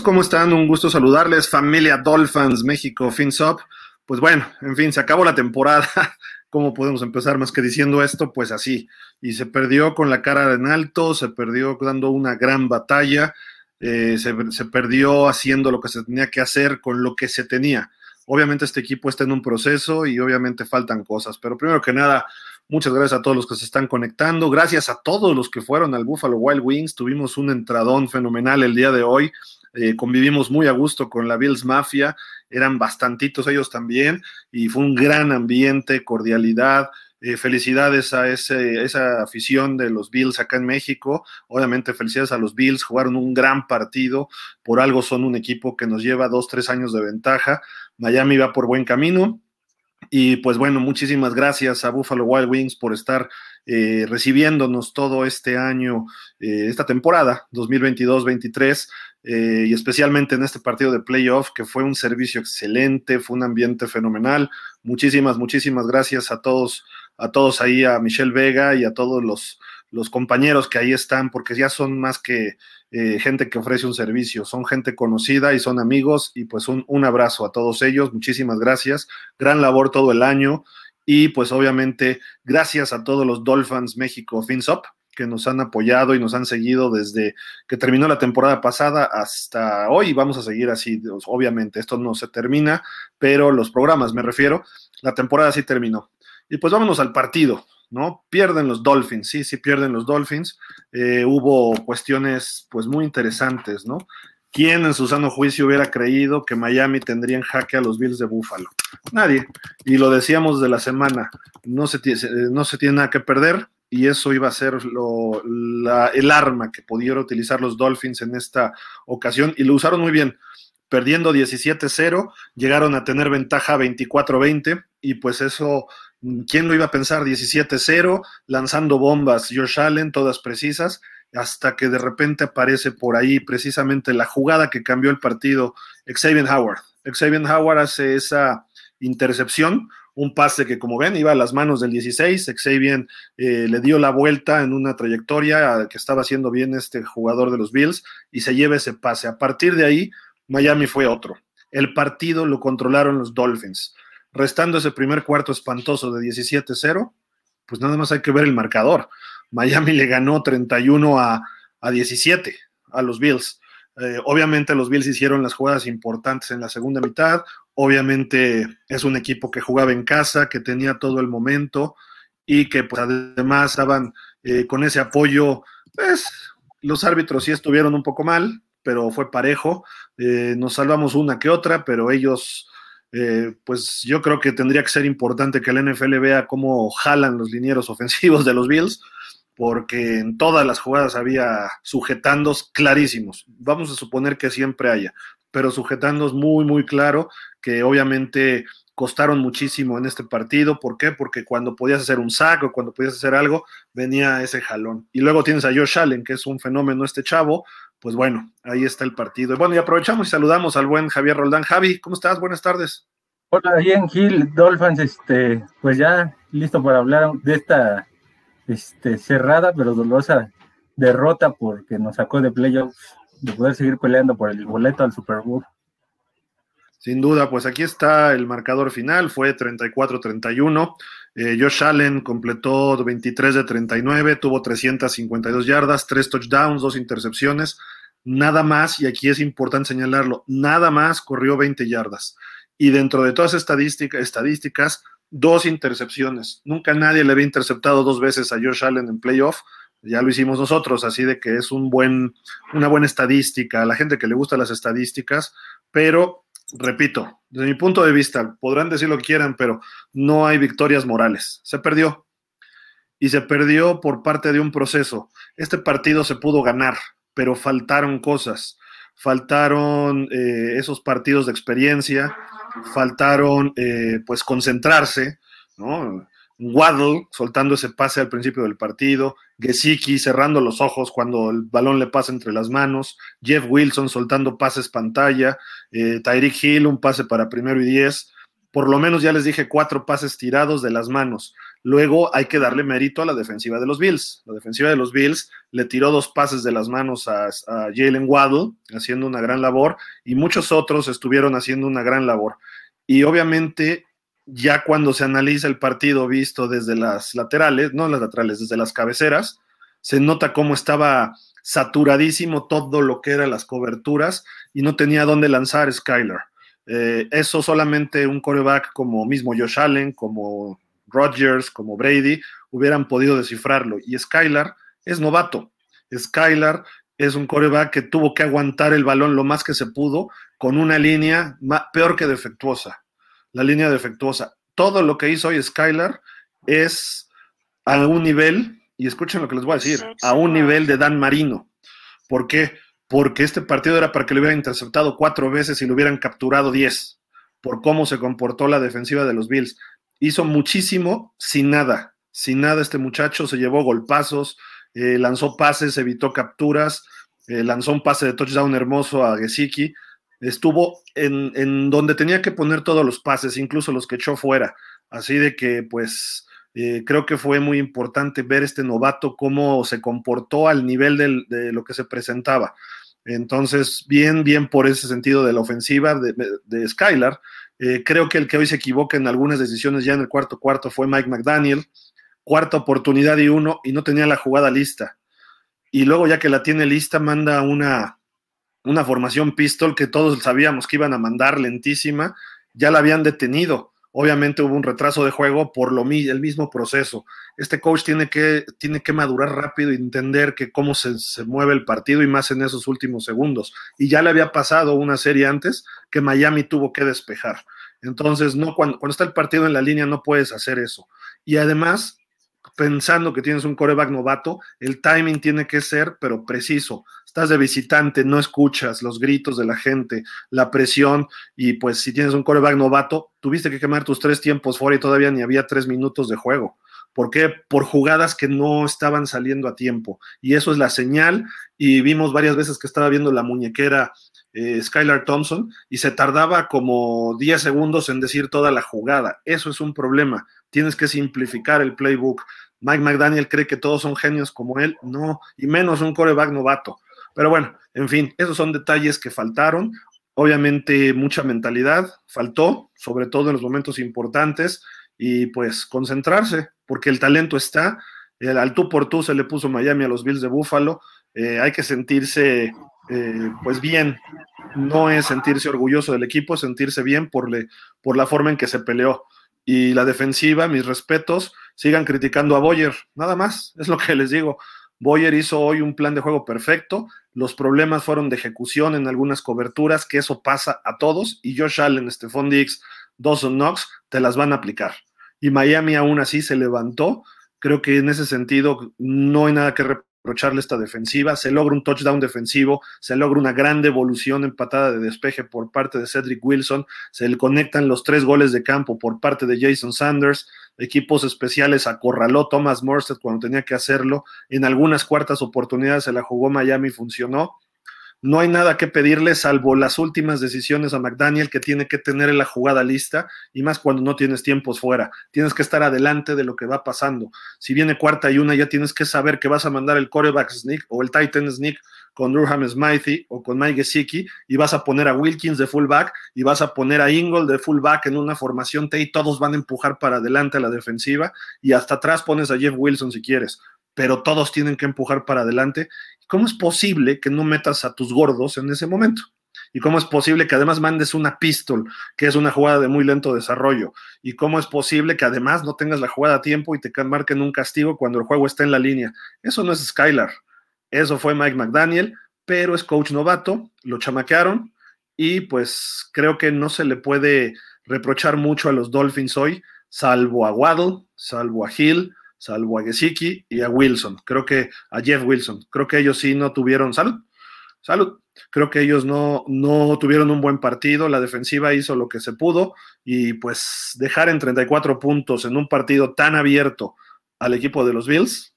amigos? ¿Cómo están? Un gusto saludarles. Familia Dolphins México FinSop. Pues bueno, en fin, se acabó la temporada. ¿Cómo podemos empezar más que diciendo esto? Pues así. Y se perdió con la cara en alto, se perdió dando una gran batalla, eh, se, se perdió haciendo lo que se tenía que hacer con lo que se tenía. Obviamente este equipo está en un proceso y obviamente faltan cosas, pero primero que nada, Muchas gracias a todos los que se están conectando. Gracias a todos los que fueron al Buffalo Wild Wings. Tuvimos un entradón fenomenal el día de hoy. Eh, convivimos muy a gusto con la Bills Mafia. Eran bastantitos ellos también. Y fue un gran ambiente, cordialidad. Eh, felicidades a ese, esa afición de los Bills acá en México. Obviamente, felicidades a los Bills. Jugaron un gran partido. Por algo son un equipo que nos lleva dos, tres años de ventaja. Miami va por buen camino y pues bueno, muchísimas gracias a Buffalo Wild Wings por estar eh, recibiéndonos todo este año, eh, esta temporada 2022-23, eh, y especialmente en este partido de playoff, que fue un servicio excelente, fue un ambiente fenomenal. Muchísimas, muchísimas gracias a todos, a todos ahí, a Michelle Vega y a todos los, los compañeros que ahí están, porque ya son más que eh, gente que ofrece un servicio, son gente conocida y son amigos y pues un, un, abrazo a todos ellos, muchísimas gracias, gran labor todo el año. Y pues obviamente gracias a todos los Dolphins México FinSop que nos han apoyado y nos han seguido desde que terminó la temporada pasada hasta hoy. Vamos a seguir así, obviamente, esto no se termina, pero los programas, me refiero, la temporada sí terminó. Y pues vámonos al partido. ¿no? Pierden los Dolphins, sí, sí pierden los Dolphins. Eh, hubo cuestiones pues muy interesantes, ¿no? ¿Quién en su sano juicio hubiera creído que Miami tendría en jaque a los Bills de Buffalo? Nadie. Y lo decíamos de la semana, no se, no se tiene nada que perder y eso iba a ser lo, la, el arma que pudieron utilizar los Dolphins en esta ocasión y lo usaron muy bien. Perdiendo 17-0, llegaron a tener ventaja 24-20 y pues eso ¿Quién lo iba a pensar? 17-0, lanzando bombas, Josh Allen, todas precisas, hasta que de repente aparece por ahí precisamente la jugada que cambió el partido, Xavier Howard. Xavier Howard hace esa intercepción, un pase que como ven iba a las manos del 16, Xavier eh, le dio la vuelta en una trayectoria que estaba haciendo bien este jugador de los Bills y se lleva ese pase. A partir de ahí, Miami fue otro. El partido lo controlaron los Dolphins restando ese primer cuarto espantoso de 17-0, pues nada más hay que ver el marcador. Miami le ganó 31 a, 17 a los Bills. Eh, obviamente los Bills hicieron las jugadas importantes en la segunda mitad. Obviamente es un equipo que jugaba en casa, que tenía todo el momento y que pues, además estaban eh, con ese apoyo. Pues los árbitros sí estuvieron un poco mal, pero fue parejo. Eh, nos salvamos una que otra, pero ellos eh, pues yo creo que tendría que ser importante que el NFL vea cómo jalan los linieros ofensivos de los Bills, porque en todas las jugadas había sujetandos clarísimos. Vamos a suponer que siempre haya, pero sujetandos muy, muy claro, que obviamente costaron muchísimo en este partido. ¿Por qué? Porque cuando podías hacer un saco, cuando podías hacer algo, venía ese jalón. Y luego tienes a Josh Allen, que es un fenómeno este chavo, pues bueno, ahí está el partido. Bueno, y aprovechamos y saludamos al buen Javier Roldán. Javi, ¿cómo estás? Buenas tardes. Hola, bien, Gil, Dolphins, este, pues ya listo para hablar de esta este, cerrada pero dolorosa derrota porque nos sacó de playoffs de poder seguir peleando por el boleto al Super Bowl. Sin duda, pues aquí está el marcador final, fue 34-31. Eh, Josh Allen completó 23 de 39, tuvo 352 yardas, 3 touchdowns, 2 intercepciones, nada más, y aquí es importante señalarlo, nada más corrió 20 yardas. Y dentro de todas estadísticas, estadísticas dos intercepciones. Nunca nadie le había interceptado dos veces a Josh Allen en playoff. Ya lo hicimos nosotros, así de que es un buen, una buena estadística. A la gente que le gusta las estadísticas, pero repito, desde mi punto de vista, podrán decir lo que quieran, pero no hay victorias morales. Se perdió. Y se perdió por parte de un proceso. Este partido se pudo ganar, pero faltaron cosas. Faltaron eh, esos partidos de experiencia, faltaron eh, pues concentrarse, ¿no? Waddle soltando ese pase al principio del partido, Gesicki cerrando los ojos cuando el balón le pasa entre las manos, Jeff Wilson soltando pases pantalla, eh, Tyreek Hill un pase para primero y diez, por lo menos ya les dije cuatro pases tirados de las manos. Luego hay que darle mérito a la defensiva de los Bills. La defensiva de los Bills le tiró dos pases de las manos a, a Jalen Waddle, haciendo una gran labor, y muchos otros estuvieron haciendo una gran labor. Y obviamente, ya cuando se analiza el partido visto desde las laterales, no las laterales, desde las cabeceras, se nota cómo estaba saturadísimo todo lo que eran las coberturas y no tenía dónde lanzar Skyler. Eh, eso solamente un coreback como mismo Josh Allen, como Rodgers, como Brady, hubieran podido descifrarlo. Y Skylar es novato. Skylar es un coreback que tuvo que aguantar el balón lo más que se pudo con una línea peor que defectuosa. La línea defectuosa. Todo lo que hizo hoy Skylar es a un nivel, y escuchen lo que les voy a decir, a un nivel de Dan Marino. ¿Por qué? Porque este partido era para que lo hubieran interceptado cuatro veces y lo hubieran capturado diez, por cómo se comportó la defensiva de los Bills hizo muchísimo sin nada. Sin nada este muchacho se llevó golpazos, eh, lanzó pases, evitó capturas, eh, lanzó un pase de touchdown hermoso a Gesicki. Estuvo en, donde tenía que poner todos los pases, incluso los que echó fuera. Así de que, pues, eh, creo que fue muy importante ver este novato cómo se comportó al nivel de lo que se presentaba. Entonces, bien, bien por ese sentido de la ofensiva de, de Skylar. Eh, creo que el que hoy se equivoca en algunas decisiones ya en el cuarto cuarto fue Mike McDaniel. Cuarta oportunidad y uno, y no tenía la jugada lista. Y luego, ya que la tiene lista, manda una, una formación pistol que todos sabíamos que iban a mandar lentísima. Ya la habían detenido. Obviamente hubo un retraso de juego por lo el mismo proceso. Este coach tiene que, tiene que madurar rápido y entender que cómo se, se, mueve el partido y más en esos últimos segundos. Y ya le había pasado una serie antes que Miami tuvo que despejar. Entonces, no, cuando, cuando está el partido en la línea no puedes hacer eso. Y además, pensando que tienes un coreback novato, el timing tiene que ser, pero preciso estás de visitante, no escuchas los gritos de la gente, la presión, y pues si tienes un coreback novato, tuviste que quemar tus tres tiempos fuera y todavía ni había tres minutos de juego. ¿Por qué? Por jugadas que no estaban saliendo a tiempo. Y eso es la señal. Y vimos varias veces que estaba viendo la muñequera eh, Skylar Thompson y se tardaba como 10 segundos en decir toda la jugada. Eso es un problema. Tienes que simplificar el playbook. Mike McDaniel cree que todos son genios como él. No, y menos un coreback novato. Pero bueno, en fin, esos son detalles que faltaron. Obviamente mucha mentalidad faltó, sobre todo en los momentos importantes, y pues concentrarse, porque el talento está. El, al tú por tú se le puso Miami a los Bills de Buffalo. Eh, hay que sentirse eh, pues bien. No es sentirse orgulloso del equipo, es sentirse bien por, le, por la forma en que se peleó. Y la defensiva, mis respetos, sigan criticando a Boyer, nada más, es lo que les digo. Boyer hizo hoy un plan de juego perfecto. Los problemas fueron de ejecución en algunas coberturas, que eso pasa a todos. Y Josh Allen, Stephon Diggs, Dawson Knox te las van a aplicar. Y Miami aún así se levantó. Creo que en ese sentido no hay nada que reprocharle esta defensiva. Se logra un touchdown defensivo, se logra una gran devolución empatada de despeje por parte de Cedric Wilson. Se le conectan los tres goles de campo por parte de Jason Sanders equipos especiales acorraló Thomas Morstead cuando tenía que hacerlo. En algunas cuartas oportunidades se la jugó Miami funcionó. No hay nada que pedirle salvo las últimas decisiones a McDaniel que tiene que tener en la jugada lista y más cuando no tienes tiempos fuera. Tienes que estar adelante de lo que va pasando. Si viene cuarta y una, ya tienes que saber que vas a mandar el coreback sneak o el Titan sneak con Durham Smythe o con Mike Gesicki y vas a poner a Wilkins de fullback y vas a poner a Ingold de fullback en una formación T y todos van a empujar para adelante a la defensiva y hasta atrás pones a Jeff Wilson si quieres, pero todos tienen que empujar para adelante. ¿Cómo es posible que no metas a tus gordos en ese momento? ¿Y cómo es posible que además mandes una pistol, que es una jugada de muy lento desarrollo? ¿Y cómo es posible que además no tengas la jugada a tiempo y te marquen un castigo cuando el juego está en la línea? Eso no es Skylar. Eso fue Mike McDaniel, pero es coach novato, lo chamaquearon y pues creo que no se le puede reprochar mucho a los Dolphins hoy, salvo a Waddle, salvo a Hill, salvo a Gesicki y a Wilson. Creo que a Jeff Wilson. Creo que ellos sí no tuvieron salud. Salud. Creo que ellos no, no tuvieron un buen partido. La defensiva hizo lo que se pudo y pues dejar en 34 puntos en un partido tan abierto al equipo de los Bills,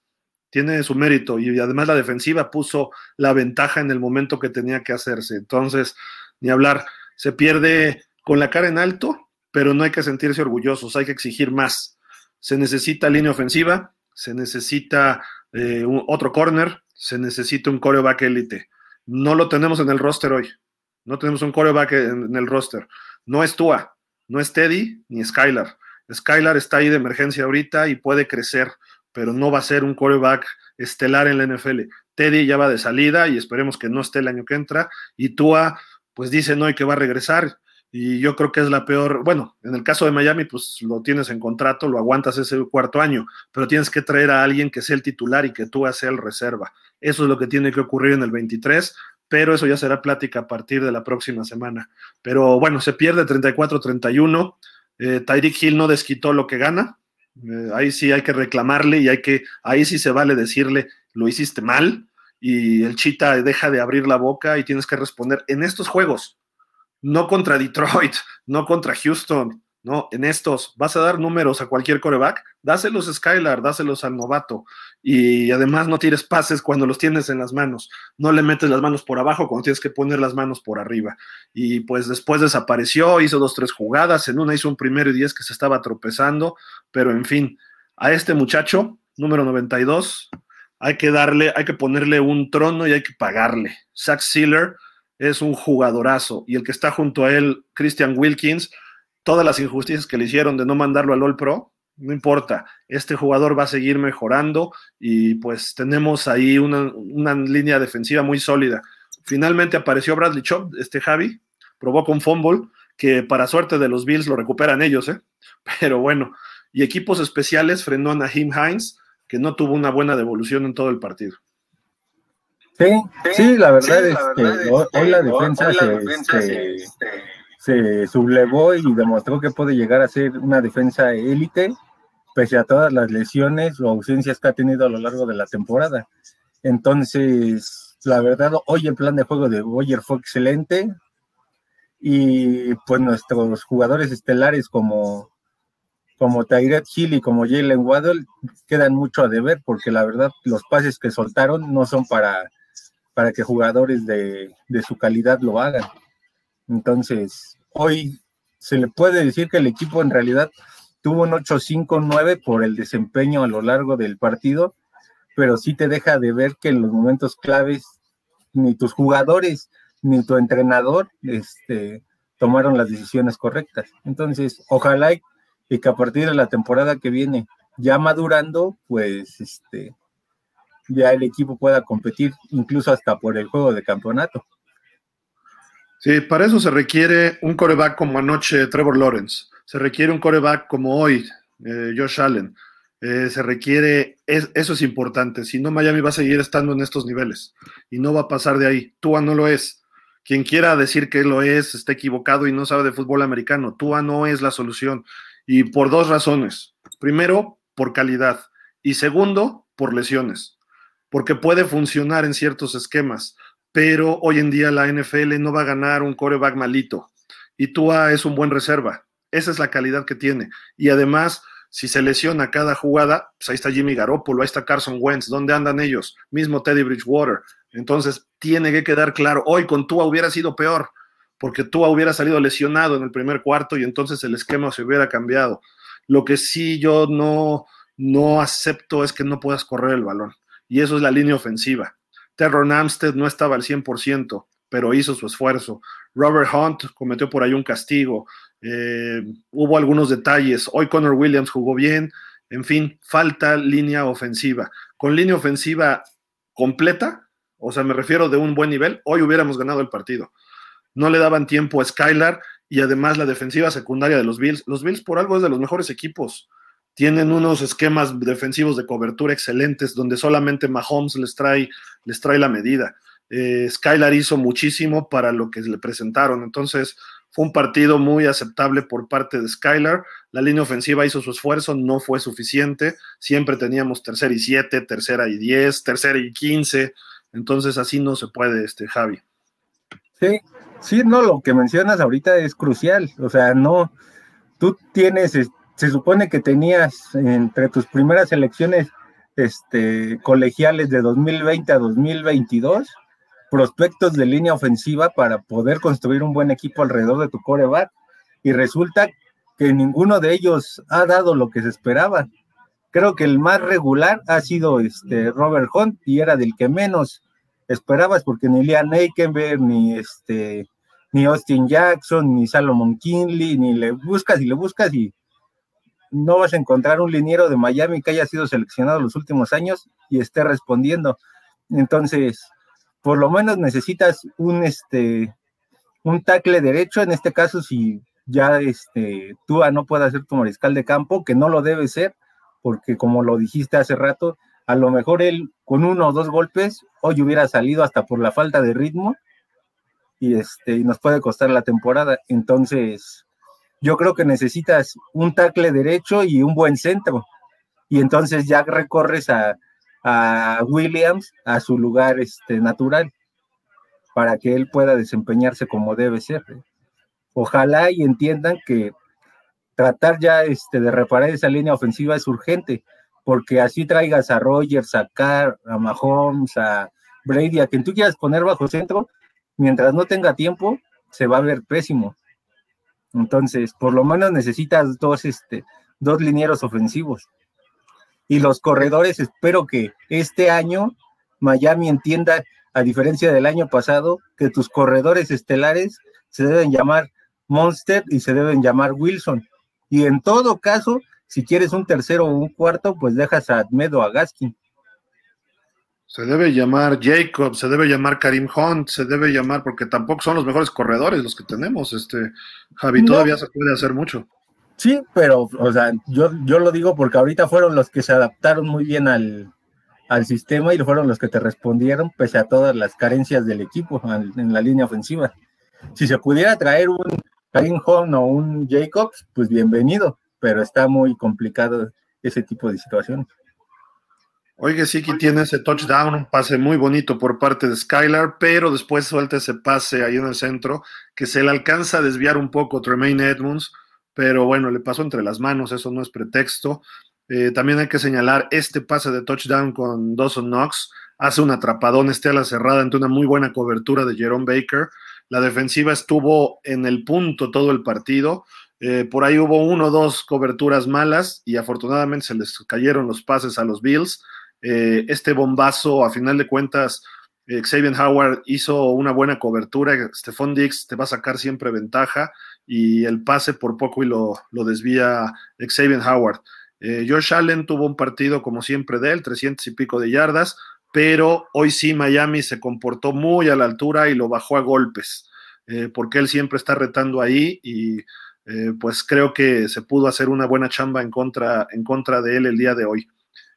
tiene su mérito y además la defensiva puso la ventaja en el momento que tenía que hacerse. Entonces, ni hablar, se pierde con la cara en alto, pero no hay que sentirse orgullosos, hay que exigir más. Se necesita línea ofensiva, se necesita eh, otro corner, se necesita un coreback élite. No lo tenemos en el roster hoy. No tenemos un coreback en, el roster. No es Tua, no es Teddy ni Skylar. Skylar está ahí de emergencia ahorita y puede crecer, pero no va a ser un coreback estelar en la NFL. Teddy ya va de salida y esperemos que no esté el año que entra. Y Tua, pues dice no y que va a regresar. Y yo creo que es la peor. Bueno, en el caso de Miami, pues lo tienes en contrato, lo aguantas ese cuarto año, pero tienes que traer a alguien que sea el titular y que Tua sea el reserva. Eso es lo que tiene que ocurrir en el 23 pero eso ya será plática a partir de la próxima semana. Pero bueno, se pierde 34-31. Eh, Tyreek Hill no desquitó lo que gana. Eh, ahí sí hay que reclamarle y hay que, ahí sí se vale decirle, lo hiciste mal. Y el Chita deja de abrir la boca y tienes que responder en estos juegos, no contra Detroit, no contra Houston, ¿no? En estos, vas a dar números a cualquier coreback, dáselos a Skylar, dáselos al novato. Y además no tires pases cuando los tienes en las manos. No le metes las manos por abajo cuando tienes que poner las manos por arriba. Y pues después desapareció, hizo dos, tres jugadas. En una hizo un primero y diez que se estaba tropezando. Pero en fin, a este muchacho, número 92, hay que darle, hay que ponerle un trono y hay que pagarle. Zach Sealer es un jugadorazo. Y el que está junto a él, Christian Wilkins, todas las injusticias que le hicieron de no mandarlo al All Pro, no importa, este jugador va a seguir mejorando y pues tenemos ahí una, línea defensiva muy sólida. Finalmente apareció Bradley Chop, este Javi, provoca un fumble que para suerte de los Bills lo recuperan ellos, ¿eh? pero bueno, y equipos especiales frenó a Naheem Hines, que no tuvo una buena devolución en todo el partido. Sí, sí, la verdad, es que hoy la defensa, se, se sublevó y demostró que puede llegar a ser una defensa élite, pese a todas las lesiones o ausencias que ha tenido a lo largo de la temporada. Entonces, la verdad, hoy el plan de juego de Boyer fue excelente y pues nuestros jugadores estelares como, como Tyred Hill y como Jalen Waddle quedan mucho a deber porque la verdad los pases que soltaron no son para, para que jugadores de, de su calidad lo hagan. Entonces, hoy se le puede decir que el equipo en realidad tuvo un 8-5-9 por el desempeño a lo largo del partido, pero sí te deja de ver que en los momentos claves ni tus jugadores ni tu entrenador este, tomaron las decisiones correctas. Entonces, ojalá y que a partir de la temporada que viene, ya madurando, pues este, ya el equipo pueda competir incluso hasta por el juego de campeonato. Sí, para eso se requiere un coreback como anoche Trevor Lawrence, se requiere un coreback como hoy eh, Josh Allen, eh, se requiere, eso es importante, si no Miami va a seguir estando en estos niveles y no va a pasar de ahí. Tua no lo es. Quien quiera decir que lo es está equivocado y no sabe de fútbol americano. Tua no es la solución y por dos razones. Primero, por calidad y segundo, por lesiones, porque puede funcionar en ciertos esquemas pero hoy en día la NFL no va a ganar un coreback malito. Y Tua es un buen reserva. Esa es la calidad que tiene. Y además, si se lesiona cada jugada, pues ahí está Jimmy Garoppolo, ahí está Carson Wentz, ¿dónde andan ellos? Mismo Teddy Bridgewater. Entonces, tiene que quedar claro, hoy con Tua hubiera sido peor, porque Tua hubiera salido lesionado en el primer cuarto y entonces el esquema se hubiera cambiado. Lo que sí yo no, no acepto es que no puedas correr el balón. Y eso es la línea ofensiva. Terron Amstead no estaba al 100%, pero hizo su esfuerzo. Robert Hunt cometió por ahí un castigo. Eh, hubo algunos detalles. Hoy Connor Williams jugó bien. En fin, falta línea ofensiva. Con línea ofensiva completa, o sea, me refiero de un buen nivel, hoy hubiéramos ganado el partido. No le daban tiempo a Skylar y además la defensiva secundaria de los Bills. Los Bills por algo es de los mejores equipos tienen unos esquemas defensivos de cobertura excelentes donde solamente Mahomes les trae, les trae la medida. Eh, Skylar hizo muchísimo para lo que le presentaron, entonces fue un partido muy aceptable por parte de Skylar. La línea ofensiva hizo su esfuerzo, no fue suficiente. Siempre teníamos tercera y siete, tercera y diez, tercera y quince. Entonces así no se puede, este Javi. Sí, sí, no, lo que mencionas ahorita es crucial. O sea, no, tú tienes se supone que tenías entre tus primeras elecciones este, colegiales de 2020 a 2022 prospectos de línea ofensiva para poder construir un buen equipo alrededor de tu coreback y resulta que ninguno de ellos ha dado lo que se esperaba. Creo que el más regular ha sido este Robert Hunt y era del que menos esperabas porque ni Liam Eikenberg, ni este ni Austin Jackson, ni Salomon Kinley, ni le buscas y le buscas y no vas a encontrar un liniero de Miami que haya sido seleccionado los últimos años y esté respondiendo. Entonces, por lo menos necesitas un este un tackle derecho, en este caso si ya este Tua no puede ser tu mariscal de campo, que no lo debe ser, porque como lo dijiste hace rato, a lo mejor él con uno o dos golpes hoy hubiera salido hasta por la falta de ritmo y este y nos puede costar la temporada. Entonces, yo creo que necesitas un tackle derecho y un buen centro. Y entonces ya recorres a, Williams a su lugar este, natural para que él pueda desempeñarse como debe ser. Ojalá y entiendan que tratar ya este, de reparar esa línea ofensiva es urgente, porque así traigas a Rogers, a Carr, a Mahomes, a Brady, a quien tú quieras poner bajo centro, mientras no tenga tiempo, se va a ver pésimo. Entonces, por lo menos necesitas dos, este, dos linieros ofensivos. Y los corredores, espero que este año Miami entienda, a diferencia del año pasado, que tus corredores estelares se deben llamar Monster y se deben llamar Wilson. Y en todo caso, si quieres un tercero o un cuarto, pues dejas a Admedo a Gaskin. Se debe llamar Jacob, se debe llamar Karim Hunt, se debe llamar, porque tampoco son los mejores corredores los que tenemos, este, Javi, todavía se puede hacer mucho. Sí, pero, o sea, yo, yo lo digo porque ahorita fueron los que se adaptaron muy bien al, al sistema y fueron los que te respondieron pese a todas las carencias del equipo en la línea ofensiva. Si se pudiera traer un Karim Hunt o un Jacobs, pues bienvenido, pero está muy complicado ese tipo de situaciones. Oye, sí que tiene ese touchdown, un pase muy bonito por parte de Skylar, pero después suelta ese pase ahí en el centro, que se le alcanza a desviar un poco Tremaine Edmonds, pero bueno, le pasó entre las manos, eso no es pretexto. Eh, también hay que señalar este pase de touchdown con Dawson Knox, hace un atrapadón, esté a la cerrada ante una muy buena cobertura de Jerome Baker. La defensiva estuvo en el punto todo el partido. Eh, por ahí hubo uno o dos coberturas malas y afortunadamente se les cayeron los pases a los Bills eh, este bombazo, a final de cuentas, eh, Xavier Howard hizo una buena cobertura, Stephon Dix te va a sacar siempre ventaja y el pase por poco y lo, desvía Xavier Howard. Eh, Josh Allen tuvo un partido como siempre de él, 300 y pico de yardas, pero hoy sí Miami se comportó muy a la altura y lo bajó a golpes, porque él siempre está retando ahí y pues creo que se pudo hacer una buena chamba en contra, en contra de él el día de hoy.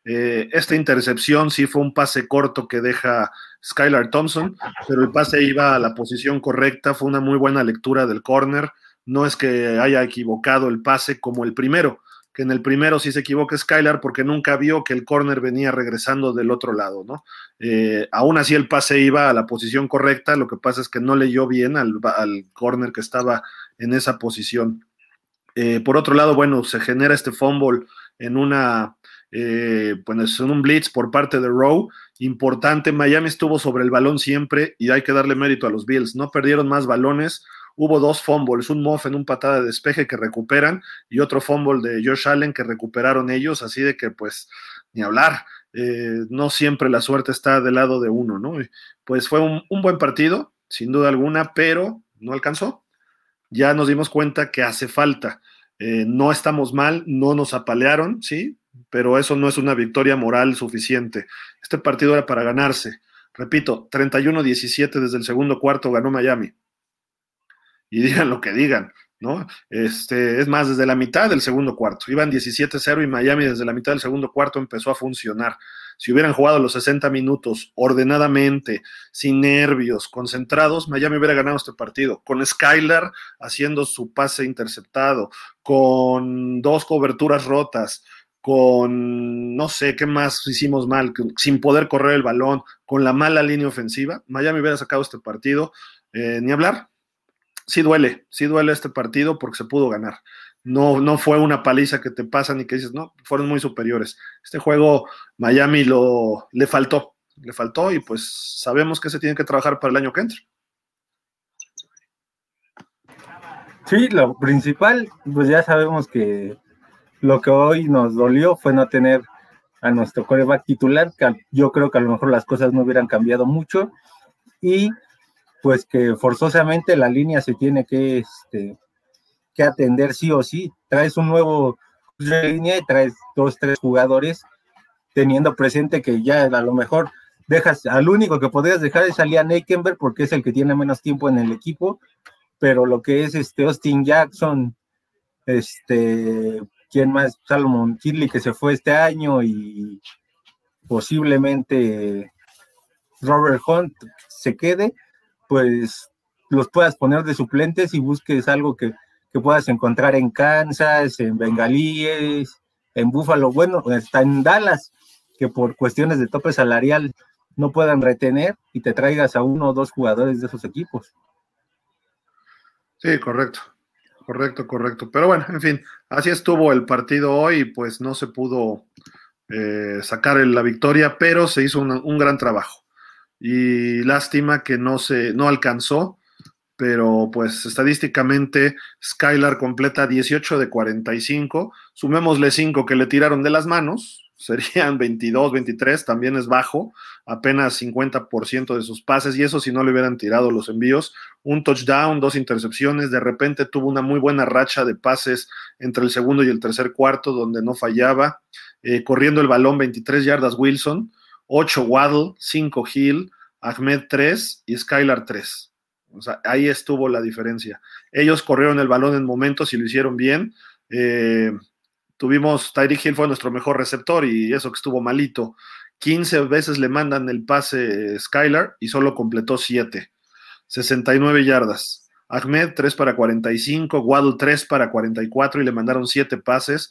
Eh, esta intercepción sí fue un pase corto que deja Skylar Thompson, pero el pase iba a la posición correcta, fue una muy buena lectura del corner. No es que haya equivocado el pase como el primero, que en el primero sí se equivoca Skylar porque nunca vio que el corner venía regresando del otro lado, ¿no? Eh, aún así el pase iba a la posición correcta, lo que pasa es que no leyó bien al, corner que estaba en esa posición. Eh, por otro lado, bueno, se genera este fumble en una eh, pues en un blitz por parte de Rowe, importante, Miami estuvo sobre el balón siempre y hay que darle mérito a los Bills, no perdieron más balones, hubo dos fumbles, un muff en un patada de despeje que recuperan y otro fumble de Josh Allen que recuperaron ellos, así de que pues ni hablar, eh, no siempre la suerte está del lado de uno, ¿no? Pues fue un, buen partido, sin duda alguna, pero no alcanzó. Ya nos dimos cuenta que hace falta. Eh, no estamos mal, no nos apalearon, ¿sí? pero eso no es una victoria moral suficiente. Este partido era para ganarse. Repito, 31-17 desde el segundo cuarto ganó Miami. Y digan lo que digan, ¿no? Este, es más, desde la mitad del segundo cuarto. Iban 17-0 y Miami desde la mitad del segundo cuarto empezó a funcionar. Si hubieran jugado los 60 minutos ordenadamente, sin nervios, concentrados, Miami hubiera ganado este partido. Con Skylar haciendo su pase interceptado, con dos coberturas rotas, con no sé qué más hicimos mal, sin poder correr el balón, con la mala línea ofensiva, Miami hubiera sacado este partido, eh, ni hablar. Sí duele, sí duele este partido porque se pudo ganar. No, no fue una paliza que te pasan y que dices, no, fueron muy superiores. Este juego Miami lo, le faltó, le faltó y pues sabemos que se tiene que trabajar para el año que entra. Sí, lo principal, pues ya sabemos que lo que hoy nos dolió fue no tener a nuestro coreback titular, yo creo que a lo mejor las cosas no hubieran cambiado mucho y pues que forzosamente la línea se tiene que, este, que atender sí o sí. Traes un nuevo línea y traes dos, tres jugadores teniendo presente que ya a lo mejor dejas, al único que podrías dejar es a Liam Eikenberg porque es el que tiene menos tiempo en el equipo, pero lo que es este Austin Jackson, este, ¿quién más? Salomon Kidley que se fue este año y posiblemente Robert Hunt se quede, pues los puedas poner de suplentes y busques algo que, que puedas encontrar en Kansas, en Bengalíes, en Buffalo, bueno, está en Dallas, que por cuestiones de tope salarial no puedan retener y te traigas a uno o dos jugadores de esos equipos. Sí, correcto, correcto, correcto. Pero bueno, en fin, así estuvo el partido hoy, pues no se pudo eh, sacar la victoria, pero se hizo un gran trabajo. Y lástima que no se, no alcanzó, pero pues estadísticamente Skylar completa 18 de 45, sumémosle 5 que le tiraron de las manos, serían 22, 23, también es bajo, apenas 50% de sus pases, y eso si no le hubieran tirado los envíos, un touchdown, dos intercepciones, de repente tuvo una muy buena racha de pases entre el segundo y el tercer cuarto, donde no fallaba, eh, corriendo el balón 23 yardas Wilson, 8 Waddle, 5 Hill, Ahmed 3 y Skylar 3. O sea, ahí estuvo la diferencia. Ellos corrieron el balón en momentos y lo hicieron bien. Eh, Tuvimos, Tyreek Hill fue nuestro mejor receptor y eso que estuvo malito. 15 veces le mandan el pase Skylar y solo completó 7. 69 yardas. Ahmed 3 para 45, Waddle 3 para 44 y le mandaron 7 pases.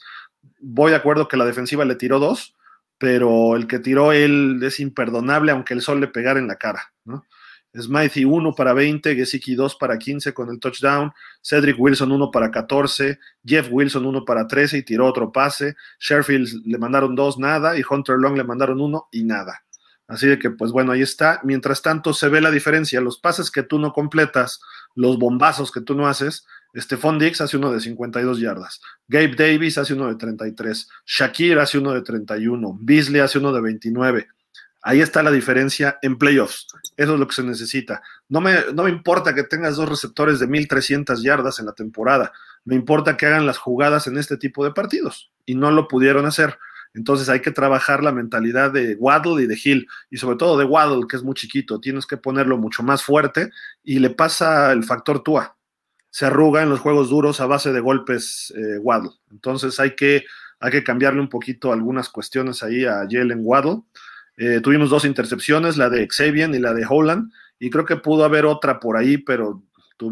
Voy de acuerdo que la defensiva le tiró 2, pero el que tiró él es imperdonable aunque el sol le pegara en la cara. ¿no? Smithy 1 para 20, Gesicki 2 para 15 con el touchdown, Cedric Wilson 1 para 14, Jeff Wilson 1 para 13 y tiró otro pase, Sherfield le mandaron 2, nada, y Hunter Long le mandaron 1 y nada. Así de que, pues bueno, ahí está. Mientras tanto, se ve la diferencia. Los pases que tú no completas, los bombazos que tú no haces, Stephon Dix hace uno de 52 yardas, Gabe Davis hace uno de 33, Shakir hace uno de 31, Beasley hace uno de 29. Ahí está la diferencia en playoffs. Eso es lo que se necesita. No me, no me importa que tengas dos receptores de 1300 yardas en la temporada. Me importa que hagan las jugadas en este tipo de partidos. Y no lo pudieron hacer. Entonces hay que trabajar la mentalidad de Waddle y de Hill, y sobre todo de Waddle, que es muy chiquito. Tienes que ponerlo mucho más fuerte y le pasa el factor Tua. Se arruga en los juegos duros a base de golpes eh, Waddle. Entonces hay que, hay que cambiarle un poquito algunas cuestiones ahí a Jalen Waddle. Eh, tuvimos dos intercepciones, la de Xavier y la de Holland, y creo que pudo haber otra por ahí, pero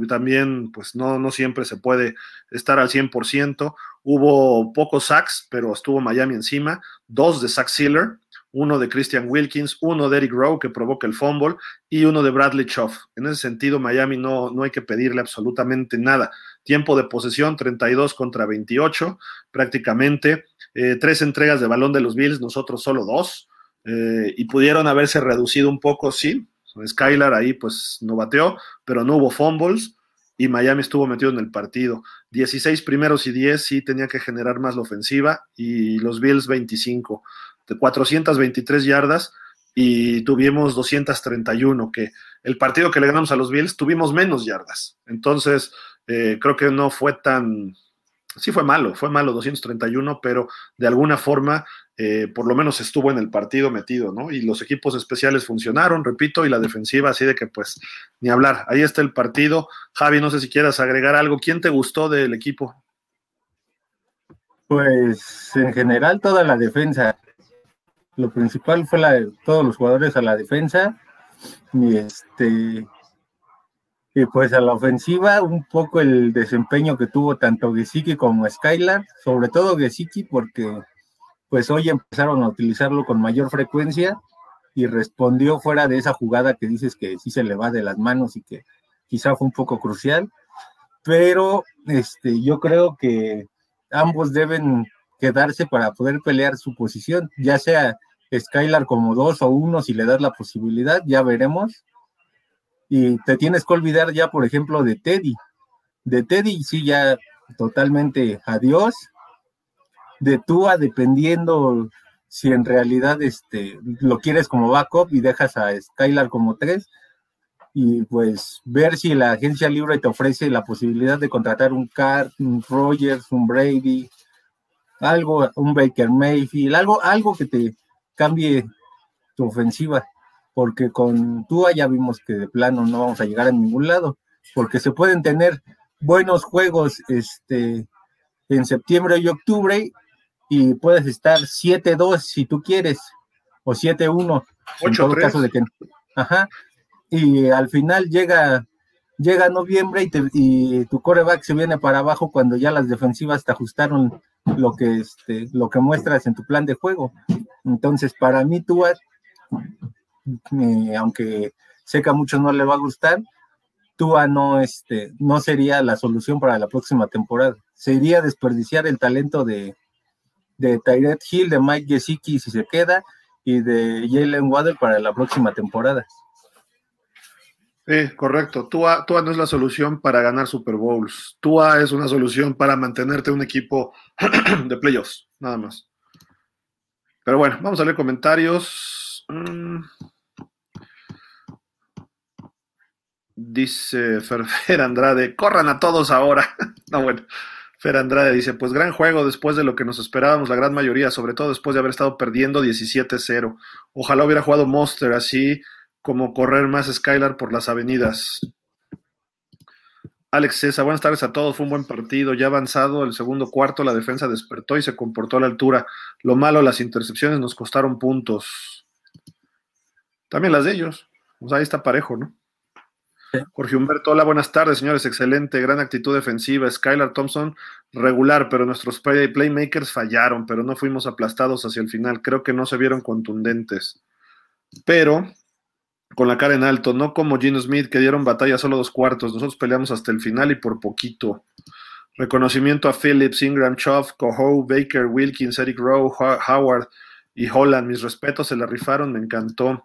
también, pues no, no siempre se puede estar al 100%. Hubo pocos sacks, pero estuvo Miami encima, dos de Zach Sealer, uno de Christian Wilkins, uno de Eric Rowe que provoca el fumble y uno de Bradley Choff. En ese sentido, Miami no, no hay que pedirle absolutamente nada. Tiempo de posesión 32 contra 28, prácticamente. Eh, tres entregas de balón de los Bills, nosotros solo dos. Eh, y pudieron haberse reducido un poco, sí. Skylar ahí pues no bateó, pero no hubo fumbles y Miami estuvo metido en el partido. 16 primeros y 10 sí tenía que generar más la ofensiva y los Bills 25, de 423 yardas y tuvimos 231, que el partido que le ganamos a los Bills tuvimos menos yardas. Entonces, eh, creo que no fue tan, sí fue malo, fue malo 231, pero de alguna forma eh, por lo menos estuvo en el partido metido, ¿no? Y los equipos especiales funcionaron, repito, y la defensiva, así de que pues ni hablar. Ahí está el partido. Javi, no sé si quieras agregar algo. ¿Quién te gustó del equipo? Pues en general toda la defensa. Lo principal fue la de todos los jugadores a la defensa. Y este y pues a la ofensiva, un poco el desempeño que tuvo tanto Gesicki como Skylar, sobre todo Gesicki, porque pues hoy empezaron a utilizarlo con mayor frecuencia y respondió fuera de esa jugada que dices que sí se le va de las manos y que quizá fue un poco crucial, pero este, yo creo que ambos deben quedarse para poder pelear su posición, ya sea Skylar como dos o uno, si le das la posibilidad, ya veremos. Y te tienes que olvidar ya, por ejemplo, de Teddy, De Teddy sí ya totalmente adiós. De Tua dependiendo si en realidad este, lo quieres como backup y dejas a Skylar como tres y pues ver si la agencia libre te ofrece la posibilidad de contratar un Car, un Rogers, un Brady, algo, un Baker Mayfield, algo, algo que te cambie tu ofensiva, porque con Tua ya vimos que de plano no vamos a llegar a ningún lado, porque se pueden tener buenos juegos este, en septiembre y octubre y puedes estar 7-2 si tú quieres, o 7-1, en todo caso de que... Ajá, y al final llega, llega noviembre y, tu coreback se viene para abajo cuando ya las defensivas te ajustaron lo que, este, lo que muestras en tu plan de juego. Entonces, para mí, tú, aunque sé que a muchos no le va a gustar, Tua no, este, no sería la solución para la próxima temporada. Sería desperdiciar el talento de, de Tyret Hill, de Mike Gesicki si se queda, y de Jalen Waddell para la próxima temporada. Sí, correcto. Tua, Tua no es la solución para ganar Super Bowls. Tua es una solución para mantenerte un equipo de playoffs, nada más. Pero bueno, vamos a leer comentarios. Mm. Dice Fer, Andrade, corran a todos ahora. no, bueno. Fer Andrade dice, pues gran juego después de lo que nos esperábamos la gran mayoría, sobre todo después de haber estado perdiendo 17-0. Ojalá hubiera jugado Monster así como correr más Skylar por las avenidas. Alex César, buenas tardes a todos, fue un buen partido, ya avanzado el segundo cuarto, la defensa despertó y se comportó a la altura. Lo malo, las intercepciones nos costaron puntos. También las de ellos. Pues ahí está parejo, ¿no? Jorge Humberto, hola, buenas tardes, señores. Excelente, gran actitud defensiva. Skylar Thompson, regular, pero nuestros playmakers fallaron, pero no fuimos aplastados hacia el final. Creo que no se vieron contundentes. Pero con la cara en alto, no como Gino Smith que dieron batalla solo dos cuartos. Nosotros peleamos hasta el final y por poquito. Reconocimiento a Phillips, Ingram, Choff, Coho, Baker, Wilkins, Eric Rowe, Howard y Holland. Mis respetos, se la rifaron, me encantó.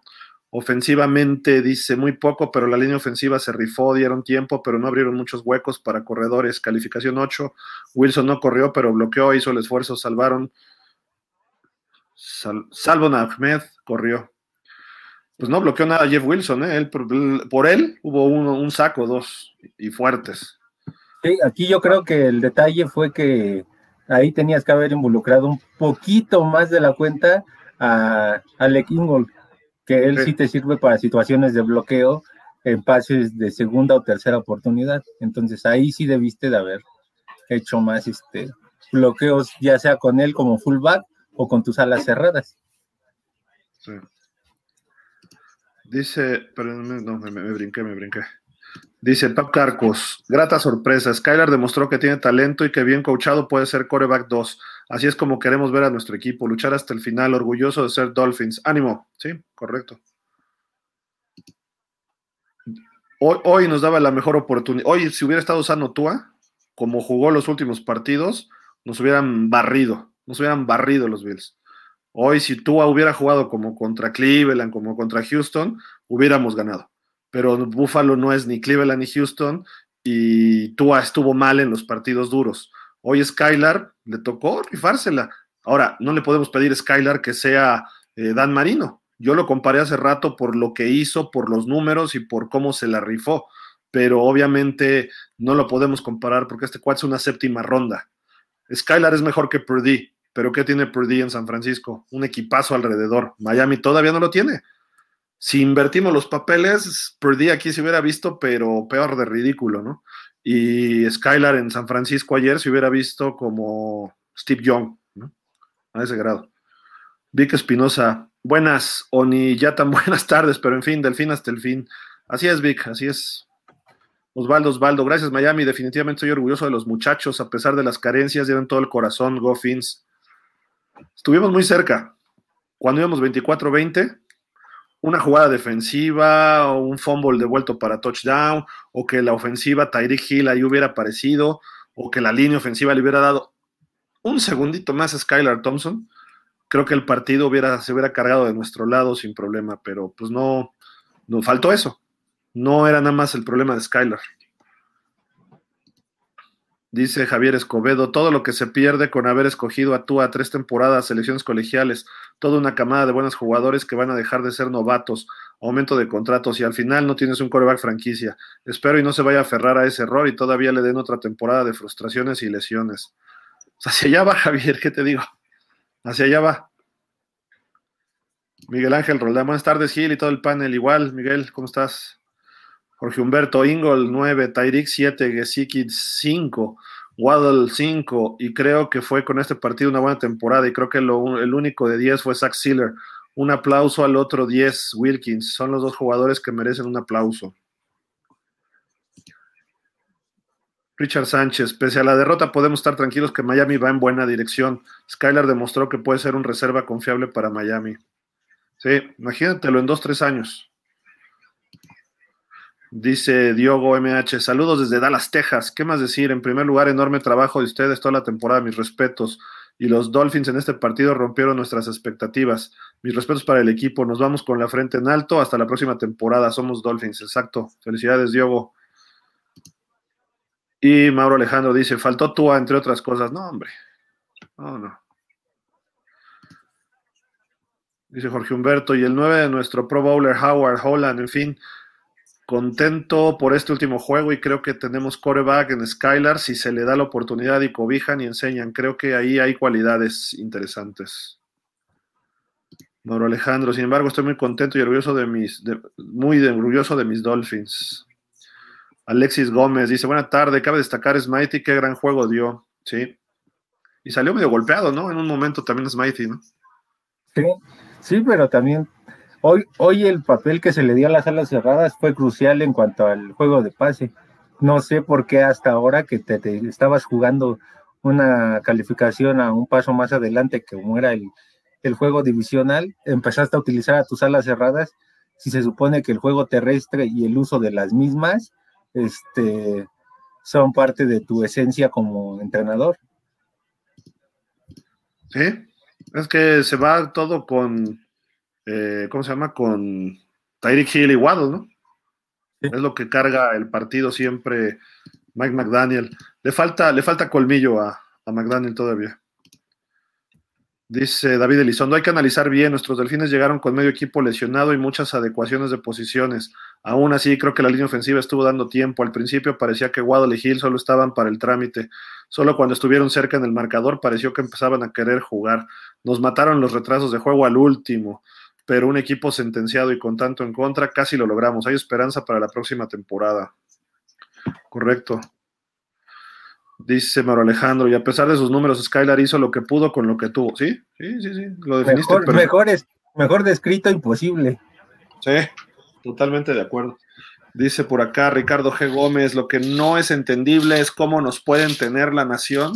Ofensivamente dice muy poco, pero la línea ofensiva se rifó, dieron tiempo, pero no abrieron muchos huecos para corredores. Calificación 8. Wilson no corrió, pero bloqueó, hizo el esfuerzo, salvaron. Sal, Salvon Ahmed corrió pues no bloqueó nada a Jeff Wilson, ¿eh? él, por, él hubo un saco, dos, y fuertes. Sí, aquí yo creo que el detalle fue que ahí tenías que haber involucrado un poquito más de la cuenta a Alec Ingold, que él sí. te sirve para situaciones de bloqueo en pases de segunda o tercera oportunidad. Entonces ahí sí debiste de haber hecho más este, bloqueos, ya sea con él como fullback o con tus alas cerradas. Sí. Dice, perdón, no, me, brinqué, me brinqué. Dice Pap Carcos, grata sorpresa. Skylar demostró que tiene talento y que bien coachado puede ser coreback 2. Así es como queremos ver a nuestro equipo, luchar hasta el final, orgulloso de ser Dolphins. Ánimo, sí, correcto. Hoy, nos daba la mejor oportunidad. Hoy, si hubiera estado sano Tua, como jugó los últimos partidos, nos hubieran barrido, nos hubieran barrido los Bills. Hoy, si Tua hubiera jugado como contra Cleveland, como contra Houston, hubiéramos ganado. Pero Buffalo no es ni Cleveland ni Houston y Tua estuvo mal en los partidos duros. Hoy Skylar le tocó rifársela. Ahora, no le podemos pedir a Skylar que sea eh, Dan Marino. Yo lo comparé hace rato por lo que hizo, por los números y por cómo se la rifó. Pero obviamente no lo podemos comparar porque este cuate es una séptima ronda. Skylar es mejor que Purdy, pero ¿qué tiene Purdy en San Francisco? Un equipazo alrededor. Miami todavía no lo tiene. Si invertimos los papeles, Purdy aquí se hubiera visto, pero peor de ridículo, ¿no? Y Skylar en San Francisco ayer se hubiera visto como Steve Young, ¿no? A ese grado. Vic Espinosa, buenas o ni ya tan buenas tardes, pero en fin, del fin hasta el fin. Así es, Vic, así es. Osvaldo, Osvaldo, gracias Miami, definitivamente estoy orgulloso de los muchachos, a pesar de las carencias, dieron todo el corazón, go Fins. Estuvimos muy cerca. Cuando íbamos 24-20, una jugada defensiva o un fumble devuelto para touchdown, o que la ofensiva Tyreek Hill ahí hubiera aparecido, o que la línea ofensiva le hubiera dado un segundito más a Skylar Thompson, creo que el partido hubiera, se hubiera cargado de nuestro lado sin problema, pero pues no, no faltó eso. No era nada más el problema de Skylar. Dice Javier Escobedo, todo lo que se pierde con haber escogido a tú a tres temporadas, selecciones colegiales, toda una camada de buenos jugadores que van a dejar de ser novatos, aumento de contratos y al final no tienes un coreback franquicia. Espero y no se vaya a aferrar a ese error y todavía le den otra temporada de frustraciones y lesiones. hacia allá va Javier, ¿qué te digo? Hacia allá va. Miguel Ángel Roldán, buenas tardes Gil y todo el panel. Igual, Miguel, ¿cómo estás? Jorge Humberto Ingol 9, Tyreek 7, Gesicki 5, Waddle 5 y creo que fue con este partido una buena temporada y creo que el único de 10 fue Zach Sealer. Un aplauso al otro 10, Wilkins. Son los dos jugadores que merecen un aplauso. Richard Sánchez, pese a la derrota podemos estar tranquilos que Miami va en buena dirección. Skylar demostró que puede ser un reserva confiable para Miami. Sí, imagínatelo en dos, tres años. Dice Diogo MH, saludos desde Dallas, Texas. ¿Qué más decir? En primer lugar, enorme trabajo de ustedes toda la temporada, mis respetos. Y los Dolphins en este partido rompieron nuestras expectativas. Mis respetos para el equipo. Nos vamos con la frente en alto. Hasta la próxima temporada. Somos Dolphins, exacto. Felicidades, Diogo. Y Mauro Alejandro dice, faltó Tua, entre otras cosas. No, hombre. No, no. Dice Jorge Humberto, y el 9 de nuestro Pro Bowler Howard Holland, en fin, contento por este último juego y creo que tenemos coreback en Skylar si se le da la oportunidad y cobijan y enseñan. Creo que ahí hay cualidades interesantes. Mauro Alejandro, sin embargo, estoy muy contento y orgulloso de mis, muy orgulloso de mis Dolphins. Alexis Gómez dice, buena tarde, cabe destacar Smitey, qué gran juego dio, sí. Y salió medio golpeado, ¿no? En un momento también Smitey, ¿no? Sí, sí, pero también Hoy, hoy el papel que se le dio a las alas cerradas fue crucial en cuanto al juego de pase. No sé por qué hasta ahora que te, estabas jugando una calificación a un paso más adelante, que como era el, juego divisional, empezaste a utilizar a tus alas cerradas, si se supone que el juego terrestre y el uso de las mismas este, son parte de tu esencia como entrenador. Sí, es que se va todo con eh, ¿cómo se llama? Con Tyreek Hill y Waddle, ¿no? Es lo que carga el partido siempre Mike McDaniel. Le falta, le falta colmillo a, a McDaniel todavía. Dice David Elizondo, hay que analizar bien, nuestros delfines llegaron con medio equipo lesionado y muchas adecuaciones de posiciones. Aún así, creo que la línea ofensiva estuvo dando tiempo. Al principio parecía que Waddle y Hill solo estaban para el trámite. Solo cuando estuvieron cerca en el marcador pareció que empezaban a querer jugar. Nos mataron los retrasos de juego al último pero un equipo sentenciado y con tanto en contra, casi lo logramos. Hay esperanza para la próxima temporada. Correcto. Dice Maro Alejandro, y a pesar de sus números, Skylar hizo lo que pudo con lo que tuvo. Sí, sí, sí, sí. Lo definiste. Mejor, mejor, es, mejor descrito imposible. Sí, totalmente de acuerdo. Dice por acá Ricardo G. Gómez, lo que no es entendible es cómo nos pueden tener la nación,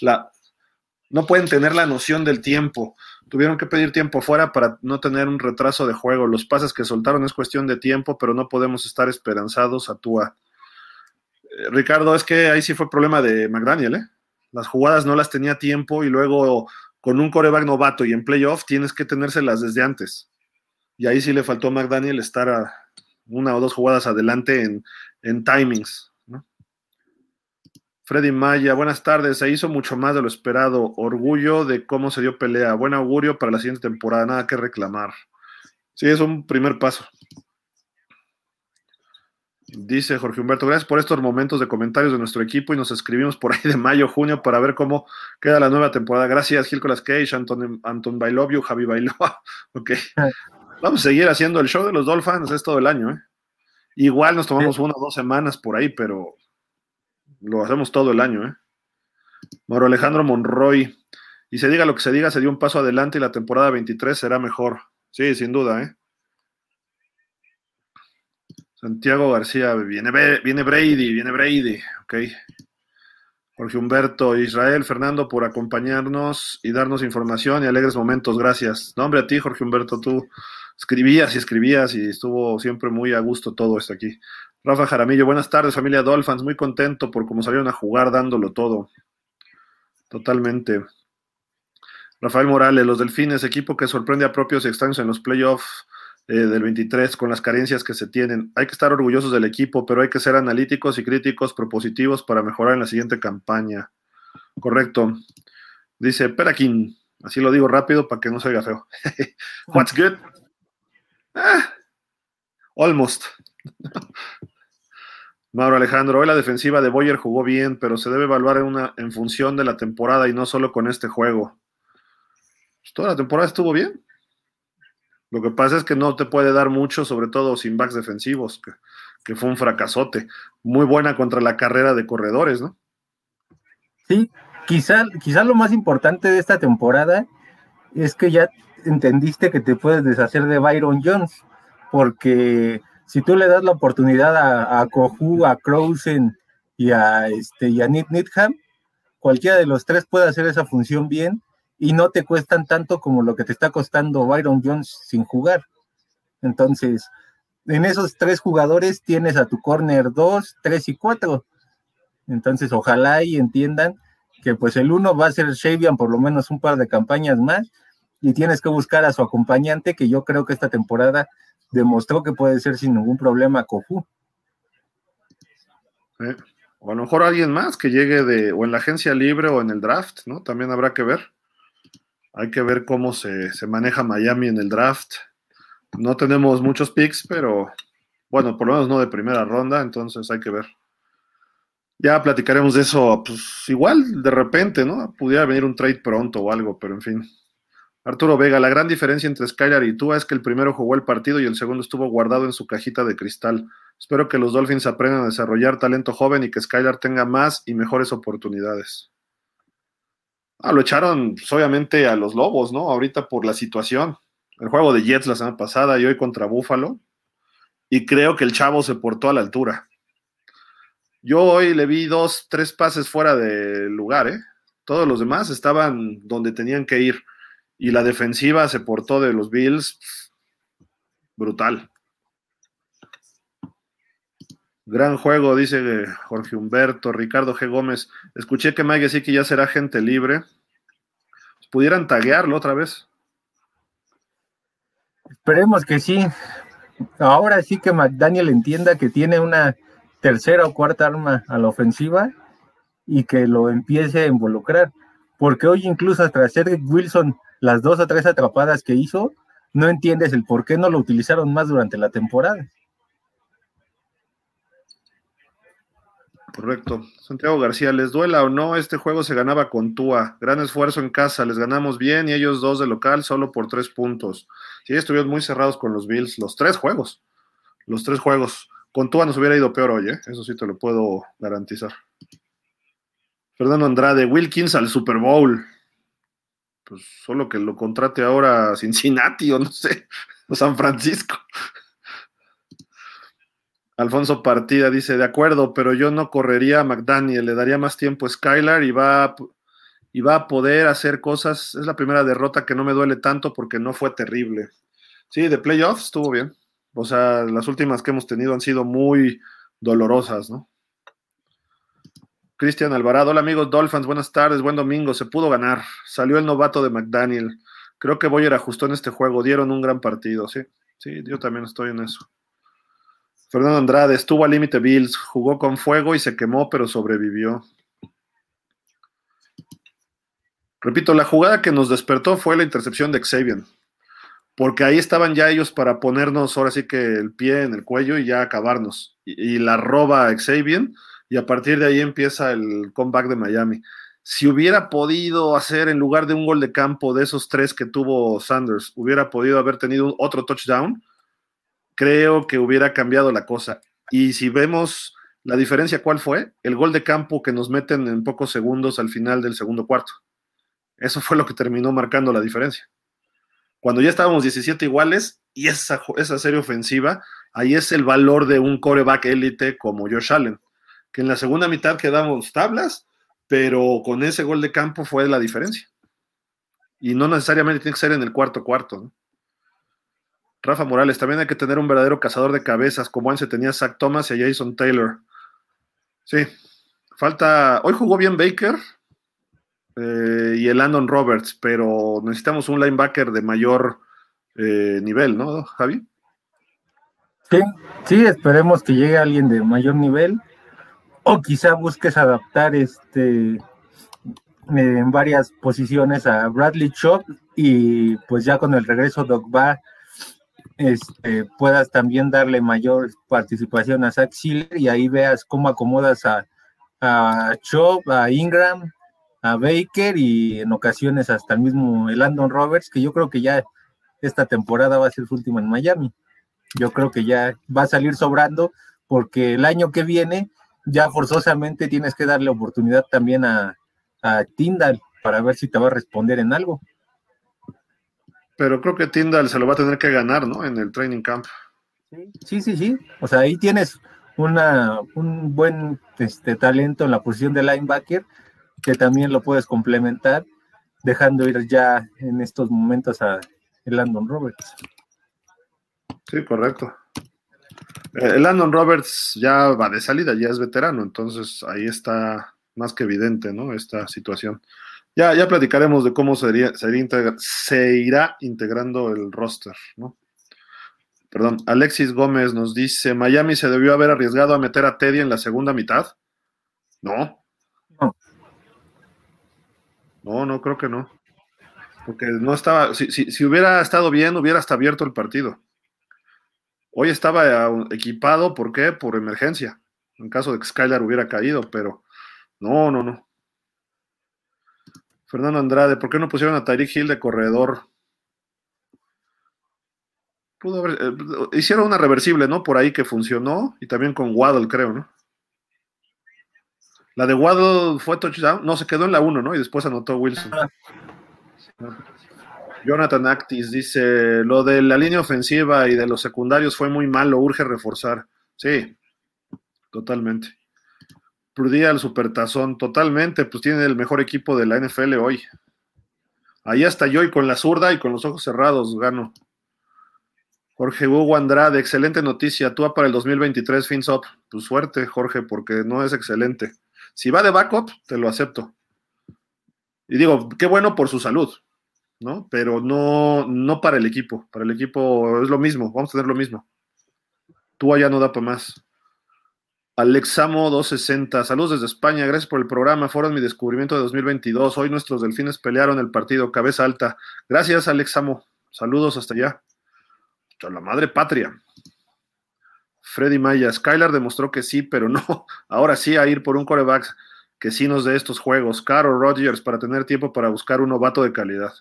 la, no pueden tener la noción del tiempo tuvieron que pedir tiempo fuera para no tener un retraso de juego. Los pases que soltaron es cuestión de tiempo, pero no podemos estar esperanzados a Tua. Eh, Ricardo, es que ahí sí fue problema de McDaniel, ¿eh? Las jugadas no las tenía tiempo y luego con un coreback novato y en playoff tienes que tenérselas desde antes. Y ahí sí le faltó a McDaniel estar a una o dos jugadas adelante en, en timings. Freddy Maya, buenas tardes. Se hizo mucho más de lo esperado. Orgullo de cómo se dio pelea. Buen augurio para la siguiente temporada. Nada que reclamar. Sí, es un primer paso. Dice Jorge Humberto, gracias por estos momentos de comentarios de nuestro equipo y nos escribimos por ahí de mayo, junio para ver cómo queda la nueva temporada. Gracias, Gil Cage, Anton, Anton Bailovio, Javi Bailova. ok. Vamos a seguir haciendo el show de los Dolphins, es todo el año, ¿eh? Igual nos tomamos una o dos semanas por ahí, pero lo hacemos todo el año, ¿eh? Mauro Alejandro Monroy. Y se diga lo que se diga, se dio un paso adelante y la temporada 23 será mejor. Sí, sin duda, ¿eh? Santiago García, viene, viene Brady, viene Brady, ok. Jorge Humberto, Israel, Fernando, por acompañarnos y darnos información y alegres momentos, gracias. No, hombre, a ti, Jorge Humberto, tú escribías y escribías y estuvo siempre muy a gusto todo esto aquí. Rafa Jaramillo, buenas tardes, familia Dolphins. Muy contento por cómo salieron a jugar dándolo todo. Totalmente. Rafael Morales, los Delfines, equipo que sorprende a propios y extraños en los playoffs. eh, del 23 con las carencias que se tienen. Hay que estar orgullosos del equipo, pero hay que ser analíticos y críticos propositivos para mejorar en la siguiente campaña. Correcto. Dice Perakin, así lo digo rápido para que no se oiga feo. What's good? Ah, almost. Mauro Alejandro, hoy la defensiva de Boyer jugó bien, pero se debe evaluar en, función de la temporada y no solo con este juego. Pues toda la temporada estuvo bien. Lo que pasa es que no te puede dar mucho, sobre todo sin backs defensivos, que, que fue un fracasote. Muy buena contra la carrera de corredores, ¿no? Sí, quizá, quizá lo más importante de esta temporada es que ya entendiste que te puedes deshacer de Byron Jones, porque si tú le das la oportunidad a, a Kohu, a Krausen y a, este, y Nitham, cualquiera de los tres puede hacer esa función bien y no te cuestan tanto como lo que te está costando Byron Jones sin jugar. Entonces, en esos tres jugadores tienes a tu corner 2, 3 y 4. Entonces, ojalá y entiendan que pues el uno va a ser Shavian por lo menos un par de campañas más y tienes que buscar a su acompañante que yo creo que esta temporada demostró que puede ser sin ningún problema Kofu. Eh, o a lo mejor alguien más que llegue de, o en la agencia libre o en el draft, ¿no? También habrá que ver. Hay que ver cómo se, se maneja Miami en el draft. No tenemos muchos picks, pero bueno, por lo menos no de primera ronda, entonces hay que ver. Ya platicaremos de eso, pues igual de repente, ¿no? Pudiera venir un trade pronto o algo, pero en fin. Arturo Vega, la gran diferencia entre Skylar y Tua es que el primero jugó el partido y el segundo estuvo guardado en su cajita de cristal. Espero que los Dolphins aprendan a desarrollar talento joven y que Skylar tenga más y mejores oportunidades. Ah, lo echaron pues, obviamente a los Lobos, ¿no? Ahorita por la situación. El juego de Jets la semana pasada y hoy contra Buffalo. Y creo que el chavo se portó a la altura. Yo hoy le vi dos, tres pases fuera de lugar, ¿eh? Todos los demás estaban donde tenían que ir y la defensiva se portó de los Bills brutal. Gran juego, dice Jorge Humberto, Ricardo G. Gómez. Escuché que Mike sí que ya será gente libre. ¿Pudieran taguearlo otra vez? Esperemos que sí. Ahora sí que McDaniel entienda que tiene una tercera o cuarta arma a la ofensiva y que lo empiece a involucrar. Porque hoy incluso tras Cedric Wilson las dos o tres atrapadas que hizo, no entiendes el por qué no lo utilizaron más durante la temporada. Correcto. Santiago García, ¿les duela o no? Este juego se ganaba con Tua. Gran esfuerzo en casa, les ganamos bien y ellos dos de local solo por tres puntos. Sí, estuvieron muy cerrados con los Bills, los tres juegos. Los tres juegos. Con Tua nos hubiera ido peor hoy, ¿eh? eso sí te lo puedo garantizar. Fernando Andrade, Wilkins al Super Bowl pues solo que lo contrate ahora Cincinnati o no sé, o San Francisco. Alfonso Partida dice, de acuerdo, pero yo no correría a McDaniel, le daría más tiempo a Skylar y va, a, y va a poder hacer cosas. Es la primera derrota que no me duele tanto porque no fue terrible. Sí, de playoffs estuvo bien. O sea, las últimas que hemos tenido han sido muy dolorosas, ¿no? Cristian Alvarado, hola amigos Dolphins, buenas tardes, buen domingo, se pudo ganar, salió el novato de McDaniel, creo que Boyer ajustó en este juego, dieron un gran partido, sí, sí, yo también estoy en eso. Fernando Andrade, estuvo al límite Bills, jugó con fuego y se quemó, pero sobrevivió. Repito, la jugada que nos despertó fue la intercepción de Xavier, porque ahí estaban ya ellos para ponernos ahora sí que el pie en el cuello y ya acabarnos. Y, y la roba Xavier y a partir de ahí empieza el comeback de Miami. Si hubiera podido hacer en lugar de un gol de campo de esos tres que tuvo Sanders, hubiera podido haber tenido otro touchdown, creo que hubiera cambiado la cosa. Y si vemos la diferencia, ¿cuál fue? El gol de campo que nos meten en pocos segundos al final del segundo cuarto. Eso fue lo que terminó marcando la diferencia. Cuando ya estábamos 17 iguales y esa, esa serie ofensiva, ahí es el valor de un coreback élite como Josh Allen que en la segunda mitad quedamos tablas, pero con ese gol de campo fue la diferencia. Y no necesariamente tiene que ser en el cuarto cuarto. Rafa Morales, también hay que tener un verdadero cazador de cabezas, como antes tenía Zach Thomas y Jason Taylor. Sí, falta. Hoy jugó bien Baker eh, y el Landon Roberts, pero necesitamos un linebacker de mayor eh, nivel, ¿no, Javi? Sí, sí, esperemos que llegue alguien de mayor nivel o quizá busques adaptar este en varias posiciones a Bradley Chop y pues ya con el regreso de Ogba este, puedas también darle mayor participación a Zach Schiller y ahí veas cómo acomodas a, a Chop, a Ingram, a Baker y en ocasiones hasta el mismo Landon Roberts, que yo creo que ya esta temporada va a ser su última en Miami. Yo creo que ya va a salir sobrando porque el año que viene ya forzosamente tienes que darle oportunidad también a, a Tyndall para ver si te va a responder en algo. Pero creo que Tyndall se lo va a tener que ganar, ¿no? En el training camp. Sí, sí, sí. O sea, ahí tienes una, un buen este, talento en la posición de linebacker que también lo puedes complementar dejando ir ya en estos momentos a Landon Roberts. Sí, correcto. Eh, Landon Roberts ya va de salida, ya es veterano, entonces ahí está más que evidente, ¿no? Esta situación. Ya, ya platicaremos de cómo sería, se irá integrando el roster, ¿no? Perdón, Alexis Gómez nos dice, Miami se debió haber arriesgado a meter a Teddy en la segunda mitad. No. No, no, no creo que no. Porque no estaba, si, si hubiera estado bien, hubiera hasta abierto el partido. Hoy estaba equipado, ¿por qué? Por emergencia, en caso de que Skylar hubiera caído, pero no, no, no. Fernando Andrade, ¿por qué no pusieron a Tyreek Hill de corredor? Pudo haber, eh, hicieron una reversible, ¿no? Por ahí que funcionó, y también con Waddle, creo, ¿no? La de Waddle fue touchdown, no, se quedó en la 1, ¿no? Y después anotó Wilson. Jonathan Actis dice, lo de la línea ofensiva y de los secundarios fue muy malo, urge reforzar. Sí, totalmente. Prudía el supertazón, totalmente, pues tiene el mejor equipo de la NFL hoy. Ahí está yo y con la zurda y con los ojos cerrados gano. Jorge Hugo Andrade, excelente noticia. Tú para el 2023, fins up. Tu suerte, Jorge, porque no es excelente. Si va de backup, te lo acepto. Y digo, qué bueno por su salud, ¿no? Pero no, no para el equipo. Para el equipo es lo mismo, vamos a tener lo mismo. Tú allá no da para más. Alexamo 260, saludos desde España, gracias por el programa, fueron mi descubrimiento de 2022, hoy nuestros delfines pelearon el partido, cabeza alta. Gracias Alexamo, saludos hasta allá. la madre patria. Freddy Maya, Skylar demostró que sí, pero no, ahora sí a ir por un coreback que sí nos dé estos juegos. Caro Rogers para tener tiempo para buscar un novato de calidad.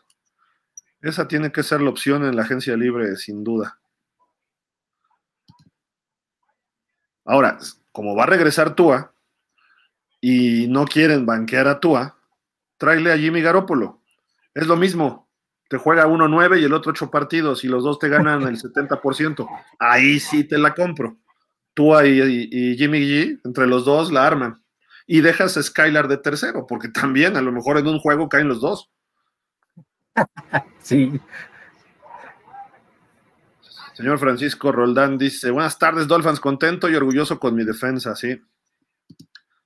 Esa tiene que ser la opción en la agencia libre, sin duda. Ahora, como va a regresar Tua y no quieren banquear a Tua, tráele a Jimmy Garoppolo. Es lo mismo. Te juega uno nueve y el otro ocho partidos y los dos te ganan el 70%. Ahí sí te la compro. Tua y, Jimmy G, entre los dos la arman. Y dejas a Skylar de tercero, porque también a lo mejor en un juego caen los dos. Sí. Señor Francisco Roldán dice, buenas tardes, Dolphins, contento y orgulloso con mi defensa, sí.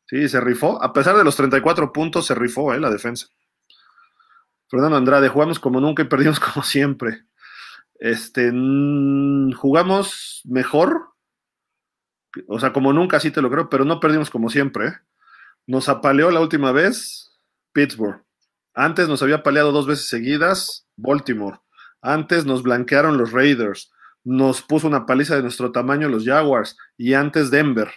Sí, se rifó. A pesar de los 34 puntos, se rifó eh, la defensa. Fernando Andrade, jugamos como nunca y perdimos como siempre. Este, jugamos mejor, o sea, como nunca, sí te lo creo, pero no perdimos como siempre. Eh. Nos apaleó la última vez Pittsburgh. Antes nos había paleado dos veces seguidas Baltimore. Antes nos blanquearon los Raiders. Nos puso una paliza de nuestro tamaño los Jaguars. Y antes Denver.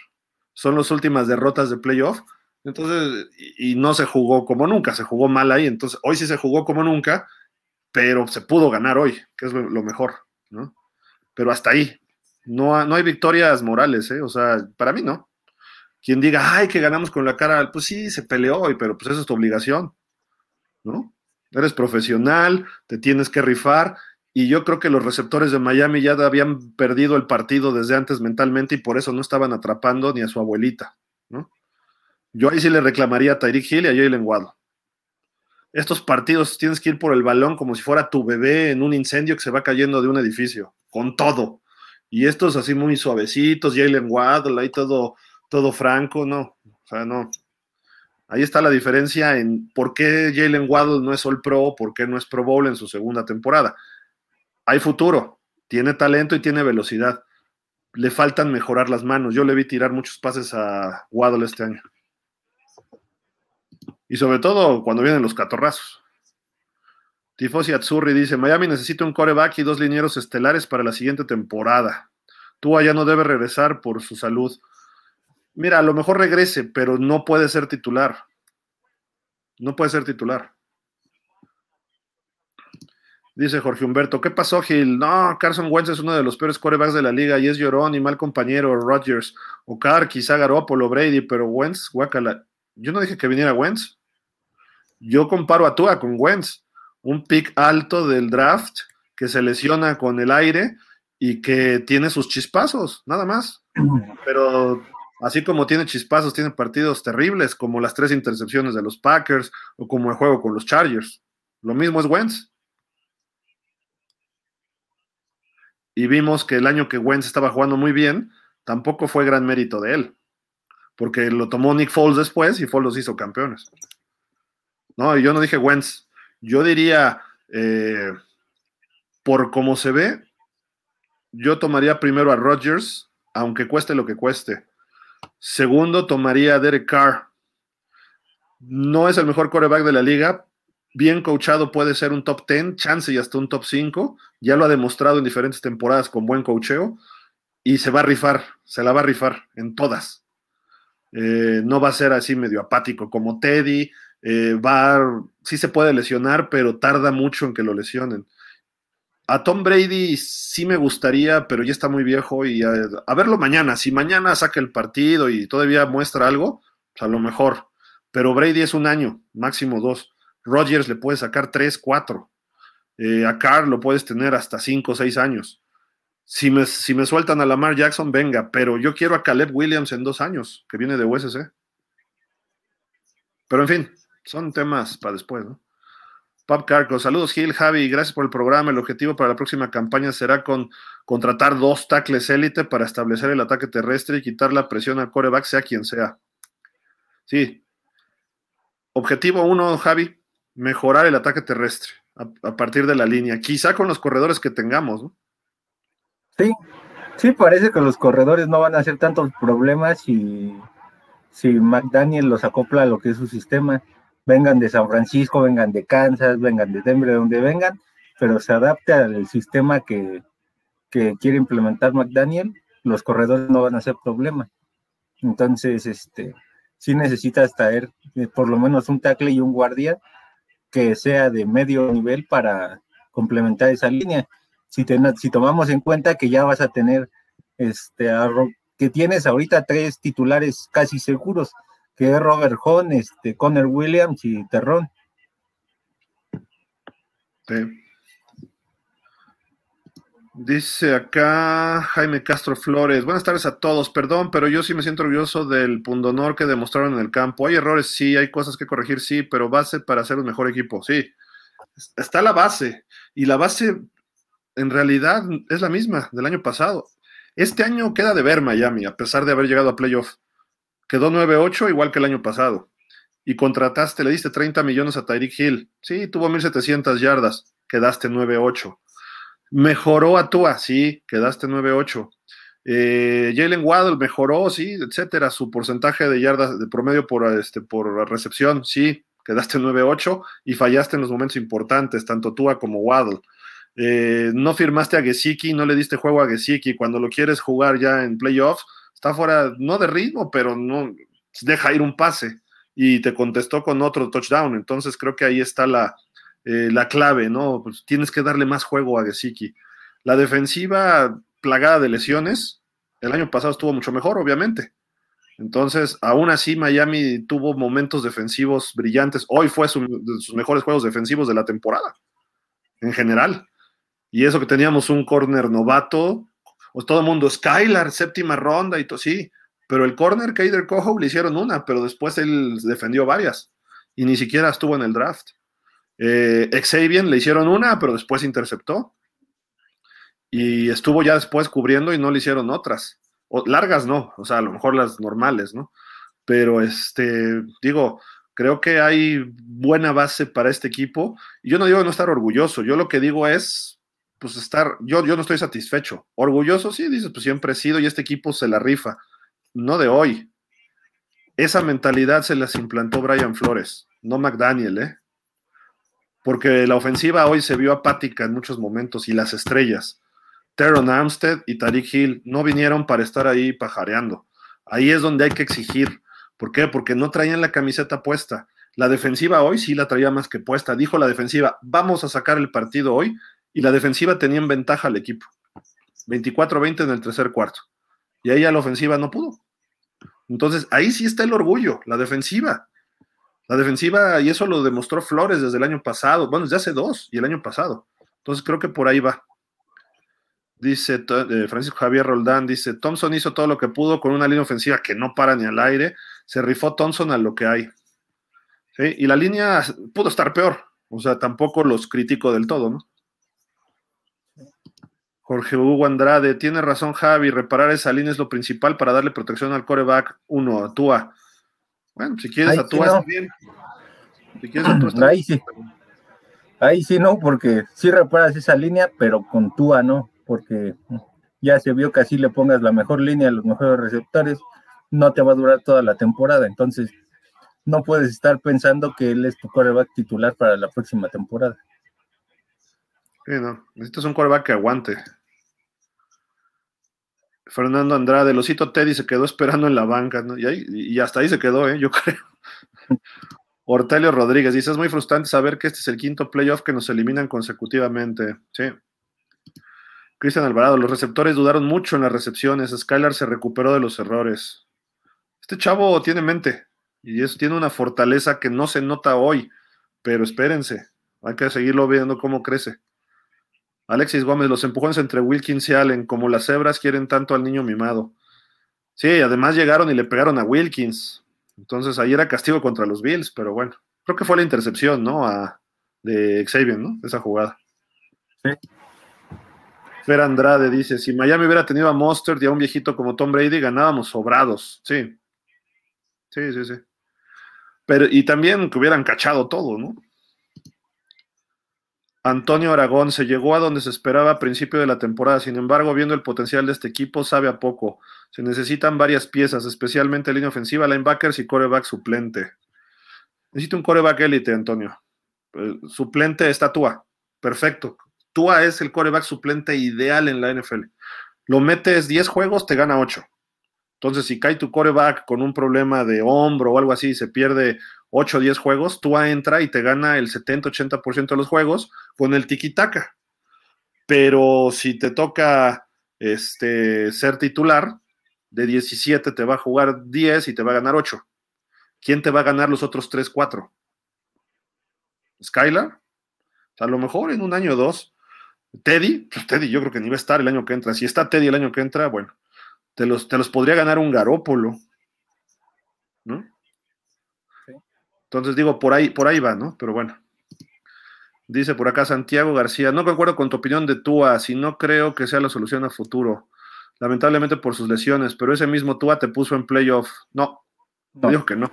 Son las últimas derrotas de playoff. Entonces, y, no se jugó como nunca, se jugó mal ahí. Entonces, hoy sí se jugó como nunca, pero se pudo ganar hoy, que es lo, mejor, ¿no? Pero hasta ahí. No, no hay victorias morales, ¿eh? O sea, para mí no. Quien diga, ay, que ganamos con la cara, pues sí, se peleó hoy, pero pues esa es tu obligación. ¿No? Eres profesional, te tienes que rifar. Y yo creo que los receptores de Miami ya habían perdido el partido desde antes mentalmente y por eso no estaban atrapando ni a su abuelita, ¿no? Yo ahí sí le reclamaría a Tyreek Hill y a Jalen Waddle. Estos partidos tienes que ir por el balón como si fuera tu bebé en un incendio que se va cayendo de un edificio, con todo. Y estos así muy suavecitos, Jalen Waddle, ahí todo, todo franco, no. O sea, no, Ahí está la diferencia en por qué Jalen Waddle no es All Pro, por qué no es Pro Bowl en su segunda temporada. Hay futuro, tiene talento y tiene velocidad, le faltan mejorar las manos. Yo le vi tirar muchos pases a Waddle este año. Y sobre todo cuando vienen los catorrazos. Tifosi Azzurri dice: Miami necesita un coreback y dos linieros estelares para la siguiente temporada. Tua ya no debe regresar por su salud. Mira, a lo mejor regrese, pero no puede ser titular. No puede ser titular. Dice Jorge Humberto, ¿qué pasó, Gil? No, Carson Wentz es uno de los peores corebacks de la liga y es llorón y mal compañero, Rodgers, o Carr, quizá Garoppolo, Brady, pero Wentz, guacala. Yo no dije que viniera Wentz. Yo comparo a Tua con Wentz, un pick alto del draft que se lesiona con el aire y que tiene sus chispazos, nada más. Pero así como tiene chispazos, tiene partidos terribles, como las tres intercepciones de los Packers o como el juego con los Chargers. Lo mismo es Wentz. y vimos que el año que Wentz estaba jugando muy bien, tampoco fue gran mérito de él, porque lo tomó Nick Foles después y Foles los hizo campeones. No, yo no dije Wentz, yo diría, eh, por cómo se ve, yo tomaría primero a Rodgers, aunque cueste lo que cueste. Segundo, tomaría Derek Carr. No es el mejor coreback de la liga, bien coachado puede ser un top 10, chance y hasta un top 5. Ya lo ha demostrado en diferentes temporadas con buen coacheo y se va a rifar, se la va a rifar en todas. Eh, no va a ser así medio apático como Teddy. Eh, va, sí se puede lesionar, pero tarda mucho en que lo lesionen. A Tom Brady sí me gustaría, pero ya está muy viejo y a, verlo mañana. Si mañana saca el partido y todavía muestra algo, pues a lo mejor. Pero Brady es un año, máximo dos. Rodgers le puede sacar 3, 4. Eh, a Carr lo puedes tener hasta 5 o 6 años. Si me, si me sueltan a Lamar Jackson, venga, pero yo quiero a Caleb Williams en dos años, que viene de USC. Pero en fin, son temas para después, ¿no? Pop Carco, saludos Gil, Javi, gracias por el programa. El objetivo para la próxima campaña será con contratar dos tackles élite para establecer el ataque terrestre y quitar la presión al coreback, sea quien sea. Sí. Objetivo uno, Javi, mejorar el ataque terrestre a, partir de la línea, quizá con los corredores que tengamos, ¿no? Sí, sí, parece que los corredores no van a hacer tantos problemas si, si McDaniel los acopla a lo que es su sistema. Vengan de San Francisco, vengan de Kansas, vengan de Denver, de donde vengan, pero se adapte al sistema que, que quiere implementar McDaniel, los corredores no van a ser problema. Entonces, este, sí necesitas traer eh, por lo menos un tackle y un guardia que sea de medio nivel para complementar esa línea. Si, si tomamos en cuenta que ya vas a tener, este, que tienes ahorita tres titulares casi seguros, que es Robert Hone, este, Connor Williams y Terrón. Sí. Dice acá Jaime Castro Flores. Buenas tardes a todos. Perdón, pero yo sí me siento orgulloso del pundonor que demostraron en el campo. Hay errores, sí, hay cosas que corregir, sí, pero base para ser un mejor equipo, sí. Está la base. Y la base en realidad es la misma del año pasado. Este año queda de ver Miami, a pesar de haber llegado a playoff. Quedó 9-8, igual que el año pasado. Y contrataste, le diste 30 millones a Tyreek Hill. Sí, tuvo 1.700 yardas. Quedaste 9-8 Mejoró a Tua, sí, quedaste 9-8. Eh, Jalen Waddle mejoró, sí, etcétera. Su porcentaje de yardas de promedio por, este, por recepción, sí, quedaste 9-8 y fallaste en los momentos importantes, tanto Tua como Waddle. Eh, no firmaste a Gesicki, no le diste juego a Gesicki. Cuando lo quieres jugar ya en playoffs, está fuera, no de ritmo, pero no deja ir un pase y te contestó con otro touchdown. Entonces creo que ahí está la, eh, la clave, ¿no? Pues tienes que darle más juego a Gesicki. La defensiva plagada de lesiones, el año pasado estuvo mucho mejor, obviamente. Entonces, aún así, Miami tuvo momentos defensivos brillantes. Hoy fue de sus mejores juegos defensivos de la temporada, en general. Y eso que teníamos un corner novato, pues todo el mundo, Skylar, séptima ronda y todo, sí. Pero el corner, Kader Cojo, le hicieron una, pero después él defendió varias. Y ni siquiera estuvo en el draft. Eh, Xavier le hicieron una, pero después interceptó. Y estuvo ya después cubriendo y no le hicieron otras. O, largas no, o sea, a lo mejor las normales, ¿no? Pero este, digo, creo que hay buena base para este equipo. Y yo no digo no estar orgulloso, yo lo que digo es, pues estar, yo, yo no estoy satisfecho. Orgulloso, sí, dices, pues siempre he sido y este equipo se la rifa. No de hoy. Esa mentalidad se las implantó Brian Flores, no McDaniel, ¿eh? Porque la ofensiva hoy se vio apática en muchos momentos y las estrellas. Teron Armstead y Tariq Hill no vinieron para estar ahí pajareando. Ahí es donde hay que exigir. ¿Por qué? Porque no traían la camiseta puesta. La defensiva hoy sí la traía más que puesta. Dijo la defensiva, vamos a sacar el partido hoy y la defensiva tenía en ventaja al equipo. 24-20 en el tercer cuarto. Y ahí a la ofensiva no pudo. Entonces, ahí sí está el orgullo, la defensiva. La defensiva, y eso lo demostró Flores desde el año pasado, bueno, desde hace dos y el año pasado. Entonces, creo que por ahí va. Dice eh, Francisco Javier Roldán, dice, Thompson hizo todo lo que pudo con una línea ofensiva que no para ni al aire. Se rifó Thompson a lo que hay. Y la línea pudo estar peor. O sea, tampoco los critico del todo, ¿no? Jorge Hugo Andrade, tiene razón Javi, reparar esa línea es lo principal para darle protección al coreback uno, a Tua. Bueno, si quieres a Tua está bien. Si quieres a Tua está Ahí sí. Ahí sí no, porque sí reparas esa línea, pero con Tua no, porque ya se vio que así le pongas la mejor línea a los mejores receptores, no te va a durar toda la temporada, entonces no puedes estar pensando que él es tu coreback titular para la próxima temporada. Sí, no, necesitas un coreback que aguante. Fernando Andrade, el osito Teddy se quedó esperando en la banca, ¿no? Y, hasta ahí se quedó, ¿eh? yo creo. Ortelio Rodríguez dice: Es muy frustrante saber que este es el quinto playoff que nos eliminan consecutivamente. Sí. Cristian Alvarado, los receptores dudaron mucho en las recepciones. Skylar se recuperó de los errores. Este chavo tiene mente y eso tiene una fortaleza que no se nota hoy, pero espérense, hay que seguirlo viendo cómo crece. Alexis Gómez, los empujones entre Wilkins y Allen, como las cebras quieren tanto al niño mimado. Sí, además llegaron y le pegaron a Wilkins. Entonces ahí era castigo contra los Bills, pero bueno, creo que fue la intercepción, ¿no? A, de Xavier, ¿no? Esa jugada. Sí. Fer Andrade dice: si Miami hubiera tenido a Monster y a un viejito como Tom Brady, ganábamos sobrados. Sí. Sí, sí, sí. Pero, y también que hubieran cachado todo, ¿no? Antonio Aragón se llegó a donde se esperaba a principio de la temporada, sin embargo, viendo el potencial de este equipo, sabe a poco. Se necesitan varias piezas, especialmente línea ofensiva, linebackers y coreback suplente. Necesito un coreback élite, Antonio. Suplente está Tua. Perfecto. Tua es el coreback suplente ideal en la NFL. Lo metes 10 juegos, te gana 8. Entonces, si cae tu coreback con un problema de hombro o algo así, se pierde 8 o 10 juegos, tú entra y te gana el 70-80% de los juegos con el tiki-taka. Pero si te toca este, ser titular, de 17 te va a jugar 10 y te va a ganar 8. ¿Quién te va a ganar los otros 3, 4? ¿Skylar? A lo mejor en un año o dos. Teddy, pues Teddy yo creo que ni va a estar el año que entra. Si está Teddy el año que entra, bueno, te los, te los podría ganar un Garópolo. ¿No? Entonces digo, por ahí, por ahí va, ¿no? Pero bueno. Dice por acá Santiago García, no concuerdo con tu opinión de Tua, si no creo que sea la solución a futuro. Lamentablemente por sus lesiones, pero ese mismo Tua te puso en playoff. No, no. dijo que no.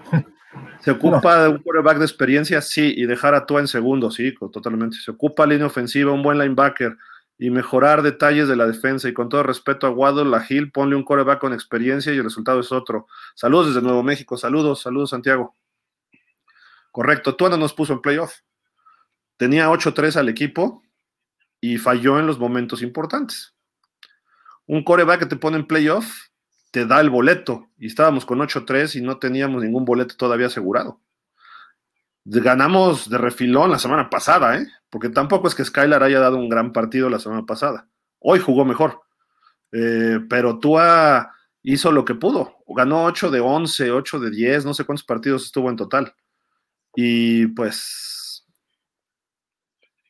¿Se ocupa de un quarterback de experiencia? Sí, y dejar a Tua en segundo, sí, totalmente. Se ocupa línea ofensiva, un buen linebacker y mejorar detalles de la defensa. Y con todo respeto a Waddle, a Hill, ponle un quarterback con experiencia y el resultado es otro. Saludos desde Nuevo México, saludos, saludos Santiago. Correcto, no nos puso en playoff. Tenía 8-3 al equipo y falló en los momentos importantes. Un coreback que te pone en playoff te da el boleto y estábamos con 8-3 y no teníamos ningún boleto todavía asegurado. Ganamos de refilón la semana pasada, ¿eh? porque tampoco es que Skylar haya dado un gran partido la semana pasada. Hoy jugó mejor, eh, pero Tua hizo lo que pudo. Ganó 8 de 11, 8 de 10, no sé cuántos partidos estuvo en total. Y pues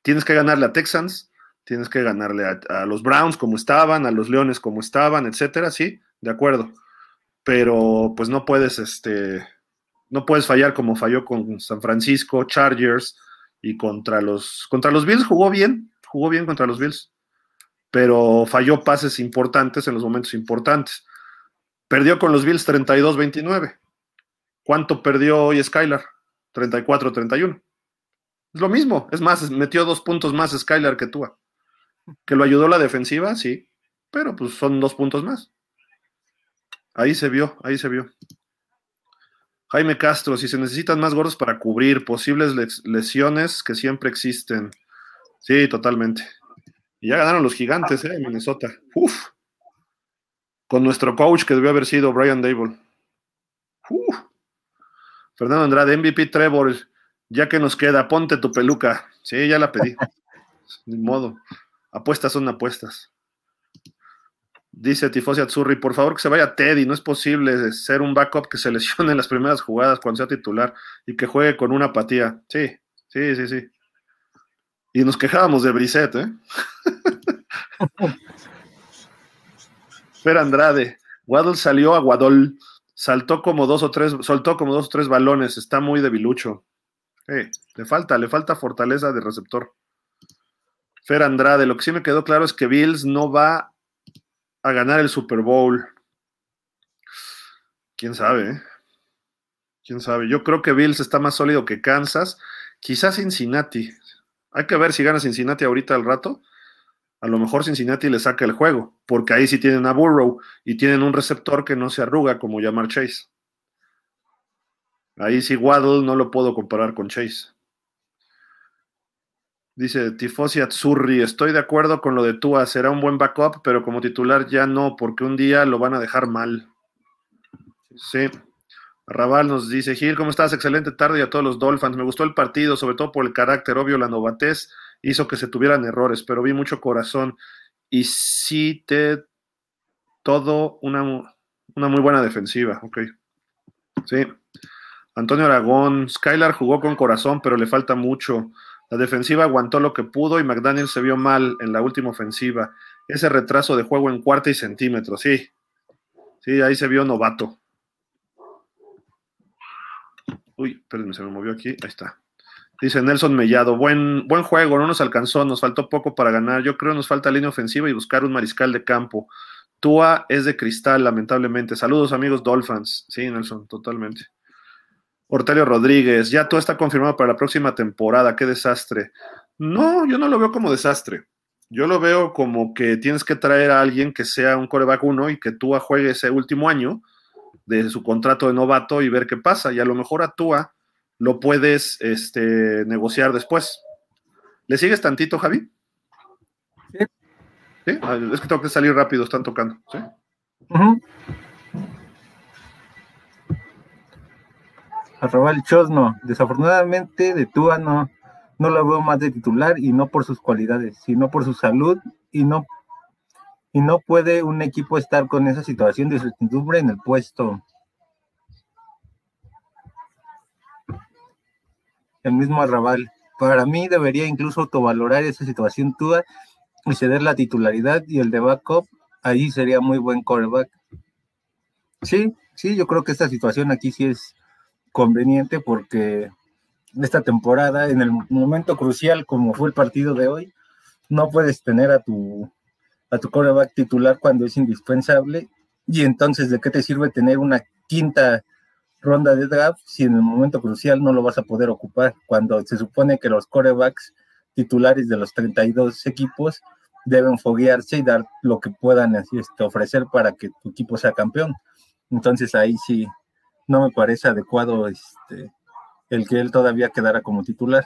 tienes que ganarle a Texans, tienes que ganarle a, los Browns como estaban, a los Leones como estaban, etcétera, sí, de acuerdo. Pero pues no puedes, este, no puedes fallar como falló con San Francisco, Chargers y contra los, contra los Bills jugó bien, jugó bien contra los Bills, pero falló pases importantes en los momentos importantes. Perdió con los Bills 32-29. ¿Cuánto perdió hoy Skylar? 34-31. Es lo mismo, es más, metió dos puntos más Skylar que tú. ¿Que lo ayudó la defensiva? Sí, pero pues son dos puntos más. Ahí se vio, ahí se vio. Jaime Castro, si se necesitan más gordos para cubrir posibles lesiones que siempre existen. Sí, totalmente. Y ya ganaron los gigantes, ¿eh? Minnesota. Uf. Con nuestro coach que debió haber sido Brian Dable. Uf. Fernando Andrade, MVP Trevor, ya que nos queda, ponte tu peluca. Sí, ya la pedí. Ni modo. Apuestas son apuestas. Dice Tifosi Azzurri, por favor que se vaya Teddy, no es posible ser un backup que se lesione en las primeras jugadas cuando sea titular y que juegue con una apatía. Sí, sí, sí, sí. Y nos quejábamos de Brisset, ¿eh? Fer Andrade, Waddle salió a Waddle, saltó como dos o tres, soltó como dos o tres balones, está muy debilucho. le falta, le falta fortaleza de receptor. Fer Andrade, lo que sí me quedó claro es que Bills no va a ganar el Super Bowl. Quién sabe, ¿eh? Quién sabe. Yo creo que Bills está más sólido que Kansas. Quizás Cincinnati. Hay que ver si gana Cincinnati ahorita al rato. A lo mejor Cincinnati le saca el juego, porque ahí sí tienen a Burrow y tienen un receptor que no se arruga como llamar Chase. Ahí sí Waddle no lo puedo comparar con Chase. Dice Tifosi Azzurri, estoy de acuerdo con lo de Tua, será un buen backup, pero como titular ya no, porque un día lo van a dejar mal. Sí. Raval nos dice, Gil, ¿cómo estás? Excelente tarde y a todos los Dolphins. Me gustó el partido, sobre todo por el carácter, obvio, la novatez hizo que se tuvieran errores, pero vi mucho corazón y sí te todo una, una muy buena defensiva, ok. Sí. Antonio Aragón, Skylar jugó con corazón, pero le falta mucho. La defensiva aguantó lo que pudo y McDaniel se vio mal en la última ofensiva. Ese retraso de juego en cuarta y centímetros, sí. Sí, ahí se vio novato. Uy, perdón, se me movió aquí. Ahí está. Dice Nelson Mellado, buen, buen juego, no nos alcanzó, nos faltó poco para ganar. Yo creo nos falta línea ofensiva y buscar un mariscal de campo. Tua es de cristal, lamentablemente. Saludos, amigos Dolphins. Sí, Nelson, totalmente. Ortelio Rodríguez, ya todo está confirmado para la próxima temporada, qué desastre. No, yo no lo veo como desastre. Yo lo veo como que tienes que traer a alguien que sea un coreback uno y que Tua juegue ese último año de su contrato de novato y ver qué pasa. Y a lo mejor a Tua lo puedes este, negociar después. ¿Le sigues tantito, Javi? Sí. Ah, es que tengo que salir rápido, están tocando. ¿Sí? Arroba el Chosno. Desafortunadamente de Tua no, no lo veo más de titular y no por sus cualidades, sino por su salud y no, y no puede un equipo estar con esa situación de incertidumbre en el puesto. El mismo Arrabal. Para mí debería incluso autovalorar esa situación Tua y ceder la titularidad y el de backup. Ahí sería muy buen quarterback. Sí, sí, yo creo que esta situación aquí sí es conveniente porque esta temporada, en el momento crucial como fue el partido de hoy, no puedes tener a tu, a tu titular cuando es indispensable. Y entonces, ¿de qué te sirve tener una quinta ronda de draft si en el momento crucial no lo vas a poder ocupar? Cuando se supone que los corebacks titulares de los 32 equipos deben foguearse y dar lo que puedan este, ofrecer para que tu equipo sea campeón. Entonces ahí sí, no me parece adecuado este, el que él todavía quedara como titular.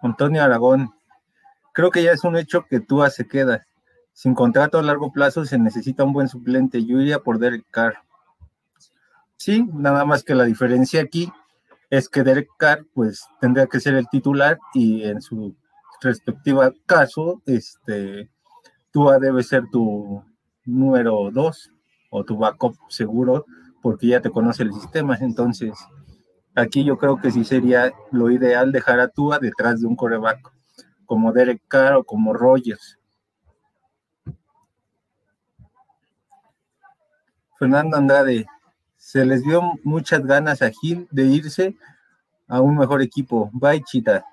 Antonio Aragón, creo que ya es un hecho que Tua se queda. Sin contrato a largo plazo se necesita un buen suplente. Yo por Derek Carr. Sí, nada más que la diferencia aquí es que Derek Carr pues tendría que ser el titular y en su respectiva caso, este, Tua debe ser tu número dos o tu backup seguro porque ya te conoce el sistema. Entonces, aquí yo creo que sí sería lo ideal dejar a Tua detrás de un coreback como Derek Carr o como Rogers. Fernando Andrade, se les dio muchas ganas a Gil de irse a un mejor equipo. Bye, Chita.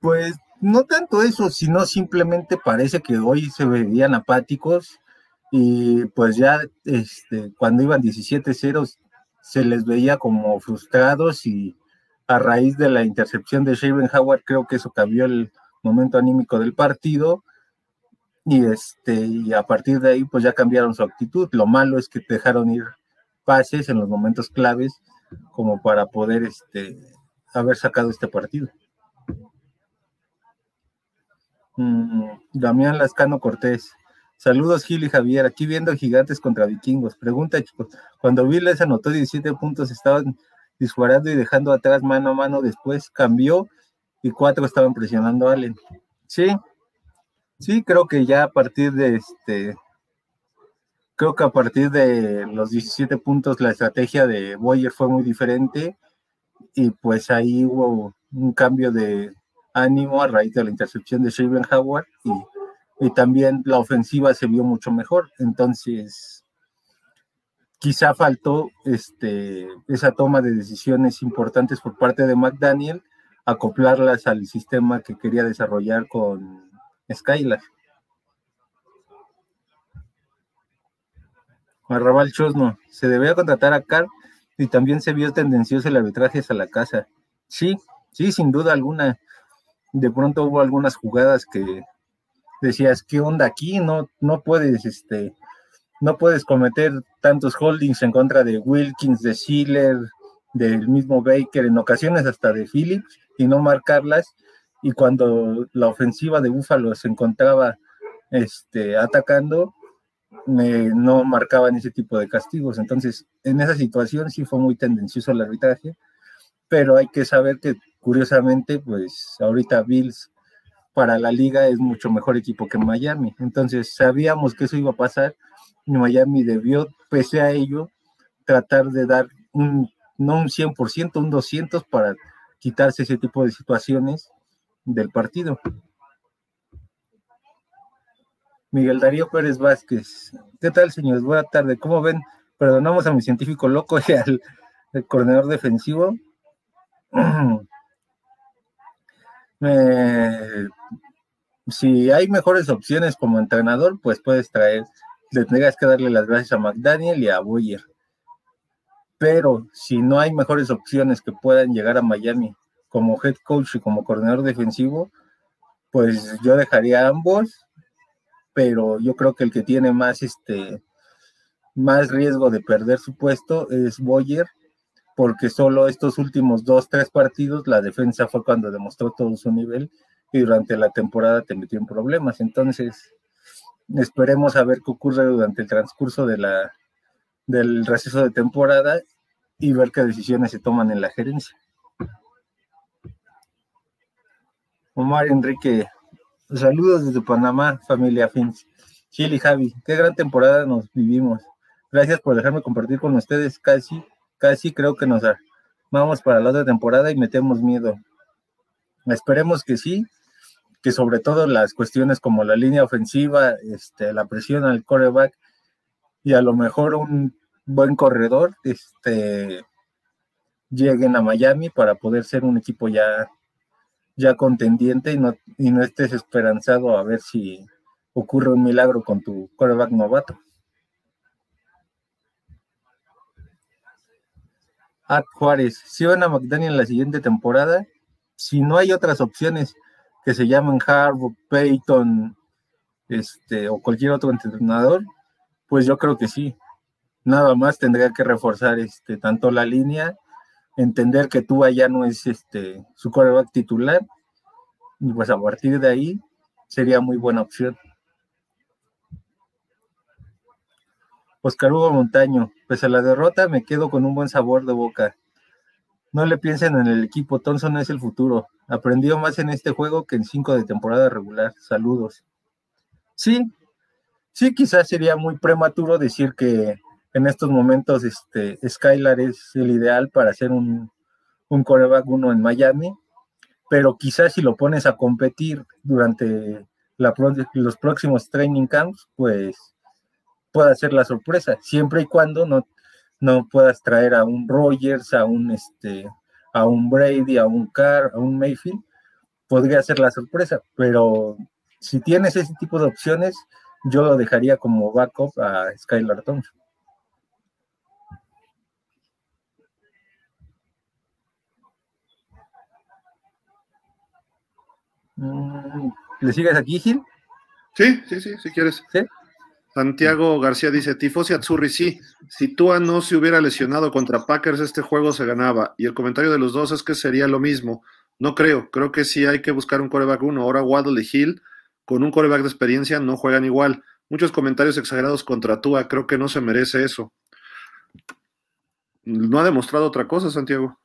Pues no tanto eso, sino simplemente parece que hoy se veían apáticos y pues ya este, cuando iban 17-0 se les veía como frustrados y a raíz de la intercepción de Shaven Howard, creo que eso cambió el momento anímico del partido. Y este, y a partir de ahí, pues ya cambiaron su actitud. Lo malo es que dejaron ir pases en los momentos claves como para poder este, haber sacado este partido. Mm, Damián Lascano Cortés. Saludos Gil y Javier, aquí viendo gigantes contra vikingos. Pregunta, chicos, cuando les anotó 17 puntos, estaban disparando y dejando atrás mano a mano, después cambió y cuatro estaban presionando a Allen. Sí, sí, creo que ya a partir de este, creo que a partir de los 17 puntos la estrategia de Boyer fue muy diferente y pues ahí hubo un cambio de ánimo a raíz de la intercepción de Shaven Howard y, y también la ofensiva se vio mucho mejor. Entonces, quizá faltó este, esa toma de decisiones importantes por parte de McDaniel, acoplarlas al sistema que quería desarrollar con Skylar. Arrabal Chosno, se debía contratar a Carr y también se vio tendencioso el arbitraje a la casa. Sí, sí, sin duda alguna. De pronto hubo algunas jugadas que decías, ¿qué onda aquí? No, no puedes, este, no puedes cometer tantos holdings en contra de Wilkins, de Schiller, del mismo Baker, en ocasiones hasta de Phillips, y no marcarlas. Y cuando la ofensiva de Búfalo se encontraba este, atacando, no marcaban ese tipo de castigos. Entonces, en esa situación sí fue muy tendencioso el arbitraje, pero hay que saber que curiosamente, pues ahorita Bills para la liga es mucho mejor equipo que Miami. Entonces, sabíamos que eso iba a pasar y Miami debió, pese a ello, tratar de dar un, no un 100%, un 200 para quitarse ese tipo de situaciones del partido. Miguel Darío Pérez Vázquez. ¿Qué tal, señores? Buenas tardes. ¿Cómo ven? Perdonamos a mi científico loco y al, coordinador defensivo. Eh, si hay mejores opciones como entrenador, pues puedes traer, le tengas que darle las gracias a McDaniel y a Boyer. Pero si no hay mejores opciones que puedan llegar a Miami como head coach y como coordinador defensivo, pues yo dejaría ambos pero yo creo que el que tiene más, este, más riesgo de perder su puesto es Boyer, porque solo estos últimos dos, tres partidos la defensa fue cuando demostró todo su nivel y durante la temporada te metió en problemas. Entonces, esperemos a ver qué ocurre durante el transcurso de la, del receso de temporada y ver qué decisiones se toman en la gerencia. Omar Enrique Saludos desde Panamá, familia Fins. Chile Javi, qué gran temporada nos vivimos. Gracias por dejarme compartir con ustedes. Casi, casi creo que nos vamos para la otra temporada y metemos miedo. Esperemos que sí, que sobre todo las cuestiones como la línea ofensiva, este, la presión al coreback y a lo mejor un buen corredor, este, lleguen a Miami para poder ser un equipo ya ya contendiente y no, y no estés esperanzado a ver si ocurre un milagro con tu quarterback novato. Ad Juárez, si van a McDaniel en la siguiente temporada, si no hay otras opciones que se llamen Harbaugh, Peyton, este, o cualquier otro entrenador, pues yo creo que sí. Nada más tendría que reforzar este, tanto la línea entender que tú ya no es este su quarterback titular y pues a partir de ahí sería muy buena opción. Oscar Hugo Montaño, pues a la derrota me quedo con un buen sabor de boca. No le piensen en el equipo, Thompson es el futuro. Aprendió más en este juego que en cinco de temporada regular. Saludos. Sí, sí, quizás sería muy prematuro decir que en estos momentos este, Skylar es el ideal para hacer un, un coreback uno en Miami, pero quizás si lo pones a competir durante los próximos training camps, pues pueda ser la sorpresa, siempre y cuando no, no puedas traer a un Rogers, a un este, a un Brady, a un Carr, a un Mayfield, podría ser la sorpresa, pero si tienes ese tipo de opciones, yo lo dejaría como backup a Skylar Thompson. ¿Le sigues aquí, Gil? Sí, sí, sí, si quieres. Santiago García dice, Tifosi Azzurri, sí, si Tua no se hubiera lesionado contra Packers, este juego se ganaba. Y el comentario de los dos es que sería lo mismo. No creo, creo que sí hay que buscar un coreback uno. Ahora Waddle y Hill, con un coreback de experiencia, no juegan igual. Muchos comentarios exagerados contra Tua, creo que no se merece eso. No ha demostrado otra cosa, Santiago.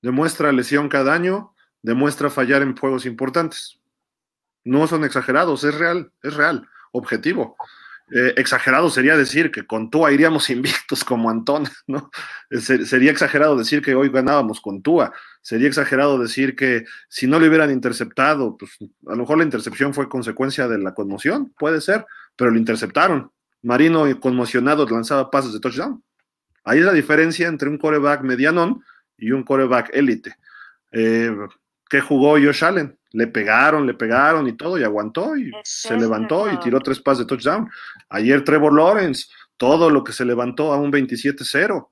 Demuestra lesión cada año, demuestra fallar en juegos importantes. No son exagerados, es real, es real, objetivo. Eh, exagerado sería decir que con Tua iríamos invictos como Antón, ¿no? Eh, sería exagerado decir que hoy ganábamos con Tua. Sería exagerado decir que si no le hubieran interceptado, pues a lo mejor la intercepción fue consecuencia de la conmoción, puede ser, pero lo interceptaron. Marino conmocionado lanzaba pases de touchdown. Ahí es la diferencia entre un coreback medianón y un coreback élite. Eh, ¿Qué jugó Josh Allen? Le pegaron, le pegaron y todo, y aguantó, y se levantó y tiró tres pases de touchdown. Ayer Trevor Lawrence, todo lo que se levantó a un 27-0.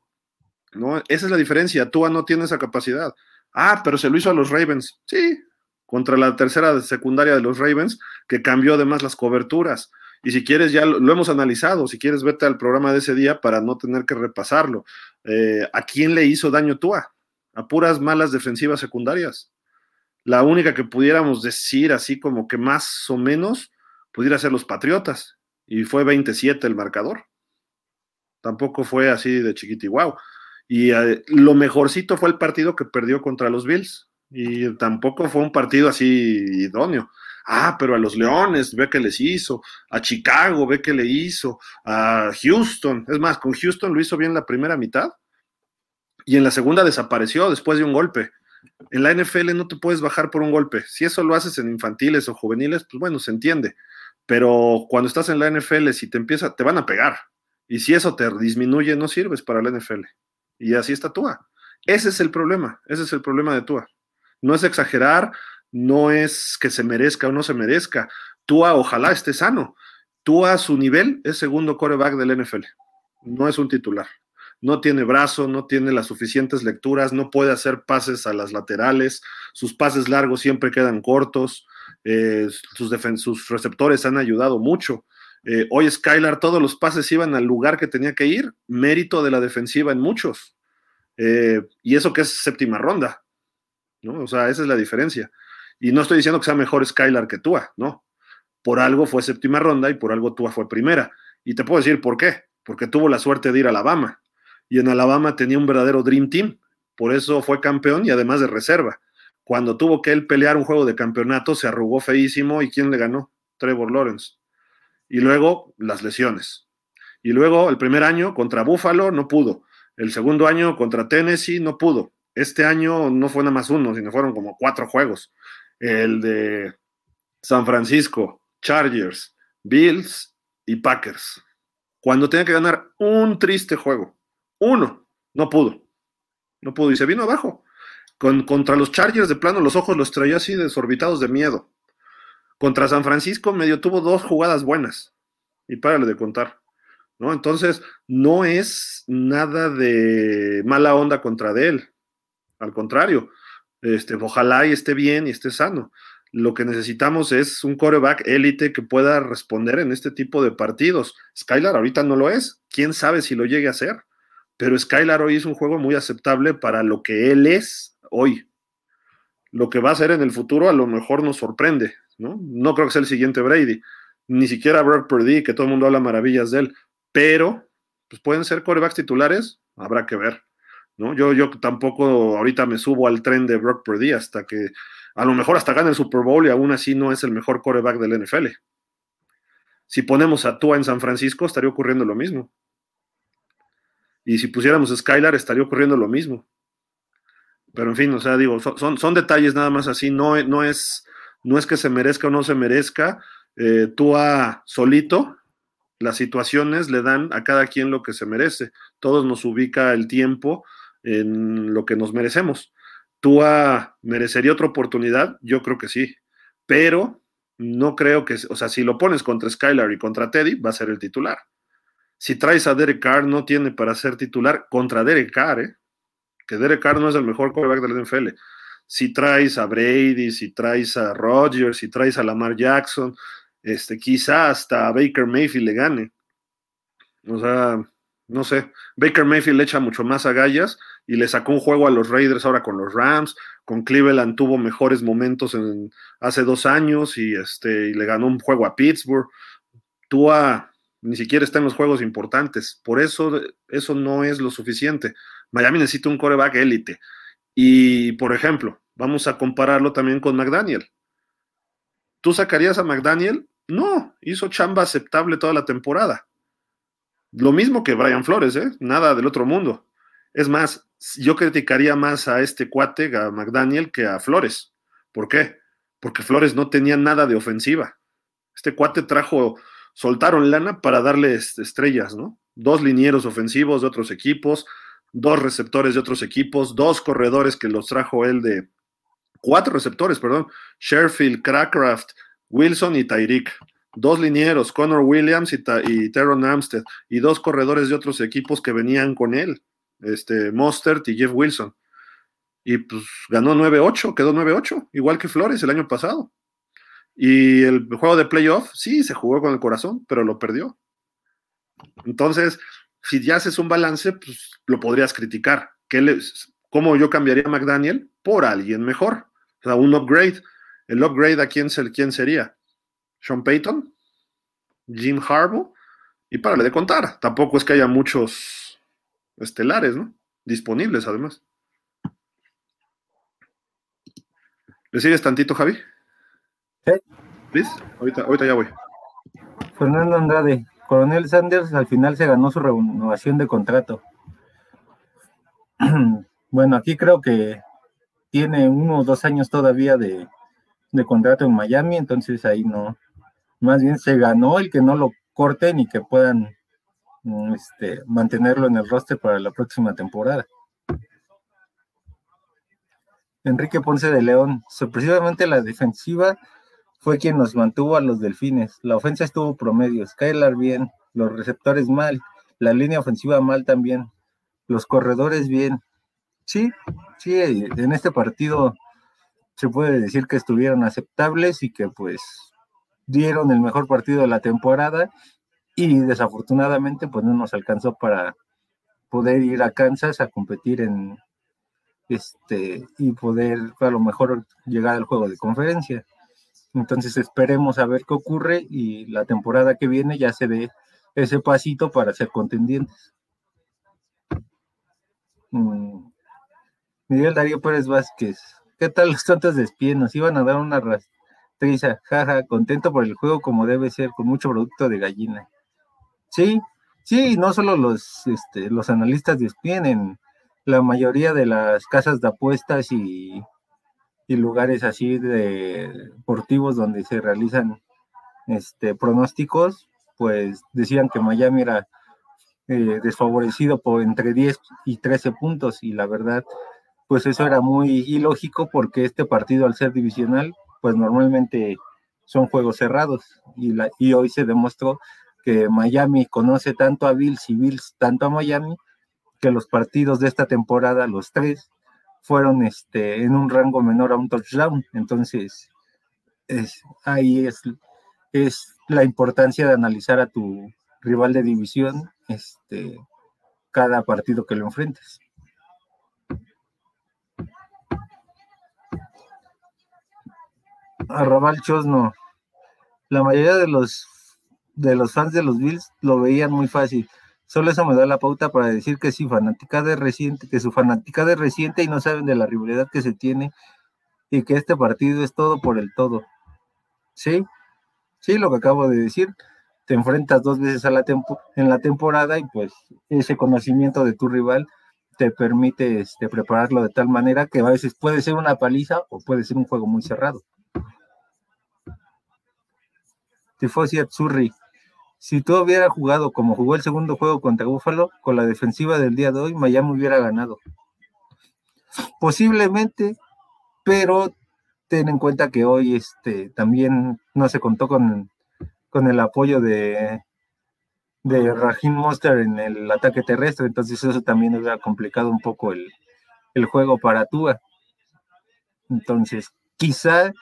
¿no? Esa es la diferencia. Tua no tiene esa capacidad. Ah, pero se lo hizo a los Ravens. Sí, contra la tercera secundaria de los Ravens, que cambió además las coberturas. Y si quieres, ya lo, hemos analizado. Si quieres, vete al programa de ese día para no tener que repasarlo. Eh, ¿A quién le hizo daño Tua? A puras malas defensivas secundarias. La única que pudiéramos decir así como que más o menos pudiera ser los Patriotas. Y fue 27 el marcador. Tampoco fue así de chiquitiguau. Y eh, lo mejorcito fue el partido que perdió contra los Bills. Y tampoco fue un partido así idóneo. Ah, pero a los Leones, ve que les hizo. A Chicago, ve que le hizo. A Houston. Es más, con Houston lo hizo bien la primera mitad. Y en la segunda desapareció después de un golpe. En la NFL no te puedes bajar por un golpe. Si eso lo haces en infantiles o juveniles, pues bueno, se entiende. Pero cuando estás en la NFL, si te empieza, te van a pegar. Y si eso te disminuye, no sirves para la NFL. Y así está Tua. Ese es el problema. Ese es el problema de Tua. No es exagerar, no es que se merezca o no se merezca. Tua ojalá esté sano. Tua a su nivel es segundo coreback del NFL. No es un titular no tiene brazo, no tiene las suficientes lecturas, no puede hacer pases a las laterales, sus pases largos siempre quedan cortos, eh, sus, receptores han ayudado mucho. Eh, hoy Skylar, todos los pases iban al lugar que tenía que ir, mérito de la defensiva en muchos. Eh, y eso que es séptima ronda, ¿no? O sea, esa es la diferencia. Y no estoy diciendo que sea mejor Skylar que Tua, no. Por algo fue séptima ronda y por algo Tua fue primera. Y te puedo decir por qué. Porque tuvo la suerte de ir a Alabama y en Alabama tenía un verdadero Dream Team, por eso fue campeón y además de reserva. Cuando tuvo que él pelear un juego de campeonato, se arrugó feísimo y ¿quién le ganó? Trevor Lawrence. Y luego las lesiones. Y luego el primer año contra Buffalo no pudo. El segundo año contra Tennessee no pudo. Este año no fue nada más uno, sino fueron como cuatro juegos. El de San Francisco, Chargers, Bills y Packers. Cuando tenía que ganar un triste juego. Uno, no pudo. No pudo y se vino abajo. Con, contra los Chargers de plano los ojos los traía así desorbitados de miedo. Contra San Francisco medio tuvo dos jugadas buenas. Y párale de contar. ¿no? Entonces, no es nada de mala onda contra él. Al contrario, este, ojalá y esté bien y esté sano. Lo que necesitamos es un coreback élite que pueda responder en este tipo de partidos. Skylar ahorita no lo es. ¿Quién sabe si lo llegue a hacer? Pero Skylar hoy es un juego muy aceptable para lo que él es hoy. Lo que va a ser en el futuro a lo mejor nos sorprende, ¿no? No creo que sea el siguiente Brady, ni siquiera Brock Purdy, que todo el mundo habla maravillas de él, pero pues pueden ser corebacks titulares, habrá que ver, ¿no? Yo, yo tampoco ahorita me subo al tren de Brock Purdy hasta que a lo mejor hasta gane el Super Bowl y aún así no es el mejor coreback del NFL. Si ponemos a Tua en San Francisco, estaría ocurriendo lo mismo. Y si pusiéramos Skylar estaría ocurriendo lo mismo. Pero en fin, o sea, digo, son, son detalles nada más así, no, no, es, no es que se merezca o no se merezca. Eh, tú a solito, las situaciones le dan a cada quien lo que se merece. Todos nos ubica el tiempo en lo que nos merecemos. ¿Tú a merecería otra oportunidad? Yo creo que sí. Pero no creo que, o sea, si lo pones contra Skylar y contra Teddy, va a ser el titular. Si traes a Derek Carr, no tiene para ser titular contra Derek Carr, ¿eh? que Derek Carr no es el mejor quarterback del NFL. si traes a Brady, si traes a Rodgers, si traes a Lamar Jackson, este, quizá hasta a Baker Mayfield le gane. O sea, no sé, Baker Mayfield le echa mucho más agallas y le sacó un juego a los Raiders ahora con los Rams, con Cleveland tuvo mejores momentos en, hace dos años y, este, y le ganó un juego a Pittsburgh. Tua ni siquiera está en los juegos importantes, por eso eso no es lo suficiente. Miami necesita un coreback élite. Y, por ejemplo, vamos a compararlo también con McDaniel. ¿Tú sacarías a McDaniel? No, hizo chamba aceptable toda la temporada. Lo mismo que Brian Flores, ¿eh? Nada del otro mundo. Es más, yo criticaría más a este cuate, a McDaniel, que a Flores. ¿Por qué? Porque Flores no tenía nada de ofensiva. Este cuate trajo, soltaron lana para darle estrellas, ¿no? Dos linieros ofensivos de otros equipos, dos receptores de otros equipos, dos corredores que los trajo él de cuatro receptores, perdón, Sherfield, Crackraft, Wilson y Tyreek. Dos linieros, Connor Williams y, y Amstead, y dos corredores de otros equipos que venían con él, este, Mostert y Jeff Wilson. Y pues ganó 9-8, quedó 9-8, igual que Flores el año pasado. Y el juego de playoff, sí, se jugó con el corazón, pero lo perdió. Entonces, si ya haces un balance, pues lo podrías criticar. ¿Qué ¿Cómo yo cambiaría a McDaniel? Por alguien mejor. O sea, un upgrade. ¿El upgrade a quién, quién sería? ¿Sean Payton? ¿Jim Harbaugh? Y párale de contar. Tampoco es que haya muchos estelares, ¿no? Disponibles, además. ¿Le sigues tantito, Javi? ¿Liz? Ahorita, ahorita ya voy. Fernando Andrade. Coronel Sanders al final se ganó su renovación de contrato. bueno, aquí creo que tiene uno o dos años todavía de, contrato en Miami, entonces ahí no. Más bien se ganó el que no lo corten y que puedan mm, este, mantenerlo en el roster para la próxima temporada. Enrique Ponce de León, sorpresivamente la defensiva fue quien nos mantuvo a los delfines. La ofensa estuvo promedio, Skylar bien, los receptores mal, la línea ofensiva mal también, los corredores bien. Sí, sí, en este partido se puede decir que estuvieron aceptables y que pues dieron el mejor partido de la temporada y desafortunadamente pues no nos alcanzó para poder ir a Kansas a competir en este y poder a lo mejor llegar al juego de conferencia. Entonces esperemos a ver qué ocurre y la temporada que viene ya se dé ese pasito para ser contendientes. Mm. Miguel Darío Pérez Vázquez, ¿qué tal los tontos de? Nos iban a dar una rastriza, jaja, contento por el juego como debe ser, con mucho producto de gallina. Sí, sí, no solo los, este, los analistas de en la mayoría de las casas de apuestas y y lugares así de deportivos donde se realizan este, pronósticos, pues decían que Miami era eh, desfavorecido por entre 10 y 13 puntos y la verdad, pues eso era muy ilógico porque este partido al ser divisional, pues normalmente son juegos cerrados y, la, y hoy se demostró que Miami conoce tanto a Bills y Bills tanto a Miami que los partidos de esta temporada, los tres, fueron este, en un rango menor a un touchdown. Entonces, es, ahí es, es la importancia de analizar a tu rival de división este, cada partido que lo enfrentes. Arrabal Chosno. La mayoría de los de los fans de los Bills lo veían muy fácil. Solo eso me da la pauta para decir que sí, fanática de reciente, que su fanática de reciente y no saben de la rivalidad que se tiene y que este partido es todo por el todo. Sí, sí, lo que acabo de decir. Te enfrentas dos veces en la temporada y pues ese conocimiento de tu rival te permite este, prepararlo de tal manera que a veces puede ser una paliza o puede ser un juego muy cerrado. Tifosi Azzurri, si tú hubieras jugado como jugó el segundo juego contra Búfalo, con la defensiva del día de hoy, Miami hubiera ganado. Posiblemente, pero ten en cuenta que hoy este, también no se contó con, con el apoyo de, de Raheem Monster en el ataque terrestre, entonces eso también hubiera complicado un poco el, el juego para Tua. Entonces, quizá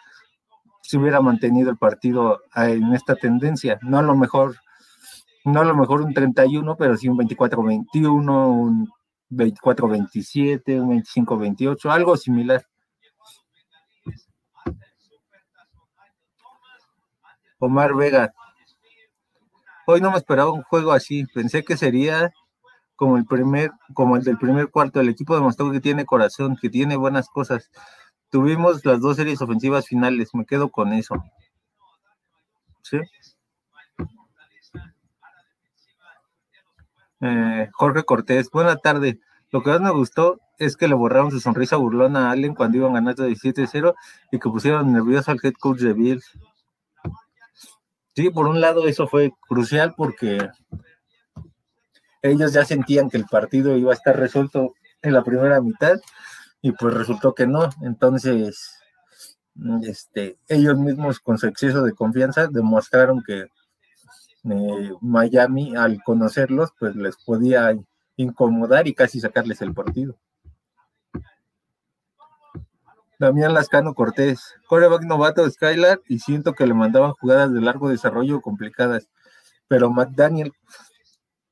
se hubiera mantenido el partido en esta tendencia, no a lo mejor, no a lo mejor un 31, pero sí un 24-21, un 24-27, un 25-28, algo similar. Omar Vega. Hoy no me esperaba un juego así. Pensé que sería como el primer, como el del primer cuarto. El equipo demostró que tiene corazón, que tiene buenas cosas. Tuvimos las dos series ofensivas finales. Me quedo con eso. ¿Sí? Eh, Jorge Cortés, buena tarde. Lo que más me gustó es que le borraron su sonrisa burlona a Allen cuando iban ganando 17-0 y que pusieron nervioso al head coach de Bills. Sí, por un lado eso fue crucial porque ellos ya sentían que el partido iba a estar resuelto en la primera mitad y pues resultó que no. Entonces, este, ellos mismos con su exceso de confianza demostraron que Miami al conocerlos pues les podía incomodar y casi sacarles el partido. Damián Lascano Cortés, coreback novato de Skylar y siento que le mandaban jugadas de largo desarrollo complicadas, pero McDaniel,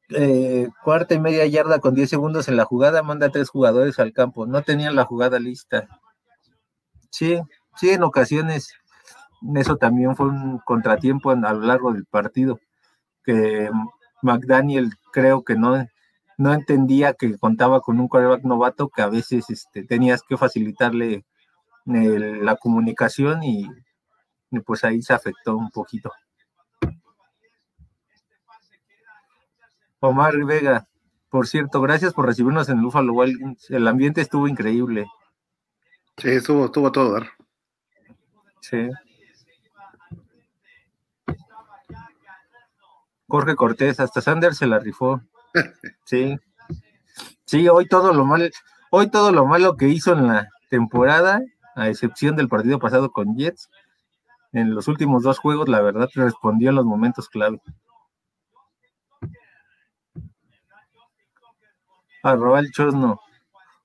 eh, cuarta y media yarda con 10 segundos en la jugada, manda a tres jugadores al campo, no tenían la jugada lista. Sí, sí, en ocasiones eso también fue un contratiempo a lo largo del partido, que McDaniel creo que no, no entendía que contaba con un coreback novato que a veces este, tenías que facilitarle la comunicación y, pues ahí se afectó un poquito. Omar Vega, por cierto, gracias por recibirnos en Buffalo Wild El ambiente estuvo increíble. Sí, estuvo, estuvo a todo dar. Sí. Jorge Cortés, hasta Sanders se la rifó. Sí. Sí, hoy todo lo mal, hoy todo lo malo que hizo en la temporada a excepción del partido pasado con Jets, en los últimos dos juegos, la verdad, respondió en los momentos clave. Arroba el Chosno.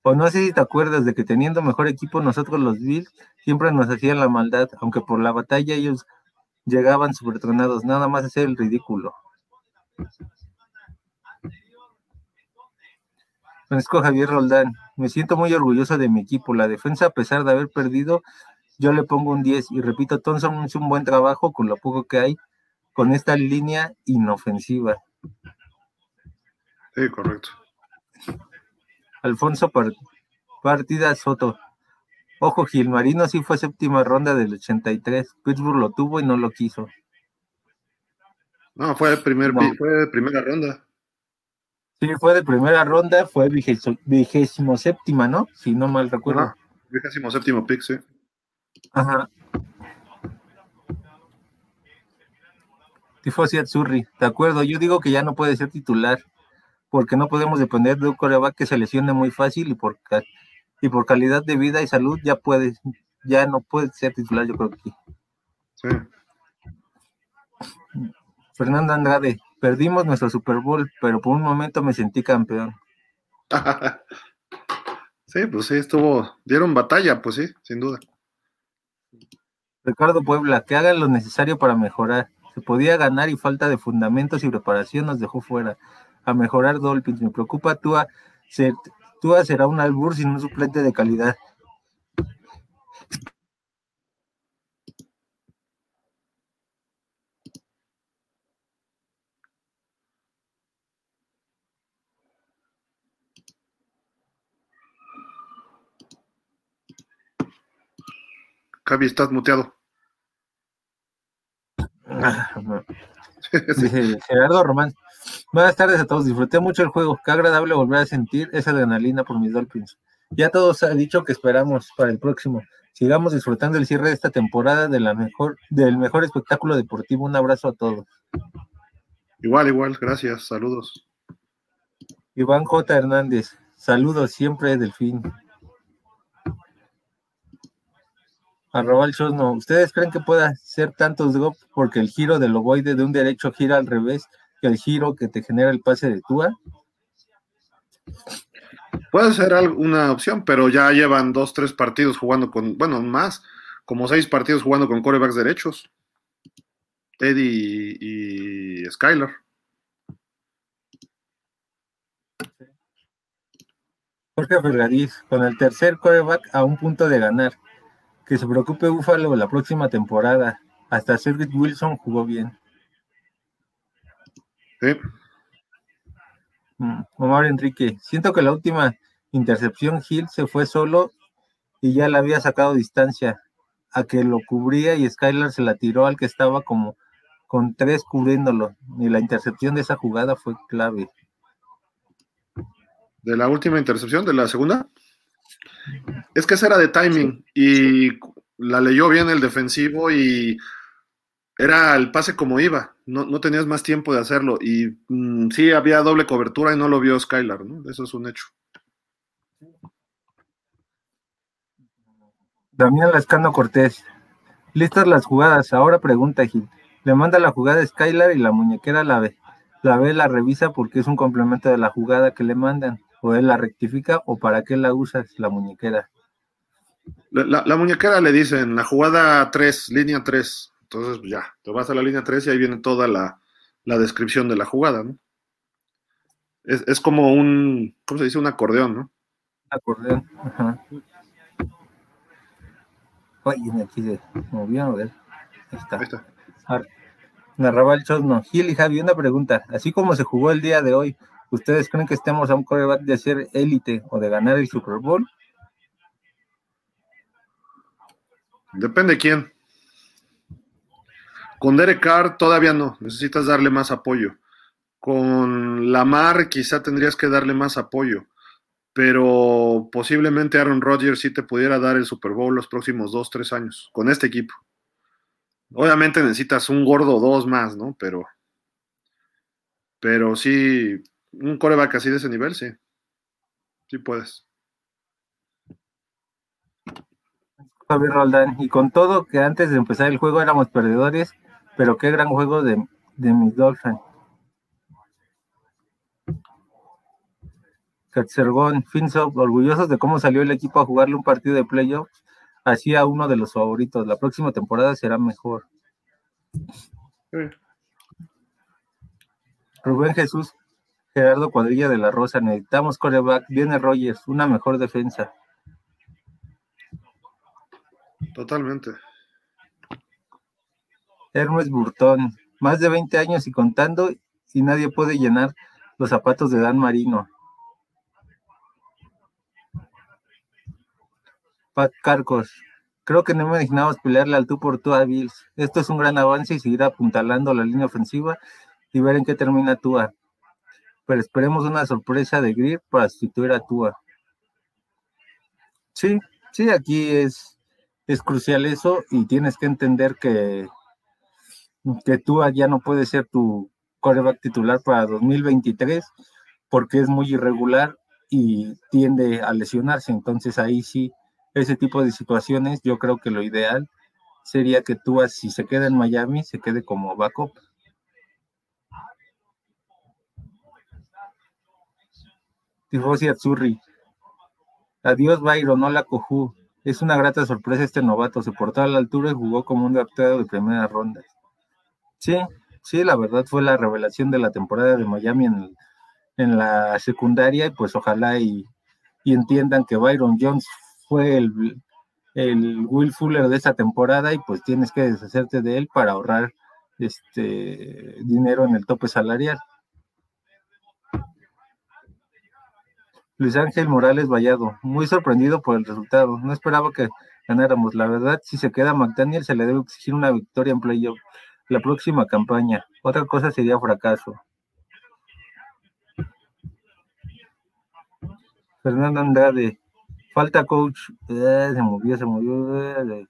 O no sé si te acuerdas de que teniendo mejor equipo, nosotros los Bills siempre nos hacían la maldad, aunque por la batalla ellos llegaban supertronados, nada más hacer el ridículo. Francisco Javier Roldán, me siento muy orgulloso de mi equipo. La defensa, a pesar de haber perdido, yo le pongo un 10 y repito, Thompson hizo un buen trabajo con lo poco que hay con esta línea inofensiva. Sí, correcto. Alfonso Partida Soto. Ojo, Gilmarino sí fue séptima ronda del 83. Pittsburgh lo tuvo y no lo quiso. No, fue, primer, fue primera ronda. Sí, fue de primera ronda, fue vigésimo, séptima, ¿no? Si no mal recuerdo. vigésimo séptimo pick, sí. Ajá. Tifosi Atzurri, de acuerdo, yo digo que ya no puede ser titular, porque no podemos depender de un coreback que se lesione muy fácil y por, y por calidad de vida y salud ya puede, ya no puede ser titular, yo creo que. Sí. Fernando Andrade, Perdimos nuestro Super Bowl, pero por un momento me sentí campeón. sí, pues sí, estuvo, dieron batalla, pues sí, sin duda. Ricardo Puebla, que hagan lo necesario para mejorar. Se podía ganar y falta de fundamentos y preparación nos dejó fuera. A mejorar Dolphins, me preocupa Tua, Tua será un albur sin un suplente de calidad. Javi, estás muteado. Gerardo Román. Buenas tardes a todos. Disfruté mucho el juego. Qué agradable volver a sentir esa adrenalina por mis Dolphins. Ya todos han dicho que esperamos para el próximo. Sigamos disfrutando el cierre de esta temporada de la mejor, del mejor espectáculo deportivo. Un abrazo a todos. Igual, igual. Gracias. Saludos. Iván J. Hernández. Saludos siempre, Delfín. Arroba el no. ¿Ustedes creen que pueda ser tantos drop porque el giro del ovoide de un derecho gira al revés que el giro que te genera el pase de Tua? Puede ser una opción, pero ya llevan dos, tres partidos jugando con, bueno, más, como seis partidos jugando con corebacks derechos. Teddy y, Skyler. Jorge Fergariz, con el tercer coreback a un punto de ganar. Que se preocupe Búfalo la próxima temporada. Hasta Cedric Wilson jugó bien. Sí. Mm, Omar Enrique, siento que la última intercepción Hill se fue solo y ya la había sacado distancia a que lo cubría y Skylar se la tiró al que estaba como con tres cubriéndolo. Y la intercepción de esa jugada fue clave. ¿De la última intercepción? ¿De la segunda? Es que esa era de timing y la leyó bien el defensivo y era el pase como iba, no, tenías más tiempo de hacerlo. Y mm, sí, había doble cobertura y no lo vio Skylar, ¿no? Eso es un hecho. Damián Lascano Cortés. Listas las jugadas. Ahora pregunta Gil. Le manda la jugada a Skylar y la muñequera la ve. La ve, la revisa porque es un complemento de la jugada que le mandan. O él la rectifica o para qué la usas la muñequera. La, la muñequera le dicen la jugada 3, línea 3 entonces, pues, ya, te vas a la línea 3 y ahí viene toda la, descripción de la jugada, ¿no? Es, como un, ¿cómo se dice? Un acordeón, ¿no? Acordeón, ajá. Oye, aquí se movió, a ver. Ahí está. Ahí está. Narraba el Chosno. Gil y Javi, una pregunta. Así como se jugó el día de hoy, ¿ustedes creen que estemos a un coreback de hacer élite o de ganar el Super Bowl? Depende quién. Con Derek Carr todavía no, necesitas darle más apoyo. Con Lamar quizá tendrías que darle más apoyo, pero posiblemente Aaron Rodgers sí te pudiera dar el Super Bowl los próximos dos, tres años con este equipo. Obviamente necesitas un gordo dos más, ¿no? Pero, pero sí, un coreback así de ese nivel, sí. Sí puedes. Javier Roldán, y con todo que antes de empezar el juego éramos perdedores, pero qué gran juego de, de mis Dolphins. Catzergón, Finso, orgullosos de cómo salió el equipo a jugarle un partido de playoffs, hacía uno de los favoritos. La próxima temporada será mejor. Rubén Jesús, Gerardo Cuadrilla de la Rosa, necesitamos coreback, viene Rogers, una mejor defensa. Totalmente. Hermes Burtón, más de 20 años y contando, y nadie puede llenar los zapatos de Dan Marino. Pat Carcos, creo que no me imaginábamos pelearle al tú por tú a Bills. Esto es un gran avance y seguir apuntalando la línea ofensiva y ver en qué termina Tua. Pero esperemos una sorpresa de Greer para sustituir a Tua. Sí, sí, aquí es, es crucial eso y tienes que entender que que tú ya no puedes ser tu coreback titular para 2023 porque es muy irregular y tiende a lesionarse. Entonces ahí sí, ese tipo de situaciones, yo creo que lo ideal sería que tú, si se queda en Miami, se quede como backup. Tifosi Azzurri. Adiós, Byron, no la cojú. Es una grata sorpresa este novato. Se portó a la altura y jugó como un adaptado de primera ronda. Sí, sí, la verdad fue la revelación de la temporada de Miami en, la secundaria y pues ojalá y, entiendan que Byron Jones fue el, el Will Fuller de esa temporada y pues tienes que deshacerte de él para ahorrar este dinero en el tope salarial. Luis Ángel Morales Vallado, muy sorprendido por el resultado. No esperaba que ganáramos. La verdad, si se queda McDaniel, se le debe exigir una victoria en playoff la próxima campaña. Otra cosa sería fracaso. Fernando Andrade, falta coach, eh, se movió, se movió, eh,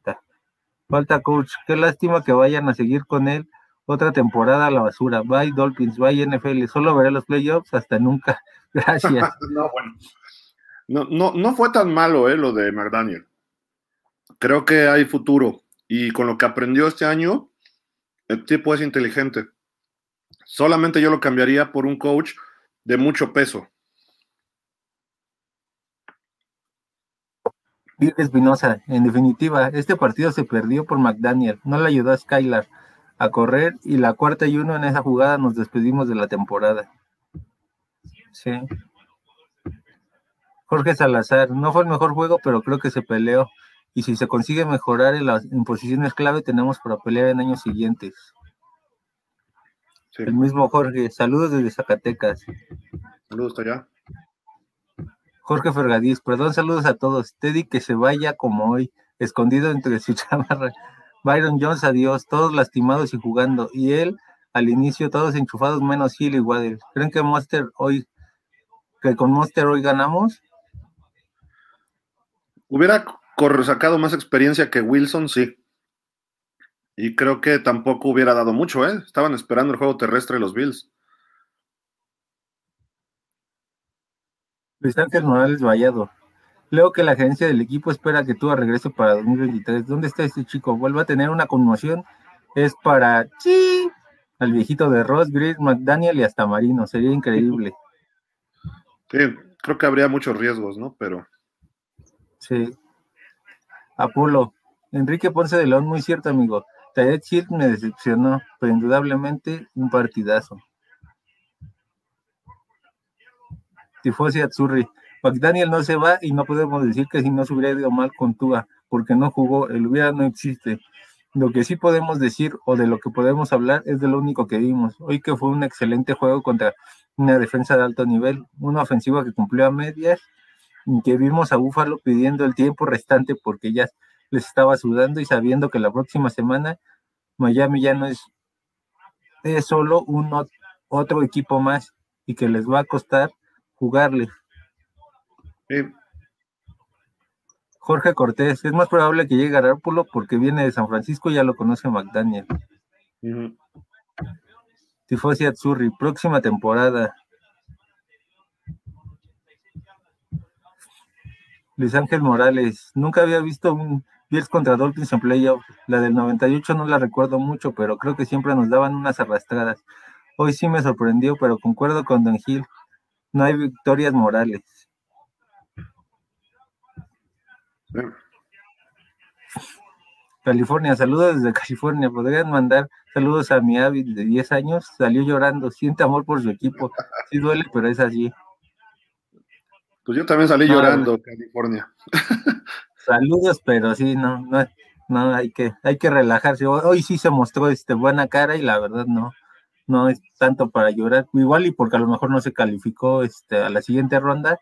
falta coach, qué lástima que vayan a seguir con él otra temporada a la basura. Bye Dolphins, bye NFL, solo veré los playoffs, hasta nunca. Gracias. no, bueno. No, no, no fue tan malo eh, lo de McDaniel. Creo que hay futuro. Y con lo que aprendió este año, el tipo es inteligente. Solamente yo lo cambiaría por un coach de mucho peso. Espinosa, en definitiva, este partido se perdió por McDaniel, no le ayudó a Skylar a correr y la cuarta y uno en esa jugada nos despedimos de la temporada. Sí. Jorge Salazar, no fue el mejor juego, pero creo que se peleó. Y si se consigue mejorar en las posiciones clave, tenemos para pelear en años siguientes. El mismo Jorge, saludos desde Zacatecas. Saludos allá. Jorge Fergadís, perdón, saludos a todos. Teddy que se vaya como hoy, escondido entre su chamarra. Byron Jones, adiós, todos lastimados y jugando. Y él, al inicio, todos enchufados, menos Hill y Waddell. ¿Creen que Monster hoy, que con Monster hoy ganamos? Hubiera sacado más experiencia que Wilson, sí. Y creo que tampoco hubiera dado mucho, ¿eh? Estaban esperando el juego terrestre de los Bills. Luis Ángel Morales Vallado. Leo que la gerencia del equipo espera que tú regrese para 2023. ¿Dónde está este chico? Vuelva a tener una conmoción. Es para sí, al viejito de Ross, Gris, McDaniel y hasta Marino. Sería increíble. Sí, creo que habría muchos riesgos, ¿no? Pero. Sí. Apolo. Enrique Ponce de León, muy cierto, amigo. Tayet Hill me decepcionó, pero indudablemente un partidazo. Tifosi Atsuri. McDaniel no se va y no podemos decir que si no se hubiera ido mal con Tua, porque no jugó, el hubiera no existe. Lo que sí podemos decir o de lo que podemos hablar es de lo único que vimos. Hoy que fue un excelente juego contra una defensa de alto nivel, una ofensiva que cumplió a medias, que vimos a Búfalo pidiendo el tiempo restante porque ya les estaba sudando y sabiendo que la próxima semana Miami ya no es, es solo un otro equipo más y que les va a costar Jorge Cortés, es más probable que llegue a Garápulo porque viene de San Francisco y ya lo conoce McDaniel. Tifosi Atsuri, próxima temporada. Luis Ángel Morales, nunca había visto un Bills contra Dolphins en playoff. La del 98 no la recuerdo mucho, pero creo que siempre nos daban unas arrastradas. Hoy sí me sorprendió, pero concuerdo con Don Gil. No hay victorias morales. California, saludos desde California. Podrían mandar saludos a mi Avi de 10 años. Salió llorando, siente amor por su equipo. Sí duele, pero es así. Pues yo también salí llorando, California. Saludos, pero sí, no, no, no, hay que, hay que relajarse. Hoy sí se mostró este buena cara y la verdad no, no es tanto para llorar. Igual y porque a lo mejor no se calificó este, a la siguiente ronda,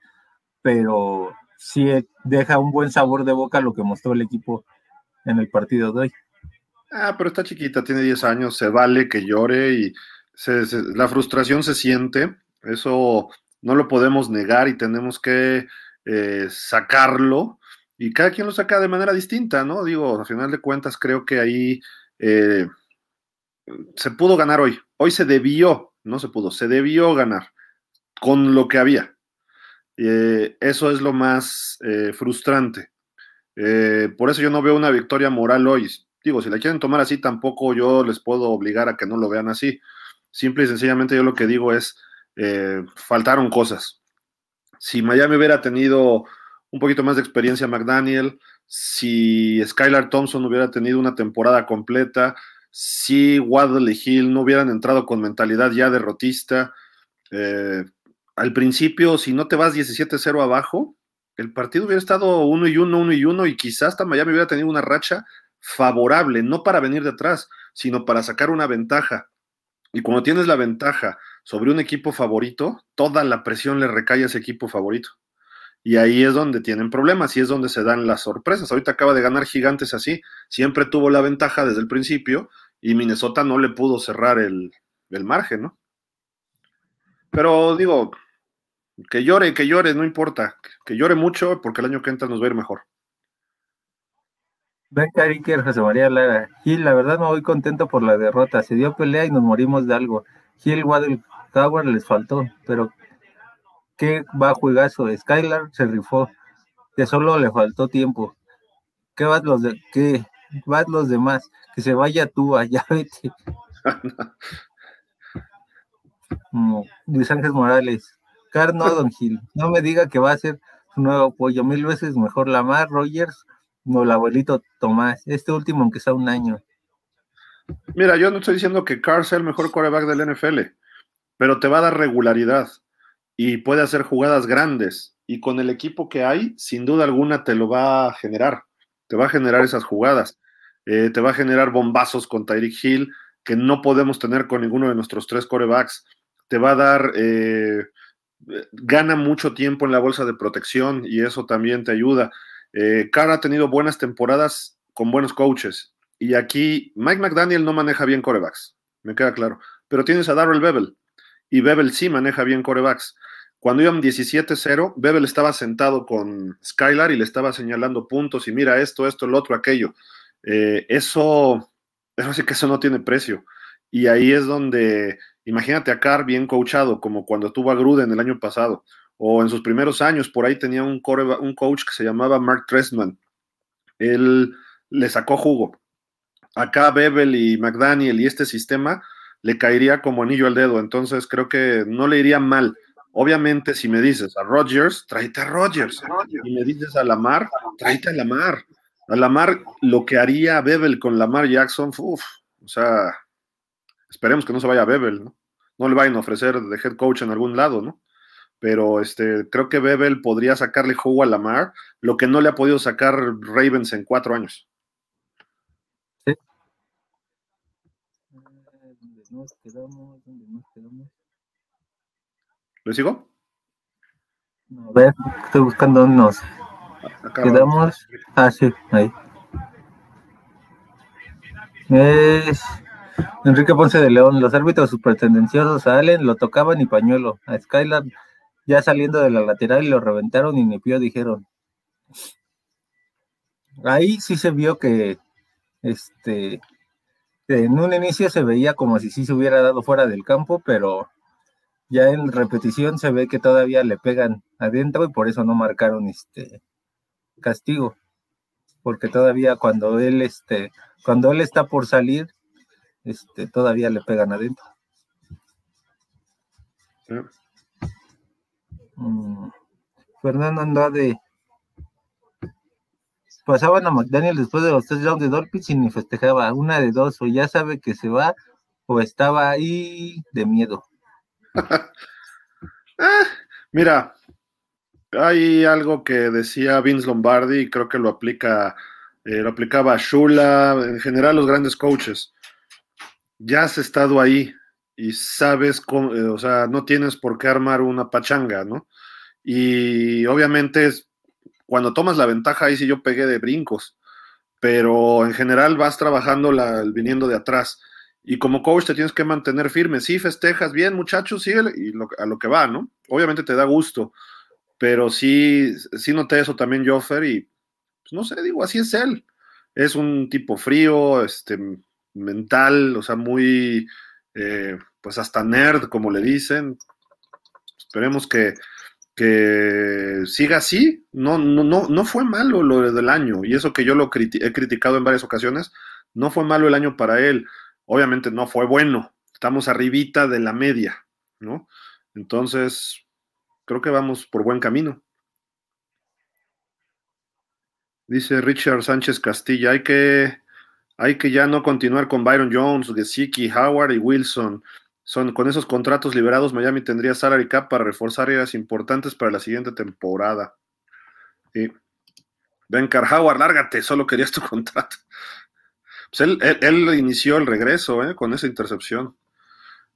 pero sí deja un buen sabor de boca lo que mostró el equipo en el partido de hoy. Ah, pero está chiquita, tiene 10 años, se vale que llore y la frustración se siente, eso no lo podemos negar y tenemos que eh, sacarlo y cada quien lo saca de manera distinta, ¿no? Digo, a final de cuentas creo que ahí eh, se pudo ganar hoy, hoy se debió, no se pudo, se debió ganar con lo que había. Eh, eso es lo más eh, frustrante. Eh, por eso yo no veo una victoria moral hoy. Digo, si la quieren tomar así, tampoco yo les puedo obligar a que no lo vean así. Simple y sencillamente yo lo que digo es, faltaron cosas. Si Miami hubiera tenido un poquito más de experiencia McDaniel, si Skylar Thompson hubiera tenido una temporada completa, si Waddle y Hill no hubieran entrado con mentalidad ya derrotista, eh, al principio, si no te vas 17-0 abajo, el partido hubiera estado 1 y 1, 1 y 1 y quizás hasta Miami hubiera tenido una racha favorable, no para venir de atrás, sino para sacar una ventaja. Y cuando tienes la ventaja sobre un equipo favorito, toda la presión le recae a ese equipo favorito. Y ahí es donde tienen problemas y es donde se dan las sorpresas. Ahorita acaba de ganar Gigantes así, siempre tuvo la ventaja desde el principio y Minnesota no le pudo cerrar el, el margen, ¿no? Pero digo, que llore, que llore, no importa. Que llore mucho porque el año que entra nos va a ir mejor. Venga, Iker, José María Lara. Gil, la verdad me voy contento por la derrota. Se dio pelea y nos morimos de algo. Gil Waddle Tower les faltó, pero qué va juegazo. Skylar se rifó. Que solo le faltó tiempo. ¿Qué vas los de qué? Vas los demás? Que se vaya tú allá, vete. Luis Ángel Morales. Carno Don Gil, no me diga que va a ser su nuevo apoyo. Mil veces mejor Lamar, Rogers o el abuelito Tomás. Este último, aunque sea un año. Mira, yo no estoy diciendo que Carr sea el mejor quarterback del NFL, pero te va a dar regularidad y puede hacer jugadas grandes. Y con el equipo que hay, sin duda alguna te lo va a generar. Te va a generar esas jugadas. Eh, te va a generar bombazos con Tyreek Hill que no podemos tener con ninguno de nuestros tres corebacks. Te va a dar, eh, gana mucho tiempo en la bolsa de protección y eso también te ayuda. Eh, ha tenido buenas temporadas con buenos coaches. Y aquí Mike McDaniel no maneja bien corebacks, me queda claro. Pero tienes a Darrell Bevel. Y Bevel sí maneja bien corebacks. Cuando iban 17-0, Bevel estaba sentado con Skylar y le estaba señalando puntos y mira esto, esto, el otro, aquello. Eh, eso, eso sí que eso no tiene precio. Y ahí es donde, imagínate a Carr bien coachado, como cuando tuvo a Gruden el año pasado, o en sus primeros años, por ahí tenía un, coach que se llamaba Mark Trestman. Él le sacó jugo. Acá Bevel y McDaniel y este sistema le caería como anillo al dedo, entonces creo que no le iría mal. Obviamente, si me dices a Rodgers, tráete a Rodgers. Y me dices a Lamar, tráete a Lamar. A Lamar, lo que haría Bevel con Lamar Jackson, uff, o sea, esperemos que no se vaya a Bevel, ¿no? No le vayan a ofrecer de head coach en algún lado, ¿no? pero este, creo que Bebel podría sacarle jugo a Lamar, lo que no le ha podido sacar Ravens en cuatro años. Sí. ¿Dónde nos quedamos? ¿Dónde nos quedamos? ¿Le sigo? A ver, estoy buscando dónde nos quedamos. Ah, sí, ahí. Es Enrique Ponce de León. Los árbitros supertendenciosos a Allen lo tocaban y pañuelo. A Skylar ya saliendo de la lateral y lo reventaron y ni pío dijeron. Ahí sí se vio que este en un inicio se veía como si sí se hubiera dado fuera del campo, pero ya en repetición se ve que todavía le pegan adentro y por eso no marcaron este castigo. Porque todavía cuando él este cuando él está por salir, este todavía le pegan adentro. Mm. Fernando Andrade. Pasaban a McDaniel después de los tres rounds de Dolphins y ni festejaba. Una de dos, o ya sabe que se va, o estaba ahí de miedo. Ah, mira, hay algo que decía Vince Lombardi y creo que lo aplica, eh, lo aplicaba a Shula, en general los grandes coaches. Ya has estado ahí, y sabes, cómo, eh, o sea, no tienes por qué armar una pachanga, ¿no? Y obviamente cuando tomas la ventaja, ahí sí yo pegué de brincos, pero en general vas trabajando la, viniendo de atrás. Y como coach te tienes que mantener firme. Sí, festejas bien, muchachos, sí, y a lo que va, ¿no? Obviamente te da gusto, pero sí, sí noté eso también, Joffer, y pues, no sé, digo, así es él. Es un tipo frío, este, mental, o sea, muy, eh, pues hasta nerd, como le dicen. Esperemos que, que siga así. No, no, no, no fue malo lo del año, y eso que yo lo he criticado en varias ocasiones, no fue malo el año para él. Obviamente no fue bueno. Estamos arribita de la media, ¿no? Entonces, creo que vamos por buen camino. Dice Richard Sánchez Castilla, hay que hay que ya no continuar con Byron Jones, Gesicki, Howard y Wilson. Son, con esos contratos liberados, Miami tendría salary cap para reforzar áreas importantes para la siguiente temporada. Sí. Bencar Howard, lárgate, solo querías tu contrato. Pues él, inició el regreso ¿eh? con esa intercepción.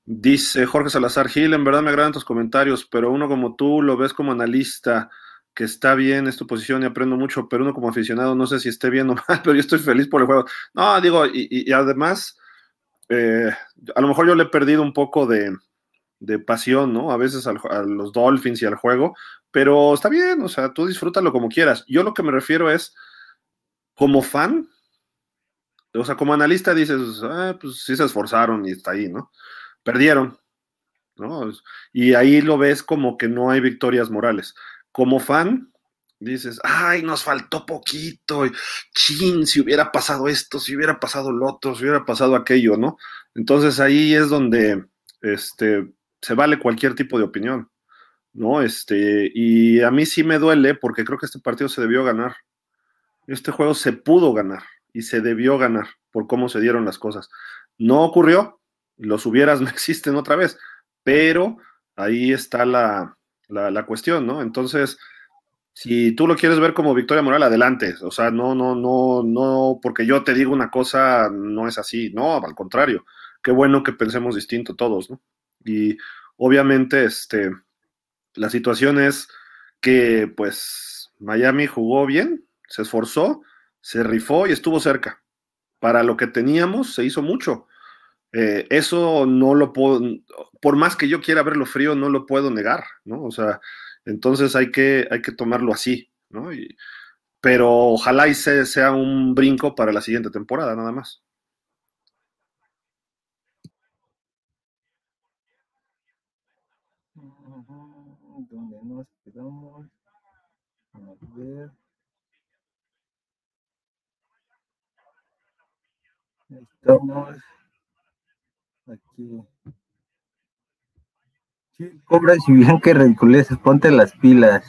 Dice Jorge Salazar Gil, en verdad me agradan tus comentarios, pero uno como tú lo ves como analista que está bien, es tu posición y aprendo mucho, pero uno como aficionado no sé si esté bien o mal, pero yo estoy feliz por el juego. No, digo, y, además, eh, a lo mejor yo le he perdido un poco de, pasión, ¿no? A veces a los Dolphins y al juego, pero está bien, o sea, tú disfrútalo como quieras. Yo lo que me refiero es, como fan, o sea, como analista dices, ah, pues sí se esforzaron y está ahí, ¿no? Perdieron, ¿no? Y ahí lo ves como que no hay victorias morales como fan, dices, ay, nos faltó poquito, chin, si hubiera pasado esto, si hubiera pasado lo otro, si hubiera pasado aquello, ¿no? Entonces ahí es donde este, se vale cualquier tipo de opinión. ¿no? Este, y a mí sí me duele porque creo que este partido se debió ganar. Este juego se pudo ganar y se debió ganar por cómo se dieron las cosas. No ocurrió, los hubieras no existen otra vez, pero ahí está la, la, cuestión, ¿no? Entonces, si tú lo quieres ver como victoria moral, adelante. O sea, no, no, no, no, porque yo te digo una cosa, no es así. No, al contrario. Qué bueno que pensemos distinto todos, ¿no? Y obviamente, este, la situación es que, pues, Miami jugó bien, se esforzó, se rifó y estuvo cerca. Para lo que teníamos, se hizo mucho. Eh, eso no lo puedo, por más que yo quiera verlo frío, no lo puedo negar, ¿no? O sea, entonces hay que, hay que tomarlo así, ¿no? pero ojalá y sea un brinco para la siguiente temporada, nada más. ¿Dónde nos quedamos? A ver. Estamos aquí. Sí, cobras y bien que ridiculeces, ponte las pilas.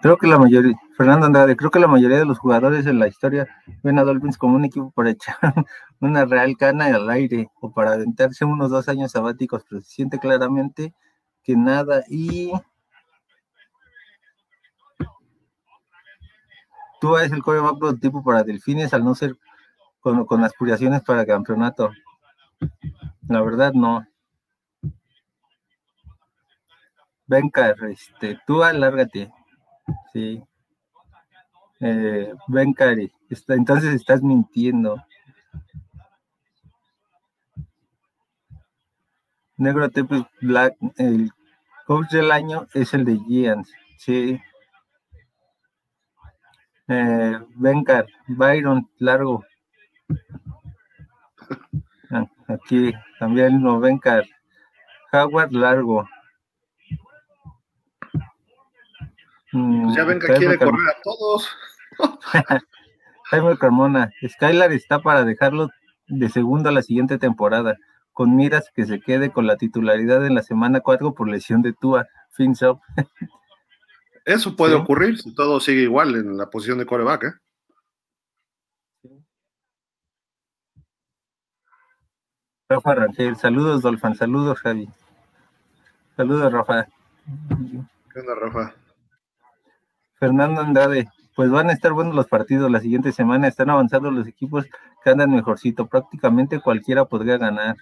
Creo que la mayoría, Fernando Andrade, creo que la mayoría de los jugadores en la historia ven a Dolphins como un equipo para echar una real cana al aire o para aventarse unos dos años sabáticos, pero se siente claramente que nada y tú eres el coreback prototipo para Delfines al no ser con, con aspiraciones para campeonato. La verdad no. Venga, este, tú alárgate. Sí. Eh, ven, Cari, entonces estás mintiendo. Negro Tepes Black, el coach del año es el de Giants, sí. Eh, Bencar, Byron, largo. Ah, aquí también no Bencar. Howard, largo. Pues ya mm, venga, quiere correr a todos. Jaime Carmona, Skylar está para dejarlo de segundo a la siguiente temporada, con miras que se quede con la titularidad en la semana 4 por lesión de Tua, fins Eso puede ocurrir si todo sigue igual en la posición de coreback, ¿eh? Rafa Rangel, saludos Dolfan, saludos Javi. Saludos Rafa. ¿Qué onda Rafa? Fernando Andrade, pues van a estar buenos los partidos la siguiente semana, están avanzando los equipos que andan mejorcito, prácticamente cualquiera podría ganar.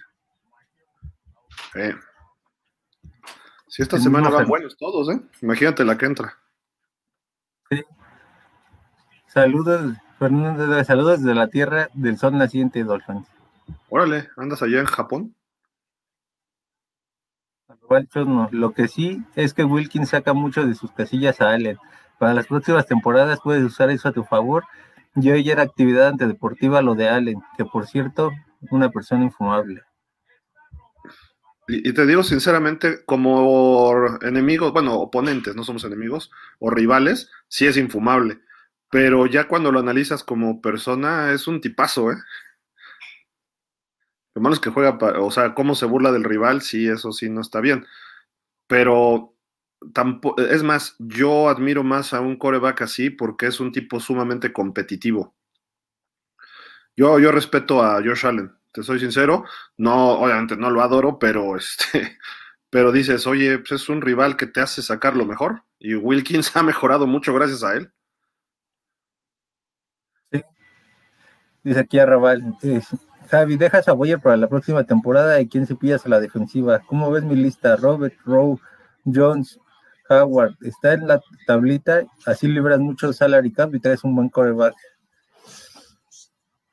Si esta semana van buenos todos, ¿eh? Imagínate la que entra. Sí. Saludos, Fernando, saludos de la tierra del sol naciente, Dolphins. Órale, ¿andas allá en Japón? Lo que sí es que Wilkins saca mucho de sus casillas a Allen. Para las próximas temporadas puedes usar eso a tu favor. Y hoy era actividad antideportiva lo de Allen, que por cierto, una persona infumable. Y, te digo sinceramente, como enemigos, bueno, oponentes, no somos enemigos, o rivales, sí es infumable. Pero ya cuando lo analizas como persona, es un tipazo, ¿eh? Lo malo es que juega, o sea, cómo se burla del rival, sí, eso sí no está bien. Pero es más, yo admiro más a un coreback así porque es un tipo sumamente competitivo. Yo, yo respeto a Josh Allen, te soy sincero, no, obviamente no lo adoro, pero este, pero dices, oye, pues es un rival que te hace sacar lo mejor, y Wilkins ha mejorado mucho gracias a él. Sí. Dice aquí a Raval, Javi, dejas a Boyer para la próxima temporada y quién se pillas a la defensiva. ¿Cómo ves mi lista? Robert, Rowe, Jones, Howard está en la tablita, así libras mucho salary cap y traes un buen coreback.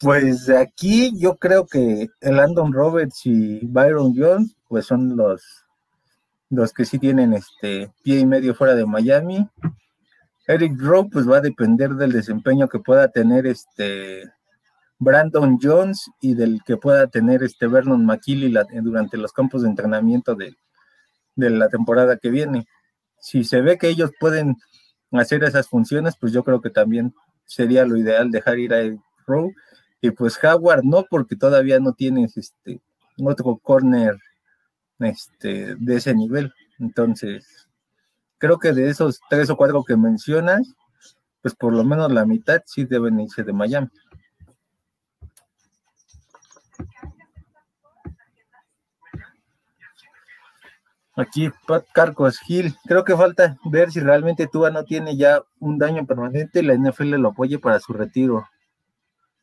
Pues aquí yo creo que el Andon Roberts y Byron Jones, pues son los, los que sí tienen este pie y medio fuera de Miami. Eric Rowe, pues va a depender del desempeño que pueda tener este Brandon Jones y del que pueda tener este Vernon McKinley durante los campos de entrenamiento de, de la temporada que viene si se ve que ellos pueden hacer esas funciones, pues yo creo que también sería lo ideal dejar ir a Rowe. Y pues Howard no, porque todavía no tienes este, otro corner este, de ese nivel. Entonces, creo que de esos tres o cuatro que mencionas, pues por lo menos la mitad sí deben irse de Miami. Aquí Pat Carcos Gil, creo que falta ver si realmente Tua no tiene ya un daño permanente y la NFL lo apoye para su retiro.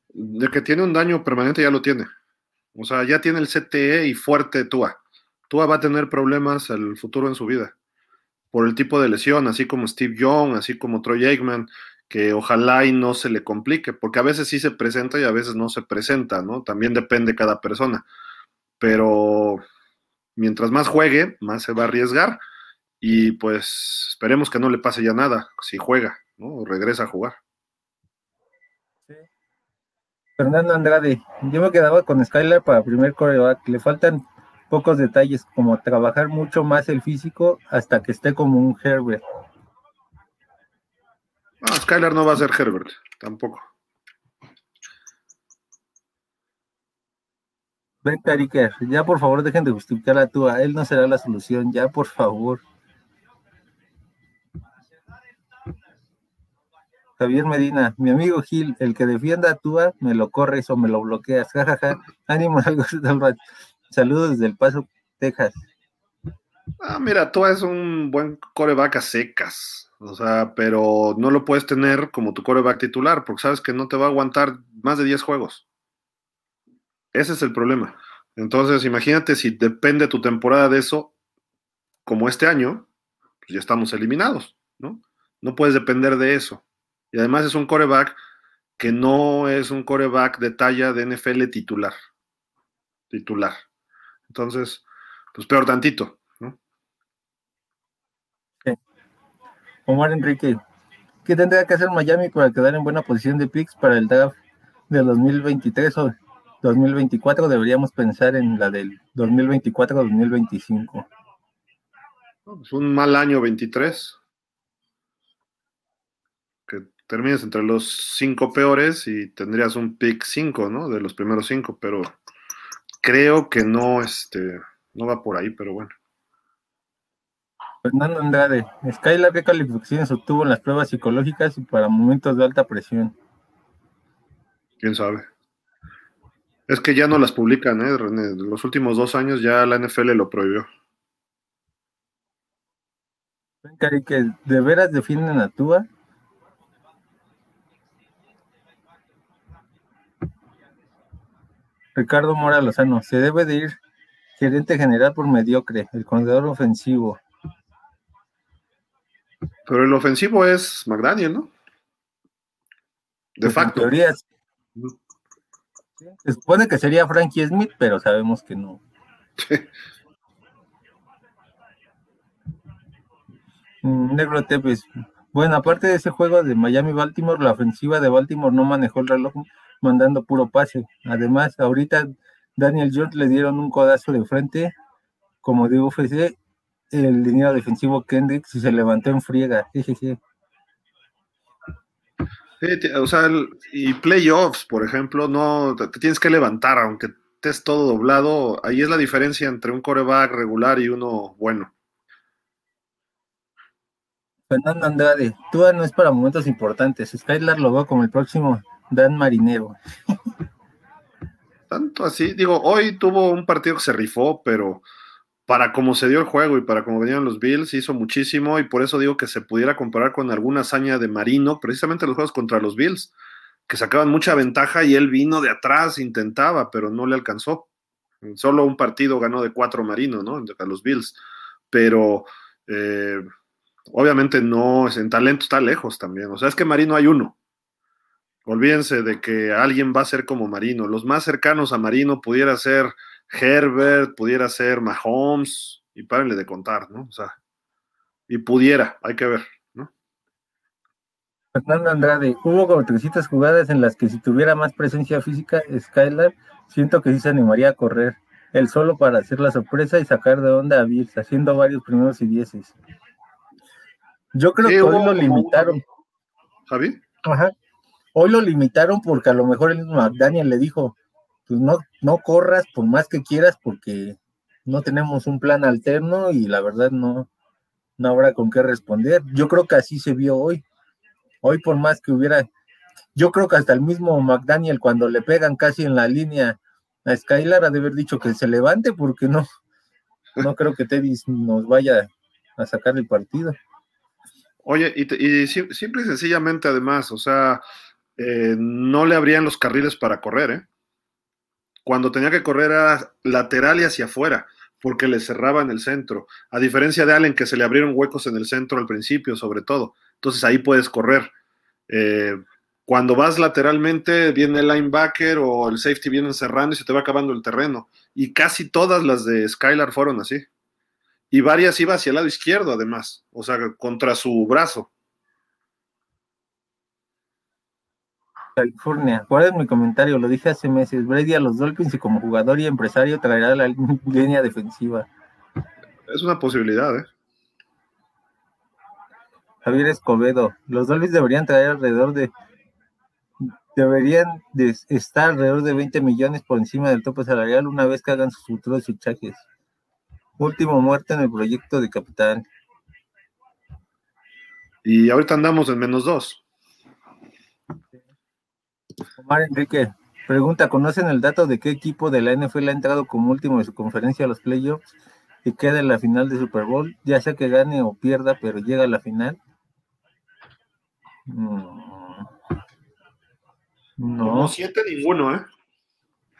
De que tiene un daño permanente ya lo tiene. O sea, ya tiene el CTE y fuerte Tua. Tua va a tener problemas el futuro en su vida por el tipo de lesión, así como Steve Young, así como Troy Aikman, que ojalá y no se le complique, porque a veces sí se presenta y a veces no se presenta, ¿no? También depende cada persona. Pero mientras más juegue, más se va a arriesgar y pues esperemos que no le pase ya nada si juega, ¿no? O regresa a jugar. Fernando Andrade, yo me quedaba con Skylar para primer coreback, le faltan pocos detalles como trabajar mucho más el físico hasta que esté como un Herbert. No, Skylar no va a ser Herbert, tampoco. ya por favor dejen de justificar a Tua, él no será la solución, ya por favor. Javier Medina, mi amigo Gil, el que defienda a Tua, me lo corres o me lo bloqueas, jajaja, ánimo algo Saludos desde El Paso, Texas. Ah, mira, Tua es un buen coreback a secas, o sea, pero no lo puedes tener como tu coreback titular, porque sabes que no te va a aguantar más de 10 juegos. Ese es el problema. Entonces, imagínate si depende tu temporada de eso, como este año, pues ya estamos eliminados, ¿no? No puedes depender de eso. Y además es un coreback que no es un coreback de talla de NFL titular. Titular. Entonces, pues peor tantito, ¿no? Omar Enrique, ¿qué tendría que hacer Miami para quedar en buena posición de picks para el draft del 2023 o 2024 deberíamos pensar en la del 2024-2025. Es un mal año 23. Que termines entre los cinco peores y tendrías un pick 5, ¿no? De los primeros cinco, pero creo que no, este, no va por ahí, pero bueno. Fernando Andrade, Skylar, ¿qué calificaciones obtuvo en las pruebas psicológicas y para momentos de alta presión? ¿Quién sabe? Es que ya no las publican, ¿eh, René? Los últimos dos años ya la NFL lo prohibió. que de veras defienden a Tua. Ricardo Mora Lozano, se debe de ir gerente general por mediocre, el corredor ofensivo. Pero el ofensivo es McDaniel, ¿no? De pues facto. Se supone que sería Frankie Smith, pero sabemos que no. Mm, Negro Tepes. Bueno, aparte de ese juego de Miami-Baltimore, la ofensiva de Baltimore no manejó el reloj mandando puro pase. Además, ahorita Daniel Jones le dieron un codazo de frente, como digo, UFC, el línea defensivo Kendrick se levantó en friega. sí o sea, y playoffs, por ejemplo, no te, tienes que levantar, aunque estés todo doblado. Ahí es la diferencia entre un coreback regular y uno bueno. Fernando Andrade, tú no es para momentos importantes. Skylar lo veo como el próximo Dan Marinero. Tanto así, digo, hoy tuvo un partido que se rifó, pero para cómo se dio el juego y para cómo venían los Bills, hizo muchísimo y por eso digo que se pudiera comparar con alguna hazaña de Marino, precisamente los juegos contra los Bills, que sacaban mucha ventaja y él vino de atrás, intentaba, pero no le alcanzó. Solo un partido ganó de cuatro Marino, ¿no? A los Bills. Pero eh, obviamente no, en talento está lejos también. O sea, es que Marino hay uno. Olvídense de que alguien va a ser como Marino. Los más cercanos a Marino pudiera ser Herbert, pudiera ser Mahomes, y párenle de contar, ¿no? O sea, y pudiera, hay que ver, ¿no? Fernando Andrade, hubo como 300 jugadas en las que si tuviera más presencia física, Skylar, siento que sí se animaría a correr, él solo para hacer la sorpresa y sacar de onda a Bills, haciendo varios primeros y dieces. Yo creo que hoy lo limitaron. ¿Javi? Ajá. Hoy lo limitaron porque a lo mejor el mismo Daniel le dijo, pues no, no corras por más que quieras porque no tenemos un plan alterno y la verdad no, no habrá con qué responder. Yo creo que así se vio hoy. Hoy por más que hubiera, yo creo que hasta el mismo McDaniel cuando le pegan casi en la línea a Skylar ha de haber dicho que se levante porque no, no creo que Teddy nos vaya a sacar el partido. Oye, y, simple y sencillamente además, o sea, eh, no le abrían los carriles para correr, ¿eh? Cuando tenía que correr era lateral y hacia afuera, porque le cerraban el centro. A diferencia de Allen, que se le abrieron huecos en el centro al principio, sobre todo. Entonces ahí puedes correr. Eh, cuando vas lateralmente, viene el linebacker o el safety viene cerrando y se te va acabando el terreno. Y casi todas las de Skylar fueron así. Y varias iba hacia el lado izquierdo, además, o sea, contra su brazo. California. ¿Cuál es mi comentario? Lo dije hace meses. Brady a los Dolphins y como jugador y empresario traerá la línea defensiva. Es una posibilidad, ¿eh? Javier Escobedo. Los Dolphins deberían traer alrededor de. Deberían de estar alrededor de 20 millones por encima del tope salarial una vez que hagan sus futuros fichajes. Último muerte en el proyecto de Capitán. Y ahorita andamos en menos dos. Omar Enrique pregunta: ¿Conocen el dato de qué equipo de la NFL ha entrado como último de su conferencia a los playoffs y queda en la final de Super Bowl? Ya sea que gane o pierda, pero llega a la final. Mm. No. siete ninguno, ¿eh?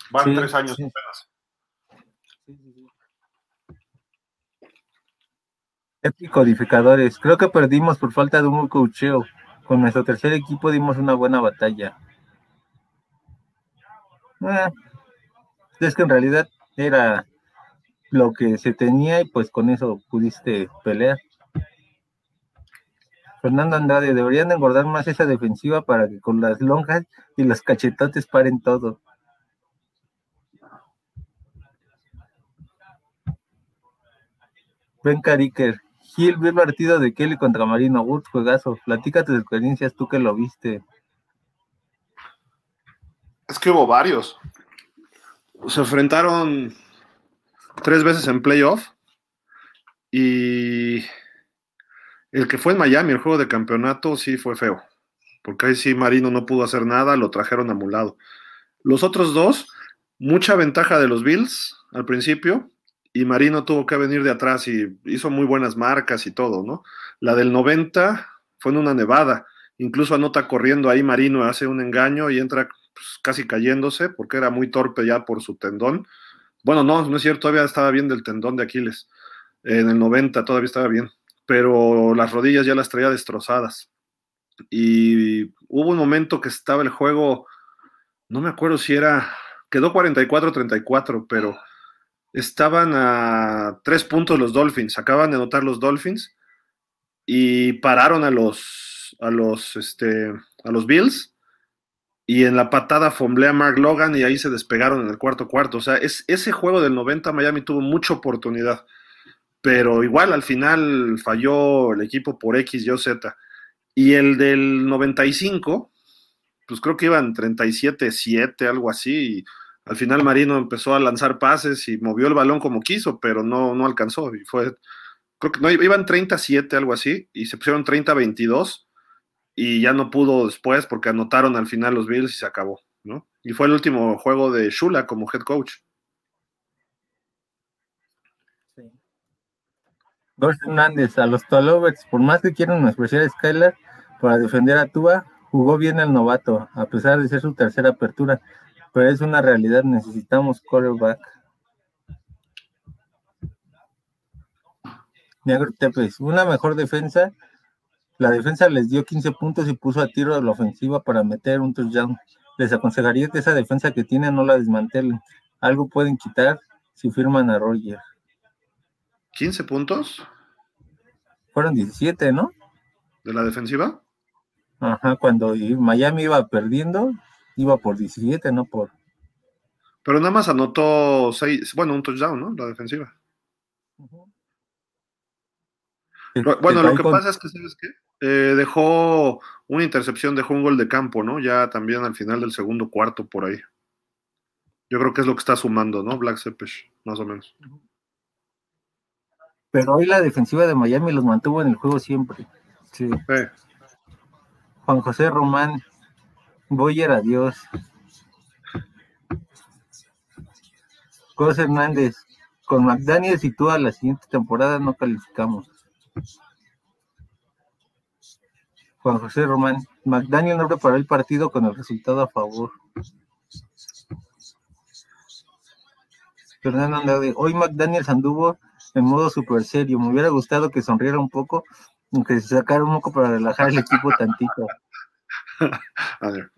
Van tres años apenas. Epic codificadores. Creo que perdimos por falta de un cocheo. Con nuestro tercer equipo dimos una buena batalla. Eh, es que en realidad era lo que se tenía y pues con eso pudiste pelear. Fernando Andrade, deberían engordar más esa defensiva para que con las lonjas y los cachetotes paren todo. Ben Cariker, Gil, vi el partido de Kelly contra Marino Woods, juegazo. Platícate de experiencias tú que lo viste. Es que hubo varios. Se enfrentaron tres veces en playoff y el que fue en Miami, el juego de campeonato, sí fue feo, porque ahí sí Marino no pudo hacer nada, lo trajeron amulado. Los otros dos, mucha ventaja de los Bills al principio, y Marino tuvo que venir de atrás y hizo muy buenas marcas y todo, ¿no? La del 90 fue en una nevada, incluso anota corriendo ahí Marino, hace un engaño y entra pues, casi cayéndose porque era muy torpe ya por su tendón. Bueno, no, no es cierto, todavía estaba bien del tendón de Aquiles. En el 90 todavía estaba bien, pero las rodillas ya las traía destrozadas. Y hubo un momento que estaba el juego, no me acuerdo si era, quedó 44-34, pero estaban a tres puntos los Dolphins, acaban de anotar los Dolphins y pararon a los, a los, este, a los Bills y en la patada fomblea a Mark Logan y ahí se despegaron en el cuarto cuarto. O sea, es, ese juego del 90 Miami tuvo mucha oportunidad, pero igual al final falló el equipo por X, Y Z. Y el del 95, pues creo que iban 37-7, algo así. Y al final Marino empezó a lanzar pases y movió el balón como quiso, pero no, no alcanzó. Y fue, creo que no, iban 37, algo así, y se pusieron 30-22 y ya no pudo después porque anotaron al final los Bills y se acabó, ¿no? Y fue el último juego de Shula como head coach. Sí. Hernández, a los Tolovers, por más que quieran especial Skylar para defender a Tua, jugó bien el novato, a pesar de ser su tercera apertura, pero es una realidad, necesitamos quarterback. Negro Tepes, una mejor defensa la defensa les dio 15 puntos y puso a tiro a la ofensiva para meter un touchdown. Les aconsejaría que esa defensa que tienen no la desmantelen. Algo pueden quitar si firman a Roger. ¿15 puntos? Fueron 17, ¿no? ¿De la defensiva? Ajá, cuando Miami iba perdiendo, iba por 17, no por. Pero nada más anotó 6, bueno, un touchdown, ¿no? La defensiva. Bueno, lo que pasa es que, ¿sabes qué? Eh, dejó una intercepción, dejó un gol de campo, ¿no? Ya también al final del segundo cuarto por ahí. Yo creo que es lo que está sumando, ¿no? Black Sepesh, más o menos. Pero hoy la defensiva de Miami los mantuvo en el juego siempre. Sí. Juan José Román, Boyer, adiós. José Hernández, con McDaniels y tú a la siguiente temporada no calificamos. Juan José Román, McDaniel no preparó el partido con el resultado a favor. Fernando Andrade, hoy McDaniels anduvo en modo super serio. Me hubiera gustado que sonriera un poco, aunque se sacara un poco para relajar el equipo tantito. A ver.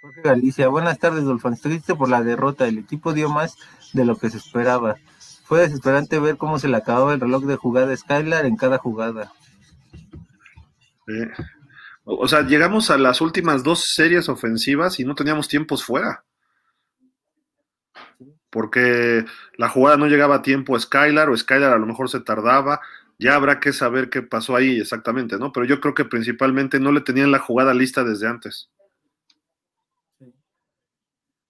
Jorge Galicia, buenas tardes, Dolfan. Triste por la derrota. El equipo dio más de lo que se esperaba. Fue desesperante ver cómo se le acababa el reloj de jugada Skylar en cada jugada. O sea, llegamos a las últimas dos series ofensivas y no teníamos tiempos fuera porque la jugada no llegaba a tiempo a Skylar o Skylar a lo mejor se tardaba. Ya habrá que saber qué pasó ahí exactamente, ¿no? Pero yo creo que principalmente no le tenían la jugada lista desde antes.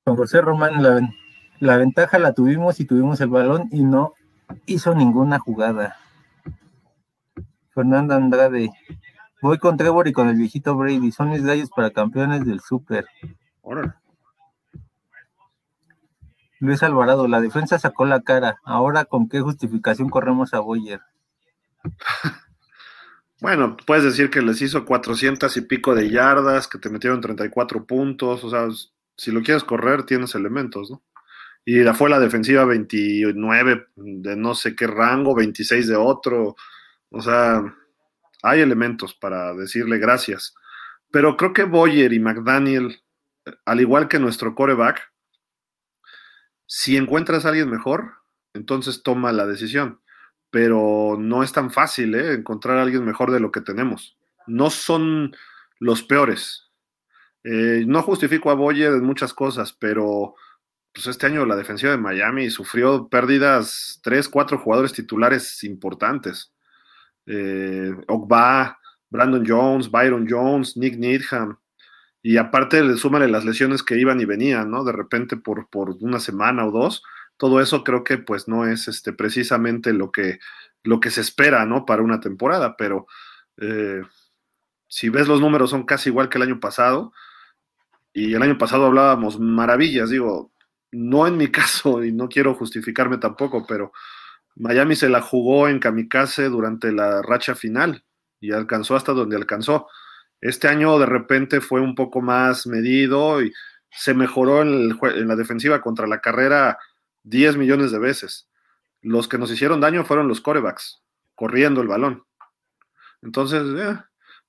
Con José Román, la, la ventaja la tuvimos y tuvimos el balón y no hizo ninguna jugada. Fernanda Andrade, voy con Trevor y con el viejito Brady, son mis gallos para campeones del Super. Luis Alvarado, la defensa sacó la cara. Ahora, ¿con qué justificación corremos a Boyer? Bueno, puedes decir que les hizo 400 y pico de yardas, que te metieron 34 puntos. O sea, si lo quieres correr, tienes elementos, ¿no? Y la fue la defensiva 29 de no sé qué rango, 26 de otro. O sea, hay elementos para decirle gracias. Pero creo que Boyer y McDaniel, al igual que nuestro coreback, si encuentras a alguien mejor, entonces toma la decisión. Pero no es tan fácil ¿eh? encontrar a alguien mejor de lo que tenemos. No son los peores. Eh, no justifico a Boyer en muchas cosas, pero pues este año la defensiva de Miami sufrió pérdidas, tres, cuatro jugadores titulares importantes. Eh, Ogba, Brandon Jones, Byron Jones, Nick Needham. Y aparte le súmale las lesiones que iban y venían, ¿no? De repente por, por una semana o dos. Todo eso creo que pues no es este, precisamente lo que, lo que se espera, ¿no? Para una temporada, pero eh, si ves los números son casi igual que el año pasado. Y el año pasado hablábamos maravillas, digo, no en mi caso, y no quiero justificarme tampoco, pero Miami se la jugó en kamikaze durante la racha final y alcanzó hasta donde alcanzó. Este año de repente fue un poco más medido y se mejoró en, la defensiva contra la carrera 10 millones de veces. Los que nos hicieron daño fueron los corebacks, corriendo el balón. Entonces, eh,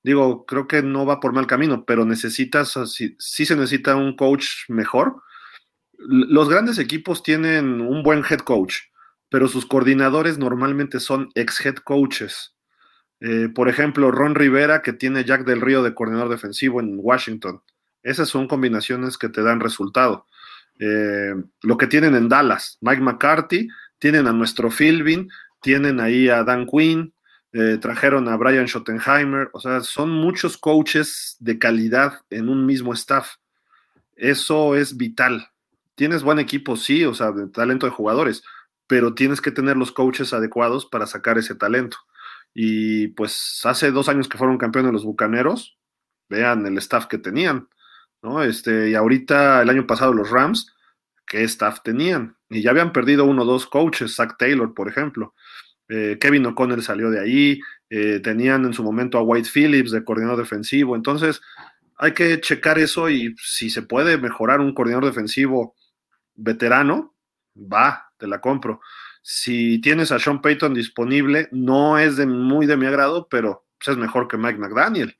digo, creo que no va por mal camino, pero necesitas, sí, sí se necesita un coach mejor. Los grandes equipos tienen un buen head coach, pero sus coordinadores normalmente son ex head coaches. Eh, por ejemplo, Ron Rivera, que tiene Jack del Río de coordinador defensivo en Washington. Esas son combinaciones que te dan resultado. Eh, lo que tienen en Dallas, Mike McCarthy, tienen a nuestro Philbin, tienen ahí a Dan Quinn, eh, trajeron a Brian Schottenheimer, o sea, son muchos coaches de calidad en un mismo staff. Eso es vital. Tienes buen equipo, sí, o sea, de talento de jugadores, pero tienes que tener los coaches adecuados para sacar ese talento. Y pues hace dos años que fueron campeones los Bucaneros, vean el staff que tenían, ¿no? Este, y ahorita el año pasado los Rams, ¿qué staff tenían? Y ya habían perdido uno o dos coaches, Zach Taylor, por ejemplo. Eh, Kevin O'Connell salió de ahí, eh, tenían en su momento a White Phillips de coordinador defensivo, entonces hay que checar eso y si se puede mejorar un coordinador defensivo veterano, va, te la compro. Si tienes a Sean Payton disponible, no es de, muy de mi agrado, pero pues, es mejor que Mike McDaniel.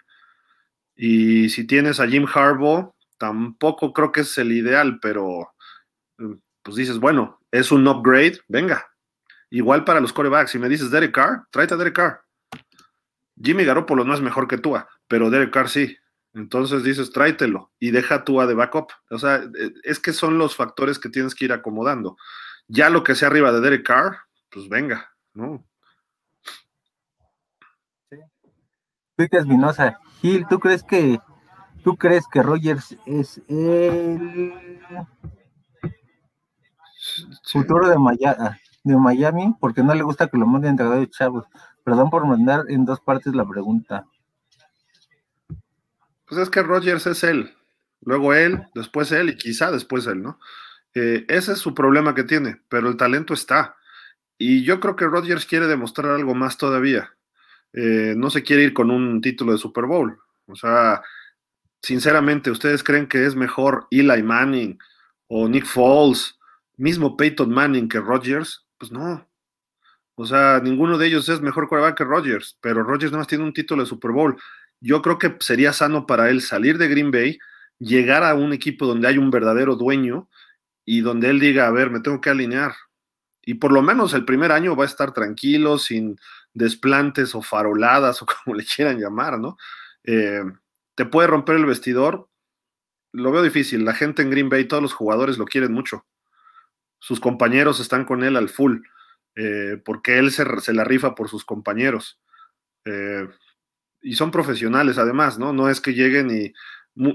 Y si tienes a Jim Harbaugh, tampoco creo que es el ideal, pero mm, pues dices, bueno, es un upgrade, venga. Igual para los corebacks, si me dices Derek Carr, tráete a Derek Carr. Jimmy Garoppolo no es mejor que Tua, pero Derek Carr sí. Entonces dices, tráetelo y deja Tua de backup. O sea, e, es que son los factores que tienes que ir acomodando. Ya lo que sea arriba de Derek Carr, pues venga, ¿no? Sí. Espinosa, Gil, ¿tú crees que ¿Tú crees que Rogers es el futuro de Miami, de Miami? Porque no le gusta que lo manden entregado de chavos. Perdón por mandar en dos partes la pregunta. Pues es que Rogers es él. Luego él, después él y quizá después él, ¿no? Eh, ese es su problema que tiene, pero el talento está. Y yo creo que Rodgers quiere demostrar algo más todavía. Eh, no se quiere ir con un título de Super Bowl. O sea, sinceramente, ¿ustedes creen que es mejor Eli Manning o Nick Foles, mismo Peyton Manning que Rodgers? Pues no. O sea, ninguno de ellos es mejor quarterback que Rodgers, pero Rodgers nada más tiene un título de Super Bowl. Yo creo que sería sano para él salir de Green Bay, llegar a un equipo donde hay un verdadero dueño y donde él diga, a ver, me tengo que alinear. Y por lo menos el primer año va a estar tranquilo, sin desplantes o faroladas o como le quieran llamar, ¿no? Eh, ¿Te puede romper el vestidor? Lo veo difícil. La gente en Green Bay, todos los jugadores lo quieren mucho. Sus compañeros están con él al full, eh, porque él se, se, la rifa por sus compañeros. Eh, y son profesionales además, ¿no? No es que lleguen y...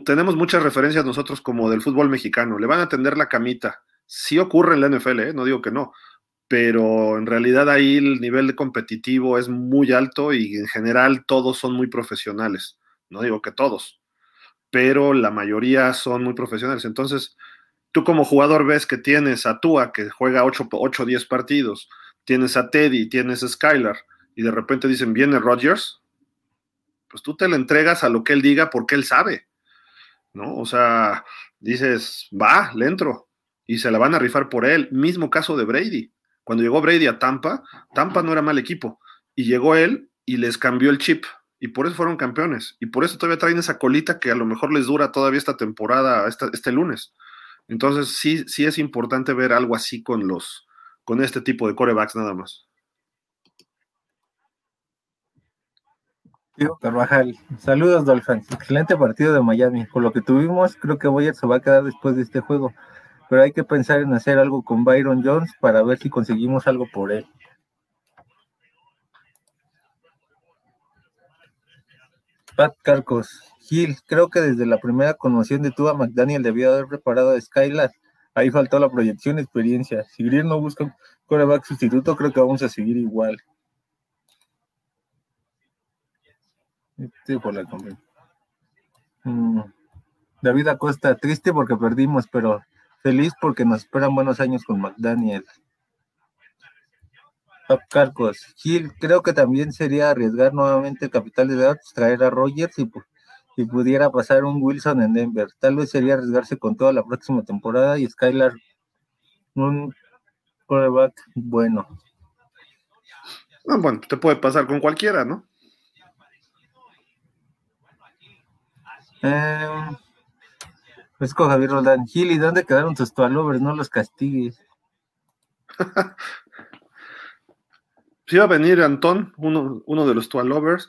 tenemos muchas referencias nosotros como del fútbol mexicano. Le van a tender la camita. Sí ocurre en la NFL, ¿eh? no digo que no, pero en realidad ahí el nivel competitivo es muy alto y en general todos son muy profesionales. No digo que todos, pero la mayoría son muy profesionales. Entonces, tú como jugador ves que tienes a Tua, que juega 8 o 10 partidos, tienes a Teddy, tienes a Skylar, y de repente dicen, viene Rodgers, pues tú te le entregas a lo que él diga porque él sabe, ¿no? O sea, dices, va, le entro, y se la van a rifar por él. Mismo caso de Brady. Cuando llegó Brady a Tampa, Tampa no era mal equipo. Y llegó él y les cambió el chip. Y por eso fueron campeones. Y por eso todavía traen esa colita que a lo mejor les dura todavía esta temporada, este lunes. Entonces sí, sí es importante ver algo así con los, con este tipo de corebacks nada más. Carvajal, saludos Dolphins, excelente partido de Miami. Con lo que tuvimos, creo que Boyer se va a quedar después de este juego pero hay que pensar en hacer algo con Byron Jones para ver si conseguimos algo por él. Pat Carcos, Gil, creo que desde la primera conmoción de Tua McDaniel debió haber preparado a Skylar. Ahí faltó la proyección experiencia. Si Green no busca un coreback sustituto, creo que vamos a seguir igual. La mm. David Acosta, triste porque perdimos, pero Feliz porque nos esperan buenos años con McDaniel. Carcos. Gil, creo que también sería arriesgar nuevamente el capital de datos, traer a Rogers y, y, pudiera pasar un Wilson en Denver. Tal vez sería arriesgarse con toda la próxima temporada y Skylar un quarterback bueno. Bueno, te puede pasar con cualquiera, ¿no? Eh, con Javier Roldán. Gili, ¿dónde quedaron tus tualovers? No los castigues. Si iba a venir Antón, uno, uno de los tualovers.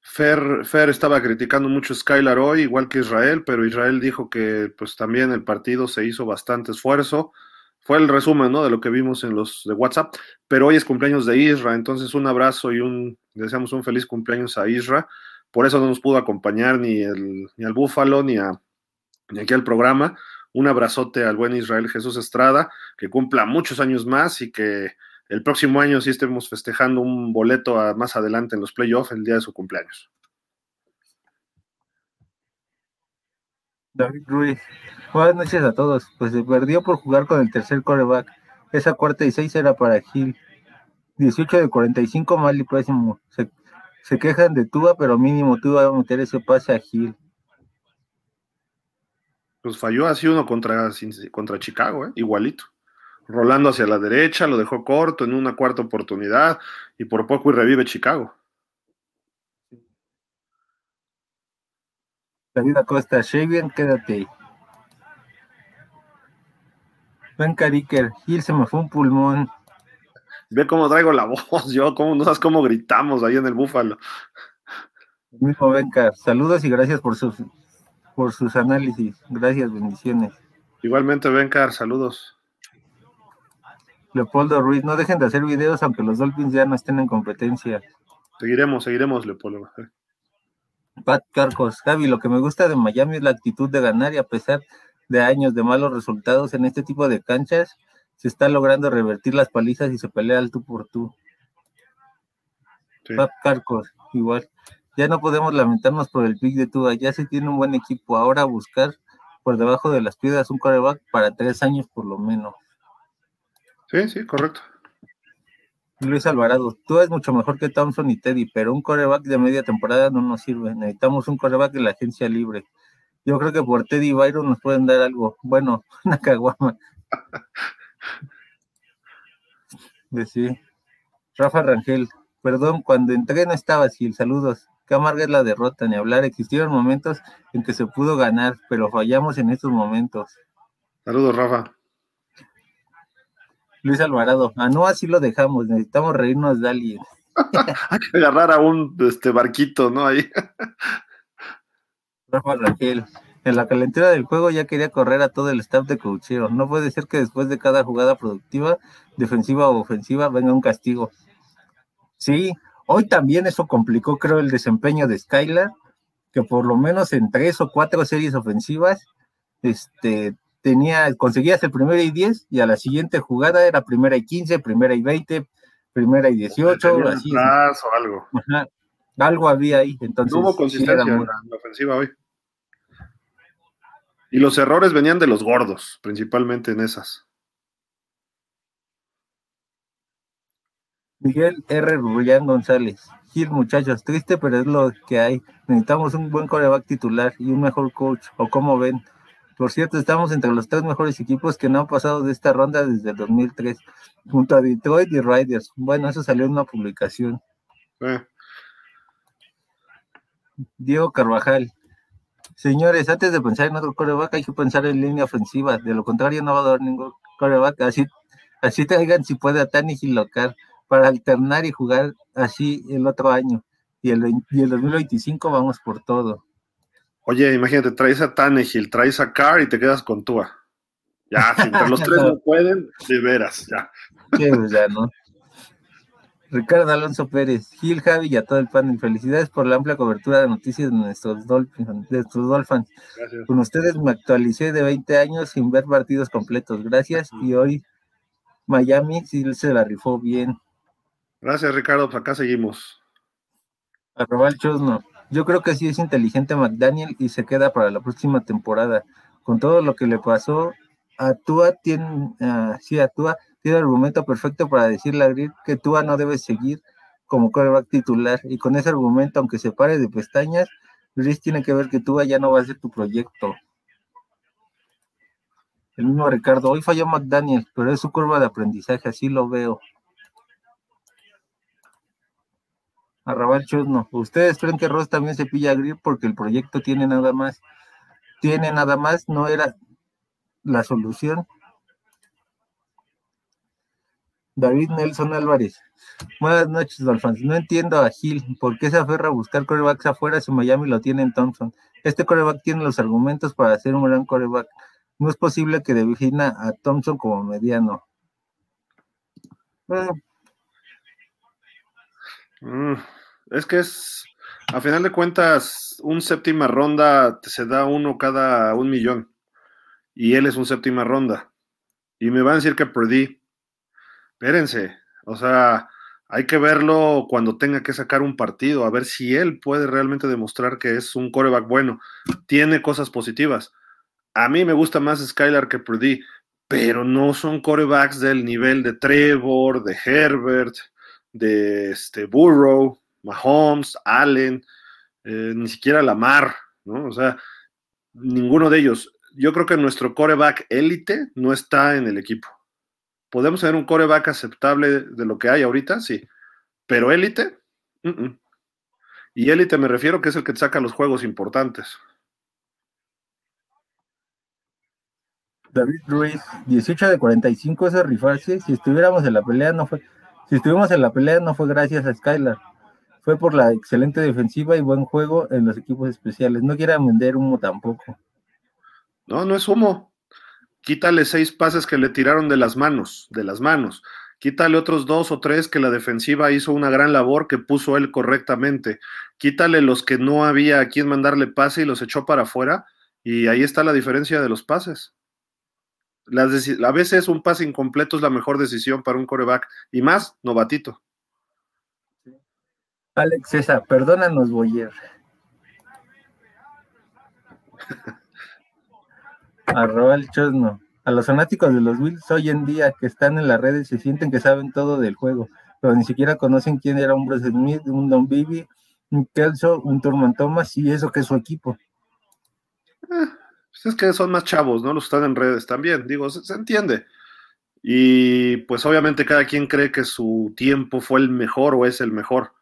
Fer, Fer estaba criticando mucho Skylar hoy, igual que Israel, pero Israel dijo que pues también el partido se hizo bastante esfuerzo. Fue el resumen ¿no? de lo que vimos en los de WhatsApp, pero hoy es cumpleaños de Isra, entonces un abrazo y un, deseamos un feliz cumpleaños a Isra. Por eso no nos pudo acompañar ni, el, ni al Búfalo ni a, aquí al programa. Un abrazote al buen Israel Jesús Estrada, que cumpla muchos años más y que el próximo año sí estemos festejando un boleto más adelante en los playoffs el día de su cumpleaños. David Ruiz, buenas noches a todos. Pues se perdió por jugar con el tercer coreback. Esa cuarta y seis era para Gil. 18 de 45, mal y pésimo. Se quejan de Tuba, pero mínimo Tuba va a meter ese pase a Gil. Pues falló así uno contra, contra Chicago, ¿eh? igualito. Rolando hacia la derecha, lo dejó corto en una cuarta oportunidad y por poco y revive Chicago. David Acosta, Shavian, quédate ahí. Ven Cariker, Gil se me fue un pulmón. Ve cómo traigo la voz, yo, cómo, no sabes cómo gritamos ahí en el búfalo. Mismo Bencar, saludos y gracias por sus por sus análisis. Gracias, bendiciones. Igualmente, Bencar, saludos. Leopoldo Ruiz, no dejen de hacer videos aunque los Dolphins ya no estén en competencia. Seguiremos, seguiremos, Leopoldo. Pat Carcos, Javi, lo que me gusta de Miami es la actitud de ganar y a pesar de años de malos resultados en este tipo de canchas, se está logrando revertir las palizas y se pelea al tú por tú. Pat Carcos, igual. Ya no podemos lamentarnos por el pick de Tua, ya se tiene un buen equipo. Ahora buscar por debajo de las piedras un coreback para tres años por lo menos. Sí, sí, correcto. Luis Alvarado, tú es mucho mejor que Thompson y Teddy, pero un coreback de media temporada no nos sirve. Necesitamos un coreback de la agencia libre. Yo creo que por Teddy y Byron nos pueden dar algo. Bueno, una caguama. Sí. Rafa Rangel, perdón, cuando entré no estaba así. Saludos. Qué amarga es la derrota, ni hablar. Existieron momentos en que se pudo ganar, pero fallamos en estos momentos. Saludos, Rafa. Luis Alvarado, a no así lo dejamos, necesitamos reírnos de alguien. Hay que agarrar a un este, barquito, ¿no? Ahí. Rafa Raquel, en la calentura del juego ya quería correr a todo el staff de cocheo. No puede ser que después de cada jugada productiva, defensiva o ofensiva, venga un castigo. Sí, hoy también eso complicó, creo, el desempeño de Skylar, que por lo menos en tres o cuatro series ofensivas, este, tenía, conseguías el primero y 10 y a la siguiente jugada era primera y 15, primera y 20, primera y 18, así. o algo. Algo había ahí, entonces. No hubo consistencia en la ofensiva hoy. Y los errores venían de los gordos, principalmente en esas. Miguel R. Rullán González. Gil, muchachos, triste, pero es lo que hay. Necesitamos un buen coreback titular y un mejor coach. ¿O cómo ven? Por cierto, estamos entre los tres mejores equipos que no han pasado de esta ronda desde el 2003, junto a Detroit y Riders. Bueno, eso salió en una publicación. Eh. Diego Carvajal. Señores, antes de pensar en otro coreback, hay que pensar en línea ofensiva. De lo contrario, no va a dar ningún coreback. Así, así traigan si puede a Tani y local para alternar y jugar así el otro año. Y el, y el 2025 vamos por todo. Oye, imagínate, traes a Tannehill, traes a Carr y te quedas con Tua. Ya, si entre los tres no pueden, de veras, ya. Sí, pues ya, ¿no? Ricardo Alonso Pérez, Gil, Javi y a todo el panel. Felicidades por la amplia cobertura de noticias de nuestros Dolphins. De Dolphins. Gracias. Con ustedes me actualicé de 20 años sin ver partidos completos. Gracias. Y hoy Miami sí se la rifó bien. Gracias, Ricardo. Pues acá seguimos. Arroba el chosno. Yo creo que sí es inteligente McDaniel y se queda para la próxima temporada. Con todo lo que le pasó, a Tua tiene, uh, sí, a Tua tiene argumento perfecto para decirle a Grid que Tua no debe seguir como quarterback titular. Y con ese argumento, aunque se pare de pestañas, Gris tiene que ver que Tua ya no va a ser tu proyecto. El mismo Ricardo, hoy falló McDaniel, pero es su curva de aprendizaje, así lo veo. Arrabal no. ¿Ustedes creen que Ross también se pilla a Grip porque el proyecto tiene nada más? Tiene nada más, no era la solución. David Nelson Álvarez. Buenas noches, Dolphins. No entiendo a Gil por qué se aferra a buscar corebacks afuera si Miami lo tiene en Thompson. Este coreback tiene los argumentos para ser un gran coreback. No es posible que defina a Thompson como mediano. Mm, es que es, a final de cuentas, un séptima ronda se da uno cada un millón. Y él es un séptima ronda. Y me van a decir que perdí. Espérense. O sea, hay que verlo cuando tenga que sacar un partido, a ver si él puede realmente demostrar que es un coreback bueno. Tiene cosas positivas. A mí me gusta más Skylar que Purdy, pero no son corebacks del nivel de Trevor, de Herbert, de este Burrow, Mahomes, Allen, eh, ni siquiera Lamar, ¿no? O sea, ninguno de ellos. Yo creo que nuestro coreback élite no está en el equipo. ¿Podemos tener un coreback aceptable de lo que hay ahorita? Sí. Pero élite, y élite me refiero que es el que saca los juegos importantes. David Ruiz, 18 de 45 es rifarse. Si estuviéramos en la pelea, no fue si estuvimos en la pelea no fue gracias a Skylar, fue por la excelente defensiva y buen juego en los equipos especiales. No quiera vender humo tampoco. No, no es humo. Quítale seis pases que le tiraron de las manos, de las manos. Quítale otros dos o tres que la defensiva hizo una gran labor que puso él correctamente. Quítale los que no había a quien mandarle pase y los echó para afuera. Y ahí está la diferencia de los pases. a veces un pase incompleto es la mejor decisión para un coreback. Y más, novatito. Alex César, perdónanos, Boyer. Arroba el chosno. A los fanáticos de los Bills hoy en día que están en las redes se sienten que saben todo del juego, pero ni siquiera conocen quién era un Bruce Smith, un Don Bibi, un Kelso, un Turman Thomas y eso que es su equipo. Eh, pues es que son más chavos, ¿no? Los están en redes también, digo, se, entiende. Y pues obviamente cada quien cree que su tiempo fue el mejor o es el mejor.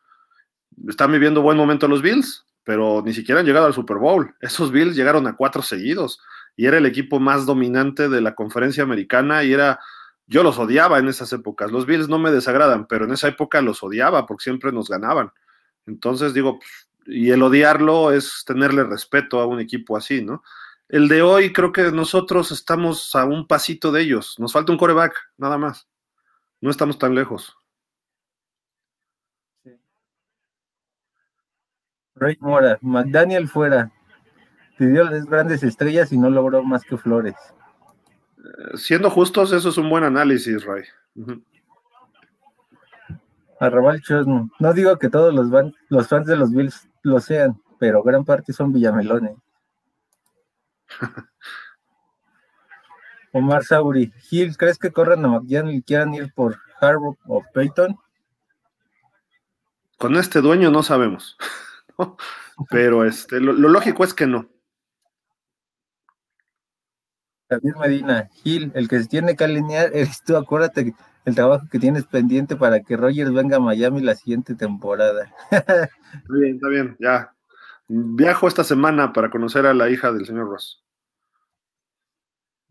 Están viviendo buen momento los Bills, pero ni siquiera han llegado al Super Bowl. Esos Bills llegaron a cuatro seguidos y era el equipo más dominante de la conferencia americana y era, yo los odiaba en esas épocas. Los Bills no me desagradan, pero en esa época los odiaba porque siempre nos ganaban. Entonces digo, y el odiarlo es tenerle respeto a un equipo así, ¿no? El de hoy creo que nosotros estamos a un pasito de ellos. Nos falta un coreback, nada más. No estamos tan lejos. Ray Mora, McDaniel fuera, pidió las grandes estrellas y no logró más que flores. Siendo justos, eso es un buen análisis, Ray. Arrabal Chosno. No digo que todos los, los fans de los Bills lo sean, pero gran parte son villamelones. Omar Sauri. Gil, ¿crees que corran a McDaniel y quieran ir por Harbaugh o Peyton? Con este dueño no sabemos. Pero este, lo lógico es que no. David Medina, Gil, el que se tiene que alinear eres tú, acuérdate el trabajo que tienes pendiente para que Rogers venga a Miami la siguiente temporada. está bien, está bien, ya. Viajo esta semana para conocer a la hija del señor Ross.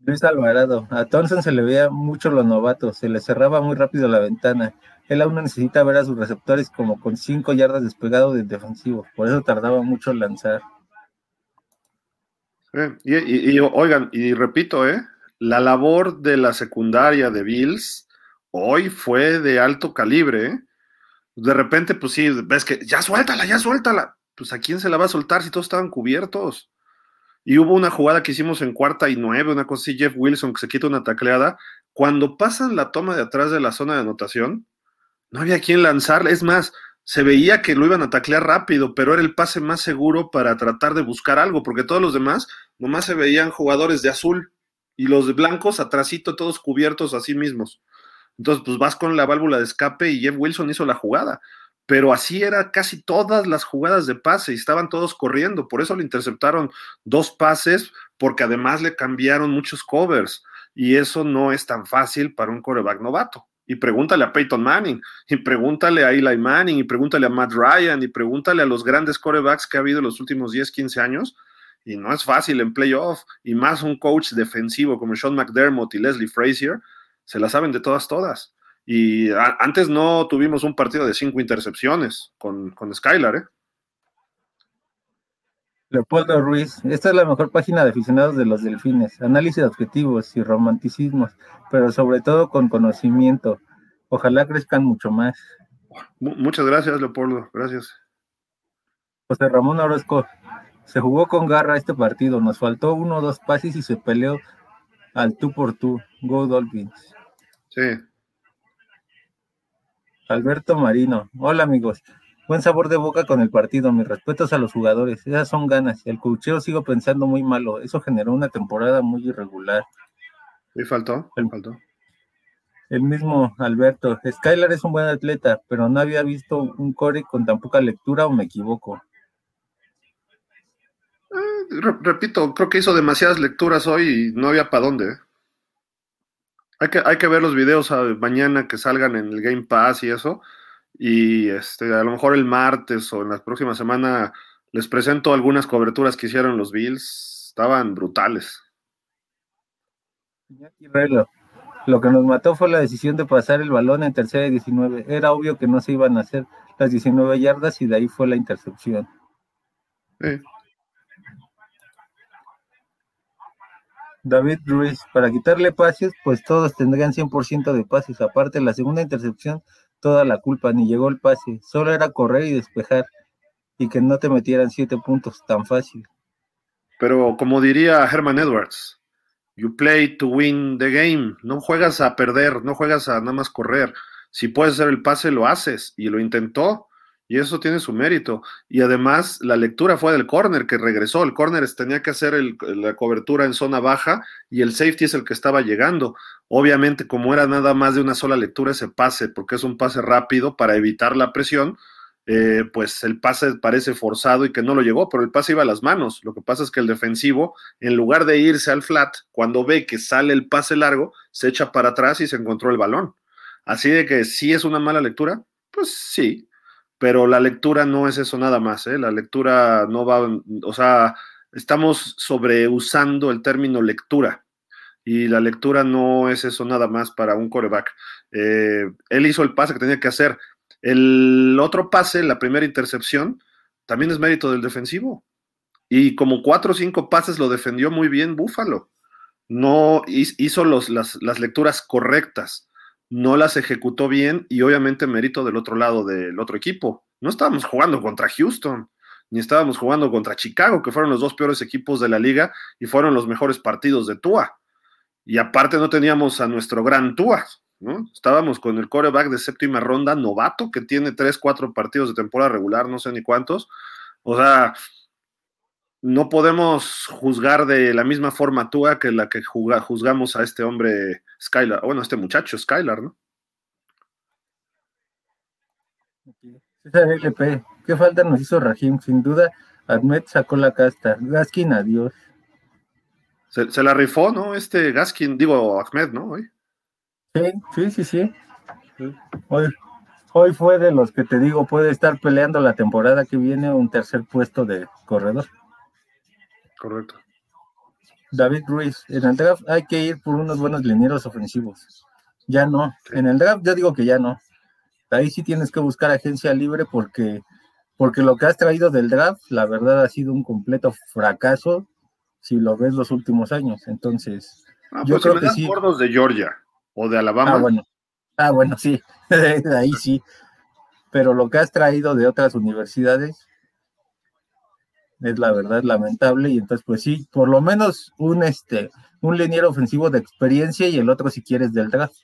Luis Alvarado, a Thompson se le veía mucho los novatos, se le cerraba muy rápido la ventana. Él aún necesita ver a sus receptores como con cinco yardas despegado del defensivo, por eso tardaba mucho en lanzar y, oigan, y repito, ¿eh? la labor de la secundaria de Bills hoy fue de alto calibre. ¿eh? De repente, pues sí, ves que ya suéltala, ya suéltala. Pues a quién se la va a soltar si todos estaban cubiertos. Y hubo una jugada que hicimos en cuarta y nueve, una cosa así, Jeff Wilson que se quita una tacleada. Cuando pasan la toma de atrás de la zona de anotación, no había quien lanzarle. Es más, se veía que lo iban a taclear rápido, pero era el pase más seguro para tratar de buscar algo, porque todos los demás nomás se veían jugadores de azul y los blancos atrasito, todos cubiertos a sí mismos. Entonces, pues vas con la válvula de escape y Jeff Wilson hizo la jugada. Pero así era casi todas las jugadas de pase y estaban todos corriendo. Por eso le interceptaron dos pases, porque además le cambiaron muchos covers. Y eso no es tan fácil para un coreback novato y pregúntale a Peyton Manning, y pregúntale a Eli Manning, y pregúntale a Matt Ryan, y pregúntale a los grandes corebacks que ha habido en los últimos 10, 15 años, y no es fácil en playoff, y más un coach defensivo como Sean McDermott y Leslie Frazier, se la saben de todas, todas. Y antes no tuvimos un partido de cinco intercepciones con, con Skylar, ¿eh? Leopoldo Ruiz, esta es la mejor página de aficionados de los delfines, análisis de objetivos y romanticismos, pero sobre todo con conocimiento. Ojalá crezcan mucho más. Muchas gracias, Leopoldo, gracias. José Ramón Orozco, se jugó con garra este partido, nos faltó uno o dos pases y se peleó al tú por tú. Go Dolphins. Sí. Alberto Marino, hola amigos. Buen sabor de boca con el partido, mis respetos a los jugadores, esas son ganas. El cocheo sigo pensando muy malo, eso generó una temporada muy irregular. ¿Y faltó? El, faltó. El mismo Alberto, Skylar es un buen atleta, pero no había visto un core con tan poca lectura o me equivoco. Eh, repito, creo que hizo demasiadas lecturas hoy y no había para dónde. ¿eh? Hay que, hay que ver los videos mañana que salgan en el Game Pass y eso y este, a lo mejor el martes o en la próxima semana les presento algunas coberturas que hicieron los Bills. Estaban brutales. Lo que nos mató fue la decisión de pasar el balón en tercera y 19. Era obvio que no se iban a hacer las 19 yardas y de ahí fue la intercepción. David Ruiz, para quitarle pases, pues todos tendrían 100% de pases. Aparte, la segunda intercepción, toda la culpa, ni llegó el pase. Solo era correr y despejar y que no te metieran siete puntos tan fácil. Pero como diría Herman Edwards, you play to win the game. No juegas a perder, no juegas a nada más correr. Si puedes hacer el pase, lo haces. Y lo intentó. Y eso tiene su mérito. Y además, la lectura fue del corner que regresó. El corner tenía que hacer la cobertura en zona baja y el safety es el que estaba llegando. Obviamente, como era nada más de una sola lectura ese pase, porque es un pase rápido para evitar la presión, eh, pues el pase parece forzado y que no lo llegó, pero el pase iba a las manos. Lo que pasa es que el defensivo, en lugar de irse al flat, cuando ve que sale el pase largo, se echa para atrás y se encontró el balón. Así de que sí es una mala lectura, pues sí, pero la lectura no es eso nada más, ¿eh? la lectura no va, o sea, estamos sobreusando el término lectura y la lectura no es eso nada más para un coreback. Eh, él hizo el pase que tenía que hacer, el otro pase, la primera intercepción, también es mérito del defensivo. Y como cuatro o cinco pases lo defendió muy bien Búfalo. No hizo los, las, las, lecturas correctas, no las ejecutó bien y obviamente mérito del otro lado del otro equipo. No estábamos jugando contra Houston, ni estábamos jugando contra Chicago, que fueron los dos peores equipos de la liga y fueron los mejores partidos de Tua. Y aparte no teníamos a nuestro gran Tua, Estábamos con el coreback de séptima ronda, novato, que tiene tres, cuatro partidos de temporada regular, no sé ni cuántos. O sea, no podemos juzgar de la misma forma Tua que la que juzgamos a este hombre Skylar, bueno, a este muchacho Skylar, ¿no? LP, ¿qué falta nos hizo Rahim? Sin duda, Ahmed sacó la casta. Gaskin, adiós. Se, se, la rifó, ¿no? Este Gaskin, digo, Ahmed, ¿no? Hoy. Sí, sí, sí, Hoy, hoy fue de los que te digo, puede estar peleando la temporada que viene un tercer puesto de corredor. Correcto. David Ruiz, en el draft hay que ir por unos buenos linieros ofensivos. Ya no. En el draft yo digo que ya no. Ahí sí tienes que buscar agencia libre porque, porque lo que has traído del draft, la verdad, ha sido un completo fracaso si lo ves los últimos años. Entonces, ah, yo pues creo que sí. gordos de Georgia o de Alabama. Ah, bueno, ah, bueno sí, ahí sí. Pero lo que has traído de otras universidades es la verdad lamentable y entonces pues sí, por lo menos un este un liniero ofensivo de experiencia y el otro si quieres del draft.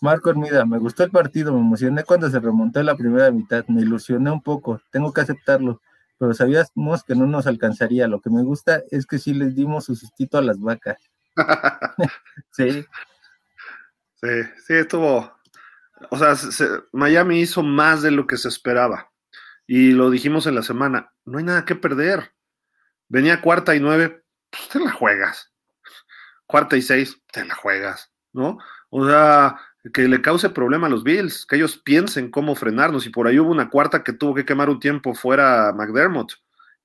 Marco Hermida, me gustó el partido, me emocioné cuando se remontó la primera mitad, me ilusioné un poco, tengo que aceptarlo pero sabíamos que no nos alcanzaría. Lo que me gusta es que sí les dimos su sustito a las vacas. sí. Sí, sí, estuvo. O sea, Miami hizo más de lo que se esperaba. Y lo dijimos en la semana, no hay nada que perder. Venía cuarta y nueve, pues te la juegas. Cuarta y seis, te la juegas, ¿no? O sea, que le cause problema a los Bills, que ellos piensen cómo frenarnos. Y por ahí hubo una cuarta que tuvo que quemar un tiempo fuera McDermott.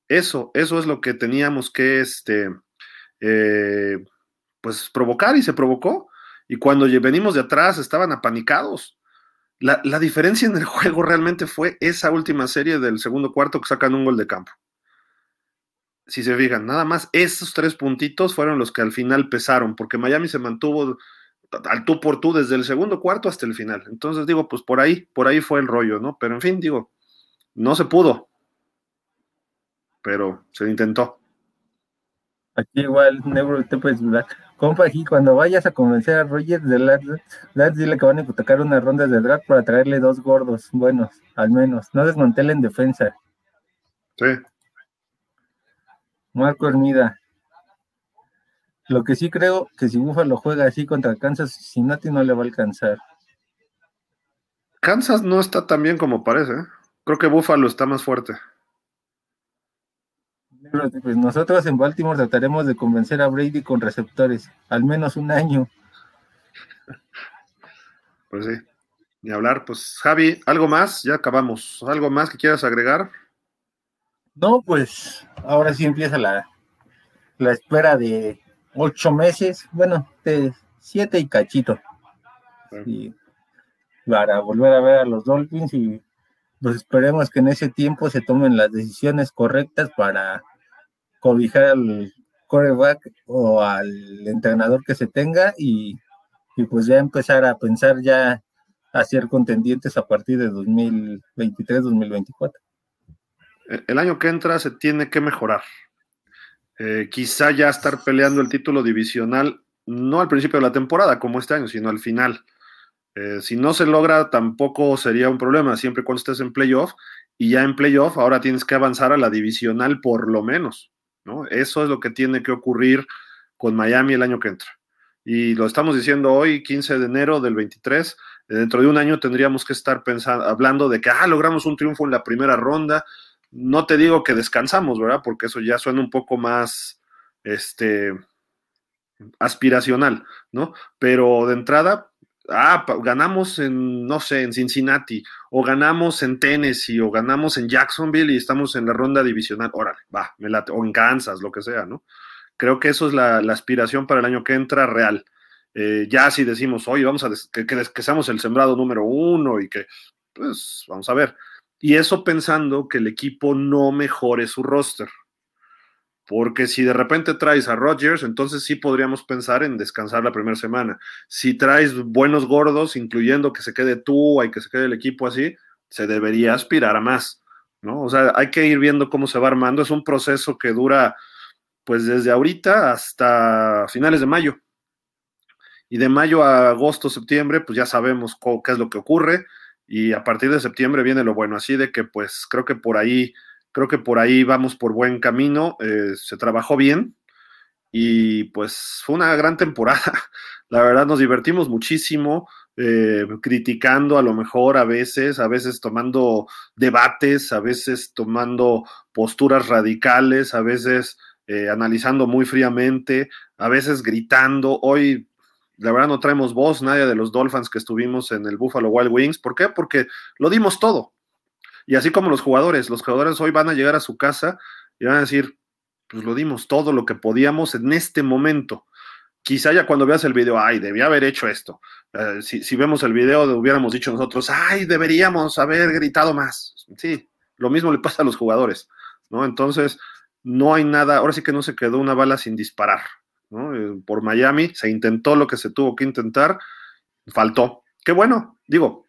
Eso, eso es lo que teníamos que este, eh, pues provocar y se provocó. Y cuando venimos de atrás estaban apanicados. La, la, diferencia en el juego realmente fue esa última serie del segundo cuarto que sacan un gol de campo. Si se fijan, nada más esos tres puntitos fueron los que al final pesaron, porque Miami se mantuvo al tú por tú desde el segundo cuarto hasta el final. Entonces digo, pues por ahí, por ahí fue el rollo, ¿no? Pero en fin, digo, no se pudo, pero se intentó. Aquí igual, Tepes Black. Compa, aquí cuando vayas a convencer a Roger de Lars, dile que van a hipotecar una ronda de draft para traerle dos gordos buenos, al menos. No desmantelen defensa. Sí. Marco Hermida, lo que sí creo que si Buffalo juega así contra Kansas, Cincinnati no le va a alcanzar. Kansas no está tan bien como parece. ¿eh? Creo que Buffalo está más fuerte. Pues nosotros en Baltimore trataremos de convencer a Brady con receptores, al menos un año. Pues sí, ni hablar. Pues Javi, ¿algo más? Ya acabamos. ¿Algo más que quieras agregar? No, pues ahora sí empieza la, la espera de ocho meses, bueno, de siete y cachito. para volver a ver a los Dolphins y pues esperemos que en ese tiempo se tomen las decisiones correctas para cobijar al coreback o al entrenador que se tenga y, pues ya empezar a pensar ya a ser contendientes a partir de 2023-2024. El año que entra se tiene que mejorar. Eh, quizá ya estar peleando el título divisional, no al principio de la temporada como este año, sino al final. Eh, si no se logra, tampoco sería un problema, siempre cuando estés en playoff. Y ya en playoff, ahora tienes que avanzar a la divisional por lo menos. ¿No? Eso es lo que tiene que ocurrir con Miami el año que entra. Y lo estamos diciendo hoy, 15 de enero del 23. Dentro de un año tendríamos que estar pensando, hablando de que ah, logramos un triunfo en la primera ronda. No te digo que descansamos, ¿verdad? Porque eso ya suena un poco más este, aspiracional, ¿no? Pero de entrada, ah, ganamos en, no sé, en Cincinnati, o ganamos en Tennessee, o ganamos en Jacksonville y estamos en la ronda divisional, órale, va, me late, o en Kansas, lo que sea, ¿no? Creo que eso es la, aspiración para el año que entra real. Eh, ya si decimos, oye, vamos a que, que, seamos el sembrado número uno y que, pues, vamos a ver. Y eso pensando que el equipo no mejore su roster. Porque si de repente traes a Rodgers, entonces sí podríamos pensar en descansar la primera semana. Si traes buenos gordos, incluyendo que se quede tú y que se quede el equipo así, se debería aspirar a más, ¿no? O sea, hay que ir viendo cómo se va armando. Es un proceso que dura, pues desde ahorita hasta finales de mayo. Y de mayo a agosto, septiembre, pues ya sabemos qué es lo que ocurre. Y a partir de septiembre viene lo bueno. Así de que, pues creo que por ahí Creo que por ahí vamos por buen camino, eh, se trabajó bien y pues fue una gran temporada. La verdad nos divertimos muchísimo, eh, criticando a lo mejor a veces, a veces tomando debates, a veces tomando posturas radicales, a veces eh, analizando muy fríamente, a veces gritando. Hoy, la verdad, no traemos voz, nadie de los Dolphins que estuvimos en el Buffalo Wild Wings. ¿Por qué? Porque lo dimos todo. Y así como los jugadores, los jugadores hoy van a llegar a su casa y van a decir, pues lo dimos todo lo que podíamos en este momento. Quizá ya cuando veas el video, ay, debía haber hecho esto. Eh, si, vemos el video, hubiéramos dicho nosotros, ay, deberíamos haber gritado más. Sí, lo mismo le pasa a los jugadores, ¿no? Entonces, no hay nada, ahora sí que no se quedó una bala sin disparar, ¿no? Eh, por Miami se intentó lo que se tuvo que intentar, faltó. Qué bueno, digo,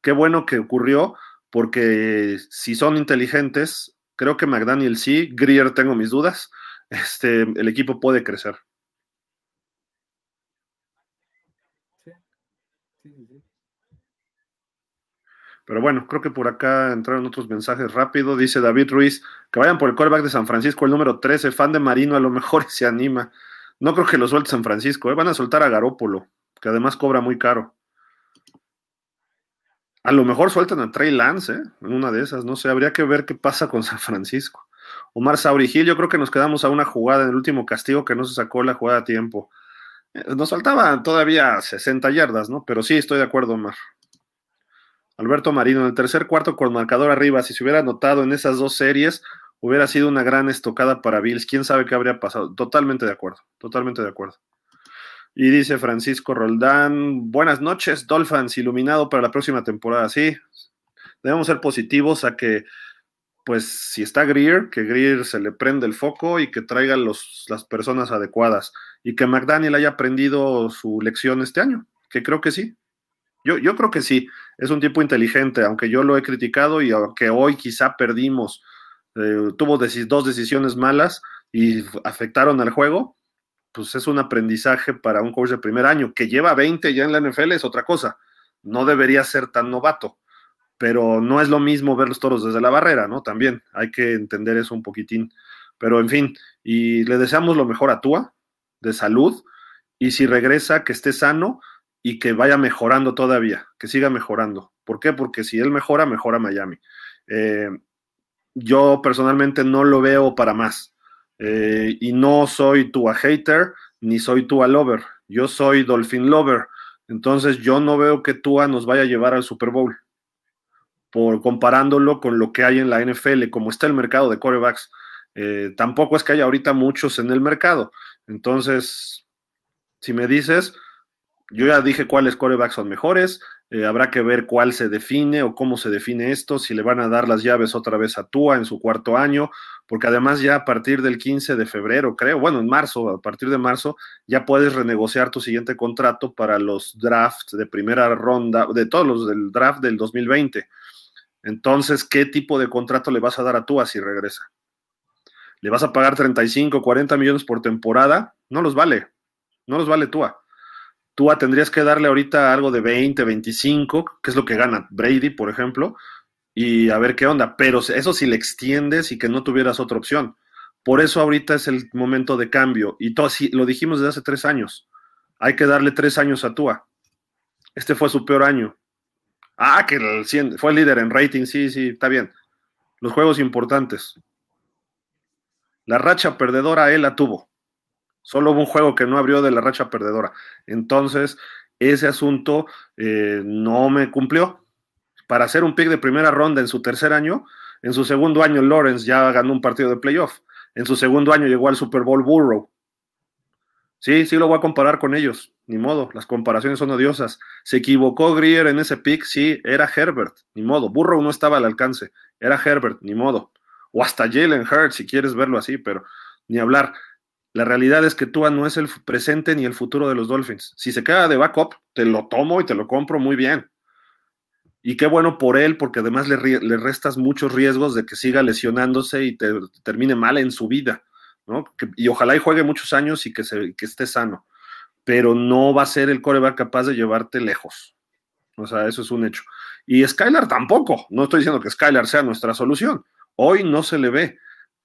qué bueno que ocurrió, porque si son inteligentes, creo que McDaniel sí, Greer tengo mis dudas, este, el equipo puede crecer. Pero bueno, creo que por acá entraron otros mensajes rápido. Dice David Ruiz, que vayan por el callback de San Francisco, el número 13, fan de Marino, a lo mejor se anima. No creo que lo suelte San Francisco, ¿eh? van a soltar a Garópolo, que además cobra muy caro. A lo mejor sueltan a Trey Lance, ¿eh? En una de esas, no sé, habría que ver qué pasa con San Francisco. Omar Saurigil, yo creo que nos quedamos a una jugada en el último castigo que no se sacó la jugada a tiempo. Eh, nos faltaban todavía 60 yardas, ¿no? Pero sí, estoy de acuerdo, Omar. Alberto Marino, en el tercer cuarto con marcador arriba, si se hubiera anotado en esas dos series, hubiera sido una gran estocada para Bills. ¿Quién sabe qué habría pasado? Totalmente de acuerdo, totalmente de acuerdo. Y dice Francisco Roldán, buenas noches, Dolphins, iluminado para la próxima temporada. Sí, debemos ser positivos a que, pues, si está Greer, que Greer se le prende el foco y que traiga los, las personas adecuadas. Y que McDaniel haya aprendido su lección este año, que creo que sí. Yo, yo creo que sí, es un tipo inteligente, aunque yo lo he criticado y aunque hoy quizá perdimos, eh, tuvo dos decisiones malas y afectaron al juego, pues es un aprendizaje para un coach de primer año. Que lleva 20 ya en la NFL es otra cosa. No debería ser tan novato, pero no es lo mismo ver los toros desde la barrera, ¿no? También hay que entender eso un poquitín. Pero en fin, y le deseamos lo mejor a Tua, de salud, y si regresa, que esté sano y que vaya mejorando todavía, que siga mejorando. ¿Por qué? Porque si él mejora, mejora Miami. Eh, yo personalmente no lo veo para más eh, y no soy tu hater ni soy tu lover. Yo soy Dolphin lover. Entonces yo no veo que Tua nos vaya a llevar al Super Bowl. Por comparándolo con lo que hay en la NFL, como está el mercado de corebacks. Eh, tampoco es que haya ahorita muchos en el mercado. Entonces, si me dices, yo ya dije cuáles corebacks son mejores. Eh, habrá que ver cuál se define o cómo se define esto, si le van a dar las llaves otra vez a Tua en su cuarto año, porque además ya a partir del 15 de febrero, creo, bueno, en marzo, a partir de marzo, ya puedes renegociar tu siguiente contrato para los drafts de primera ronda, de todos los del draft del 2020. Entonces, ¿qué tipo de contrato le vas a dar a Tua si regresa? ¿Le vas a pagar 35, 40 millones por temporada? No los vale, no los vale Tua. Tú tendrías que darle ahorita algo de 20, 25, que es lo que gana Brady, por ejemplo, y a ver qué onda. Pero eso si le extiendes y que no tuvieras otra opción. Por eso ahorita es el momento de cambio. Y todo así, lo dijimos desde hace tres años. Hay que darle tres años a Tua. Este fue su peor año. Ah, que el, fue el líder en rating, sí, sí, está bien. Los juegos importantes. La racha perdedora él la tuvo. Solo hubo un juego que no abrió de la racha perdedora. Entonces, ese asunto eh, no me cumplió. Para hacer un pick de primera ronda en su tercer año, en su segundo año Lawrence ya ganó un partido de playoff. En su segundo año llegó al Super Bowl Burrow. Sí, sí lo voy a comparar con ellos. Ni modo, las comparaciones son odiosas. Se equivocó Greer en ese pick, sí, era Herbert, ni modo. Burrow no estaba al alcance, era Herbert, ni modo. O hasta Jalen Hurts, si quieres verlo así, pero ni hablar. La realidad es que Tua no es el presente ni el futuro de los Dolphins. Si se queda de backup, te lo tomo y te lo compro muy bien. Y qué bueno por él, porque además le, restas muchos riesgos de que siga lesionándose y te, termine mal en su vida. ¿no? y ojalá y juegue muchos años y que, se, que esté sano. Pero no va a ser el coreback capaz de llevarte lejos. O sea, eso es un hecho. Y Skylar tampoco. No estoy diciendo que Skylar sea nuestra solución. Hoy no se le ve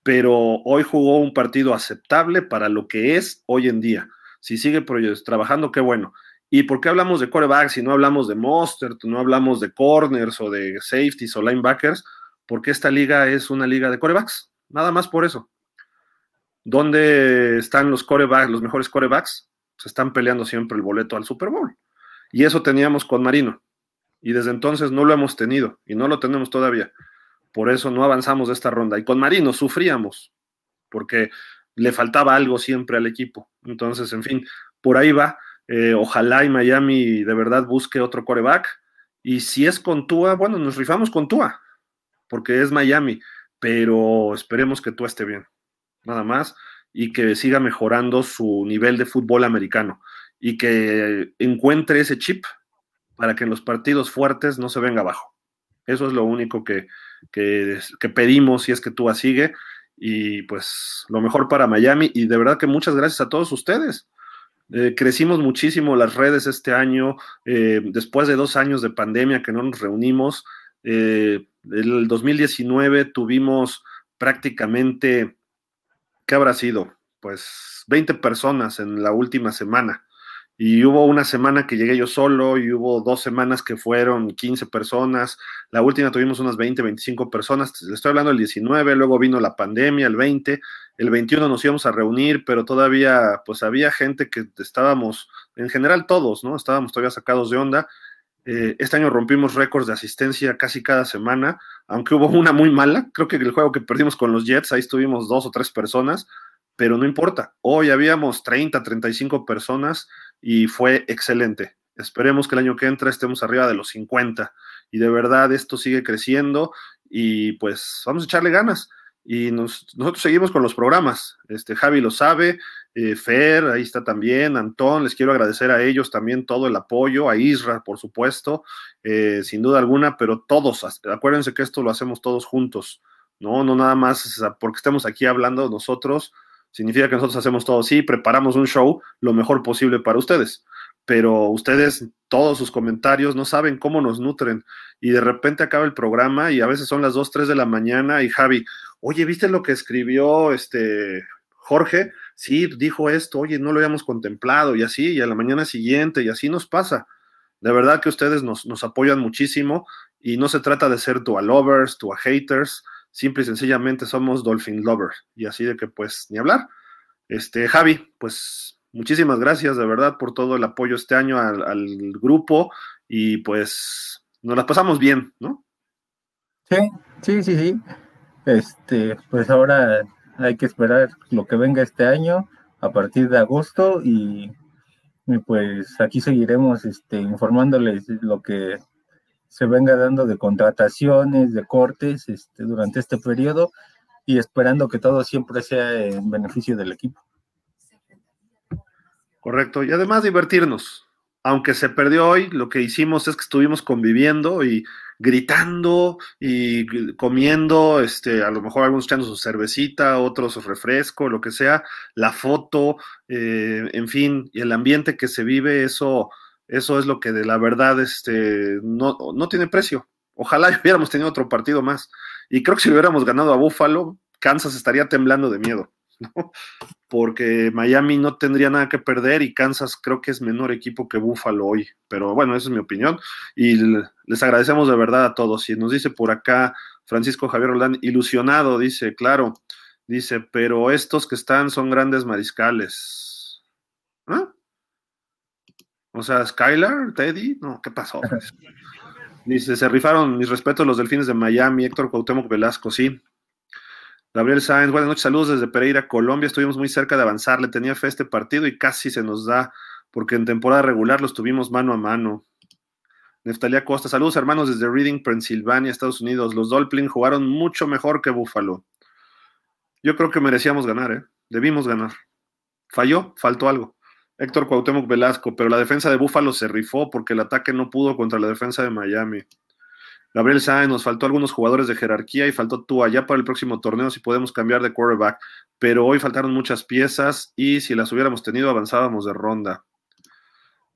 pero hoy jugó un partido aceptable para lo que es hoy en día. Si sigue trabajando, qué bueno. ¿Y por qué hablamos de corebacks y no hablamos de monster, no hablamos de corners o de safeties o linebackers? Porque esta liga es una liga de corebacks. Nada más por eso. ¿Dónde están los corebacks, los mejores corebacks? Se están peleando siempre el boleto al Super Bowl. Y eso teníamos con Marino. Y desde entonces no lo hemos tenido y no lo tenemos todavía. Por eso no avanzamos de esta ronda. Y con Marino sufríamos, porque le faltaba algo siempre al equipo. Entonces, en fin, por ahí va. Eh, ojalá y Miami de verdad busque otro coreback. Y si es con Tua, bueno, nos rifamos con Tua, porque es Miami, pero esperemos que Tua esté bien, nada más, y que siga mejorando su nivel de fútbol americano y que encuentre ese chip para que en los partidos fuertes no se venga abajo. Eso es lo único que, que, pedimos si es que tú sigue. Y pues lo mejor para Miami. Y de verdad que muchas gracias a todos ustedes. Eh, crecimos muchísimo las redes este año, eh, después de dos años de pandemia que no nos reunimos. Eh, el 2019 tuvimos prácticamente, ¿qué habrá sido? Pues 20 personas en la última semana. Y hubo una semana que llegué yo solo y hubo dos semanas que fueron 15 personas. La última tuvimos unas 20, 25 personas. Le estoy hablando del 19, luego vino la pandemia, el 20. El 21 nos íbamos a reunir, pero todavía pues había gente que estábamos, en general todos, ¿no? Estábamos todavía sacados de onda. Eh, este año rompimos récords de asistencia casi cada semana, aunque hubo una muy mala. Creo que el juego que perdimos con los Jets, ahí estuvimos dos o tres personas, pero no importa. Hoy habíamos 30, 35 personas y fue excelente. Esperemos que el año que entra estemos arriba de los 50 y de verdad esto sigue creciendo y pues vamos a echarle ganas. Y nosotros seguimos con los programas. Este, Javi lo sabe, eh, Fer, ahí está también, Antón, les quiero agradecer a ellos también todo el apoyo, a Isra, por supuesto, eh, sin duda alguna, pero todos, acuérdense que esto lo hacemos todos juntos, ¿no? No nada más porque estemos aquí hablando nosotros, significa que nosotros hacemos todo, sí, preparamos un show lo mejor posible para ustedes, pero ustedes, todos sus comentarios, no saben cómo nos nutren y de repente acaba el programa y a veces son las 2, 3 de la mañana y Javi, oye, ¿viste lo que escribió este Jorge? Sí, dijo esto, oye, no lo habíamos contemplado y así, y a la mañana siguiente y así nos pasa. De verdad que ustedes nos, nos apoyan muchísimo y no se trata de ser tu a lovers, tu haters, simple y sencillamente somos Dolphin Lovers. Y así de que pues ni hablar. Este, Javi, pues muchísimas gracias de verdad por todo el apoyo este año al, grupo y pues nos las pasamos bien, ¿no? Sí, sí, sí, sí. Este, pues ahora hay que esperar lo que venga este año a partir de agosto y Y pues aquí seguiremos este, informándoles lo que se venga dando de contrataciones, de cortes este, durante este periodo y esperando que todo siempre sea en beneficio del equipo. Correcto, y además divertirnos. Aunque se perdió hoy, lo que hicimos es que estuvimos conviviendo y gritando y comiendo, este, a lo mejor algunos echando su cervecita, otros refresco, lo que sea, la foto, eh, en fin, y el ambiente que se vive, eso, eso es lo que de la verdad este, no, no tiene precio. Ojalá hubiéramos tenido otro partido más. Y creo que si hubiéramos ganado a Buffalo, Kansas estaría temblando de miedo, ¿no? Porque Miami no tendría nada que perder y Kansas creo que es menor equipo que Buffalo hoy. Pero bueno, esa es mi opinión. Y les agradecemos de verdad a todos. Y nos dice por acá Francisco Javier Roldán, ilusionado, dice, claro, dice, pero estos que están son grandes mariscales. O sea, Skylar, Teddy, no, ¿qué pasó? Dice, se rifaron mis respetos los delfines de Miami, Héctor Cuauhtémoc Velasco, sí. Gabriel Sáenz, buenas noches, saludos desde Pereira, Colombia. Estuvimos muy cerca de avanzar, le tenía fe este partido y casi se nos da, porque en temporada regular los tuvimos mano a mano. Neftalia Costa, saludos hermanos desde Reading, Pennsylvania, Estados Unidos. Los Dolphins jugaron mucho mejor que Buffalo. Yo creo que merecíamos ganar, ¿eh? Debimos ganar. Falló, faltó algo. Héctor Cuauhtémoc Velasco, pero la defensa de Búfalo se rifó porque el ataque no pudo contra la defensa de Miami. Gabriel Sáenz, nos faltó algunos jugadores de jerarquía y faltó tú allá para el próximo torneo si podemos cambiar de quarterback, pero hoy faltaron muchas piezas y si las hubiéramos tenido avanzábamos de ronda.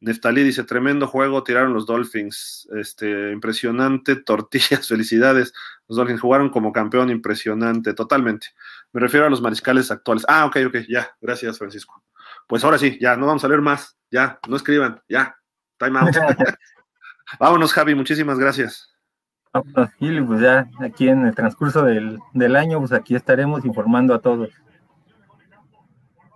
Neftalí dice, tremendo juego, tiraron los Dolphins, este, impresionante, tortillas, felicidades. Los Dolphins jugaron como campeón, impresionante, totalmente. Me refiero a los mariscales actuales. Ah, ok, ok, ya, gracias Francisco. Pues ahora sí, ya, no vamos a leer más. Ya, no escriban, ya. Time out. Vámonos, Javi, muchísimas gracias. Y pues ya aquí en el transcurso del, del, año, pues aquí estaremos informando a todos.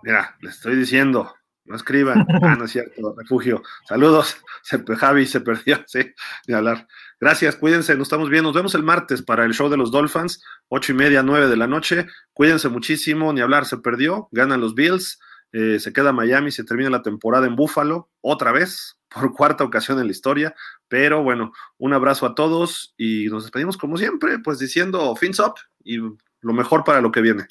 Mira, les estoy diciendo, no escriban. Ah, no es cierto, refugio. Saludos, se, Javi se perdió, sí, de hablar. Gracias, cuídense, nos estamos viendo. Nos vemos el martes para el show de los Dolphins, ocho y media, nueve de la noche. Cuídense muchísimo, ni hablar, se perdió, ganan los Bills. Eh, se queda Miami, se termina la temporada en Buffalo, otra vez, por cuarta ocasión en la historia. Pero bueno, un abrazo a todos y nos despedimos como siempre, pues diciendo fins up y lo mejor para lo que viene.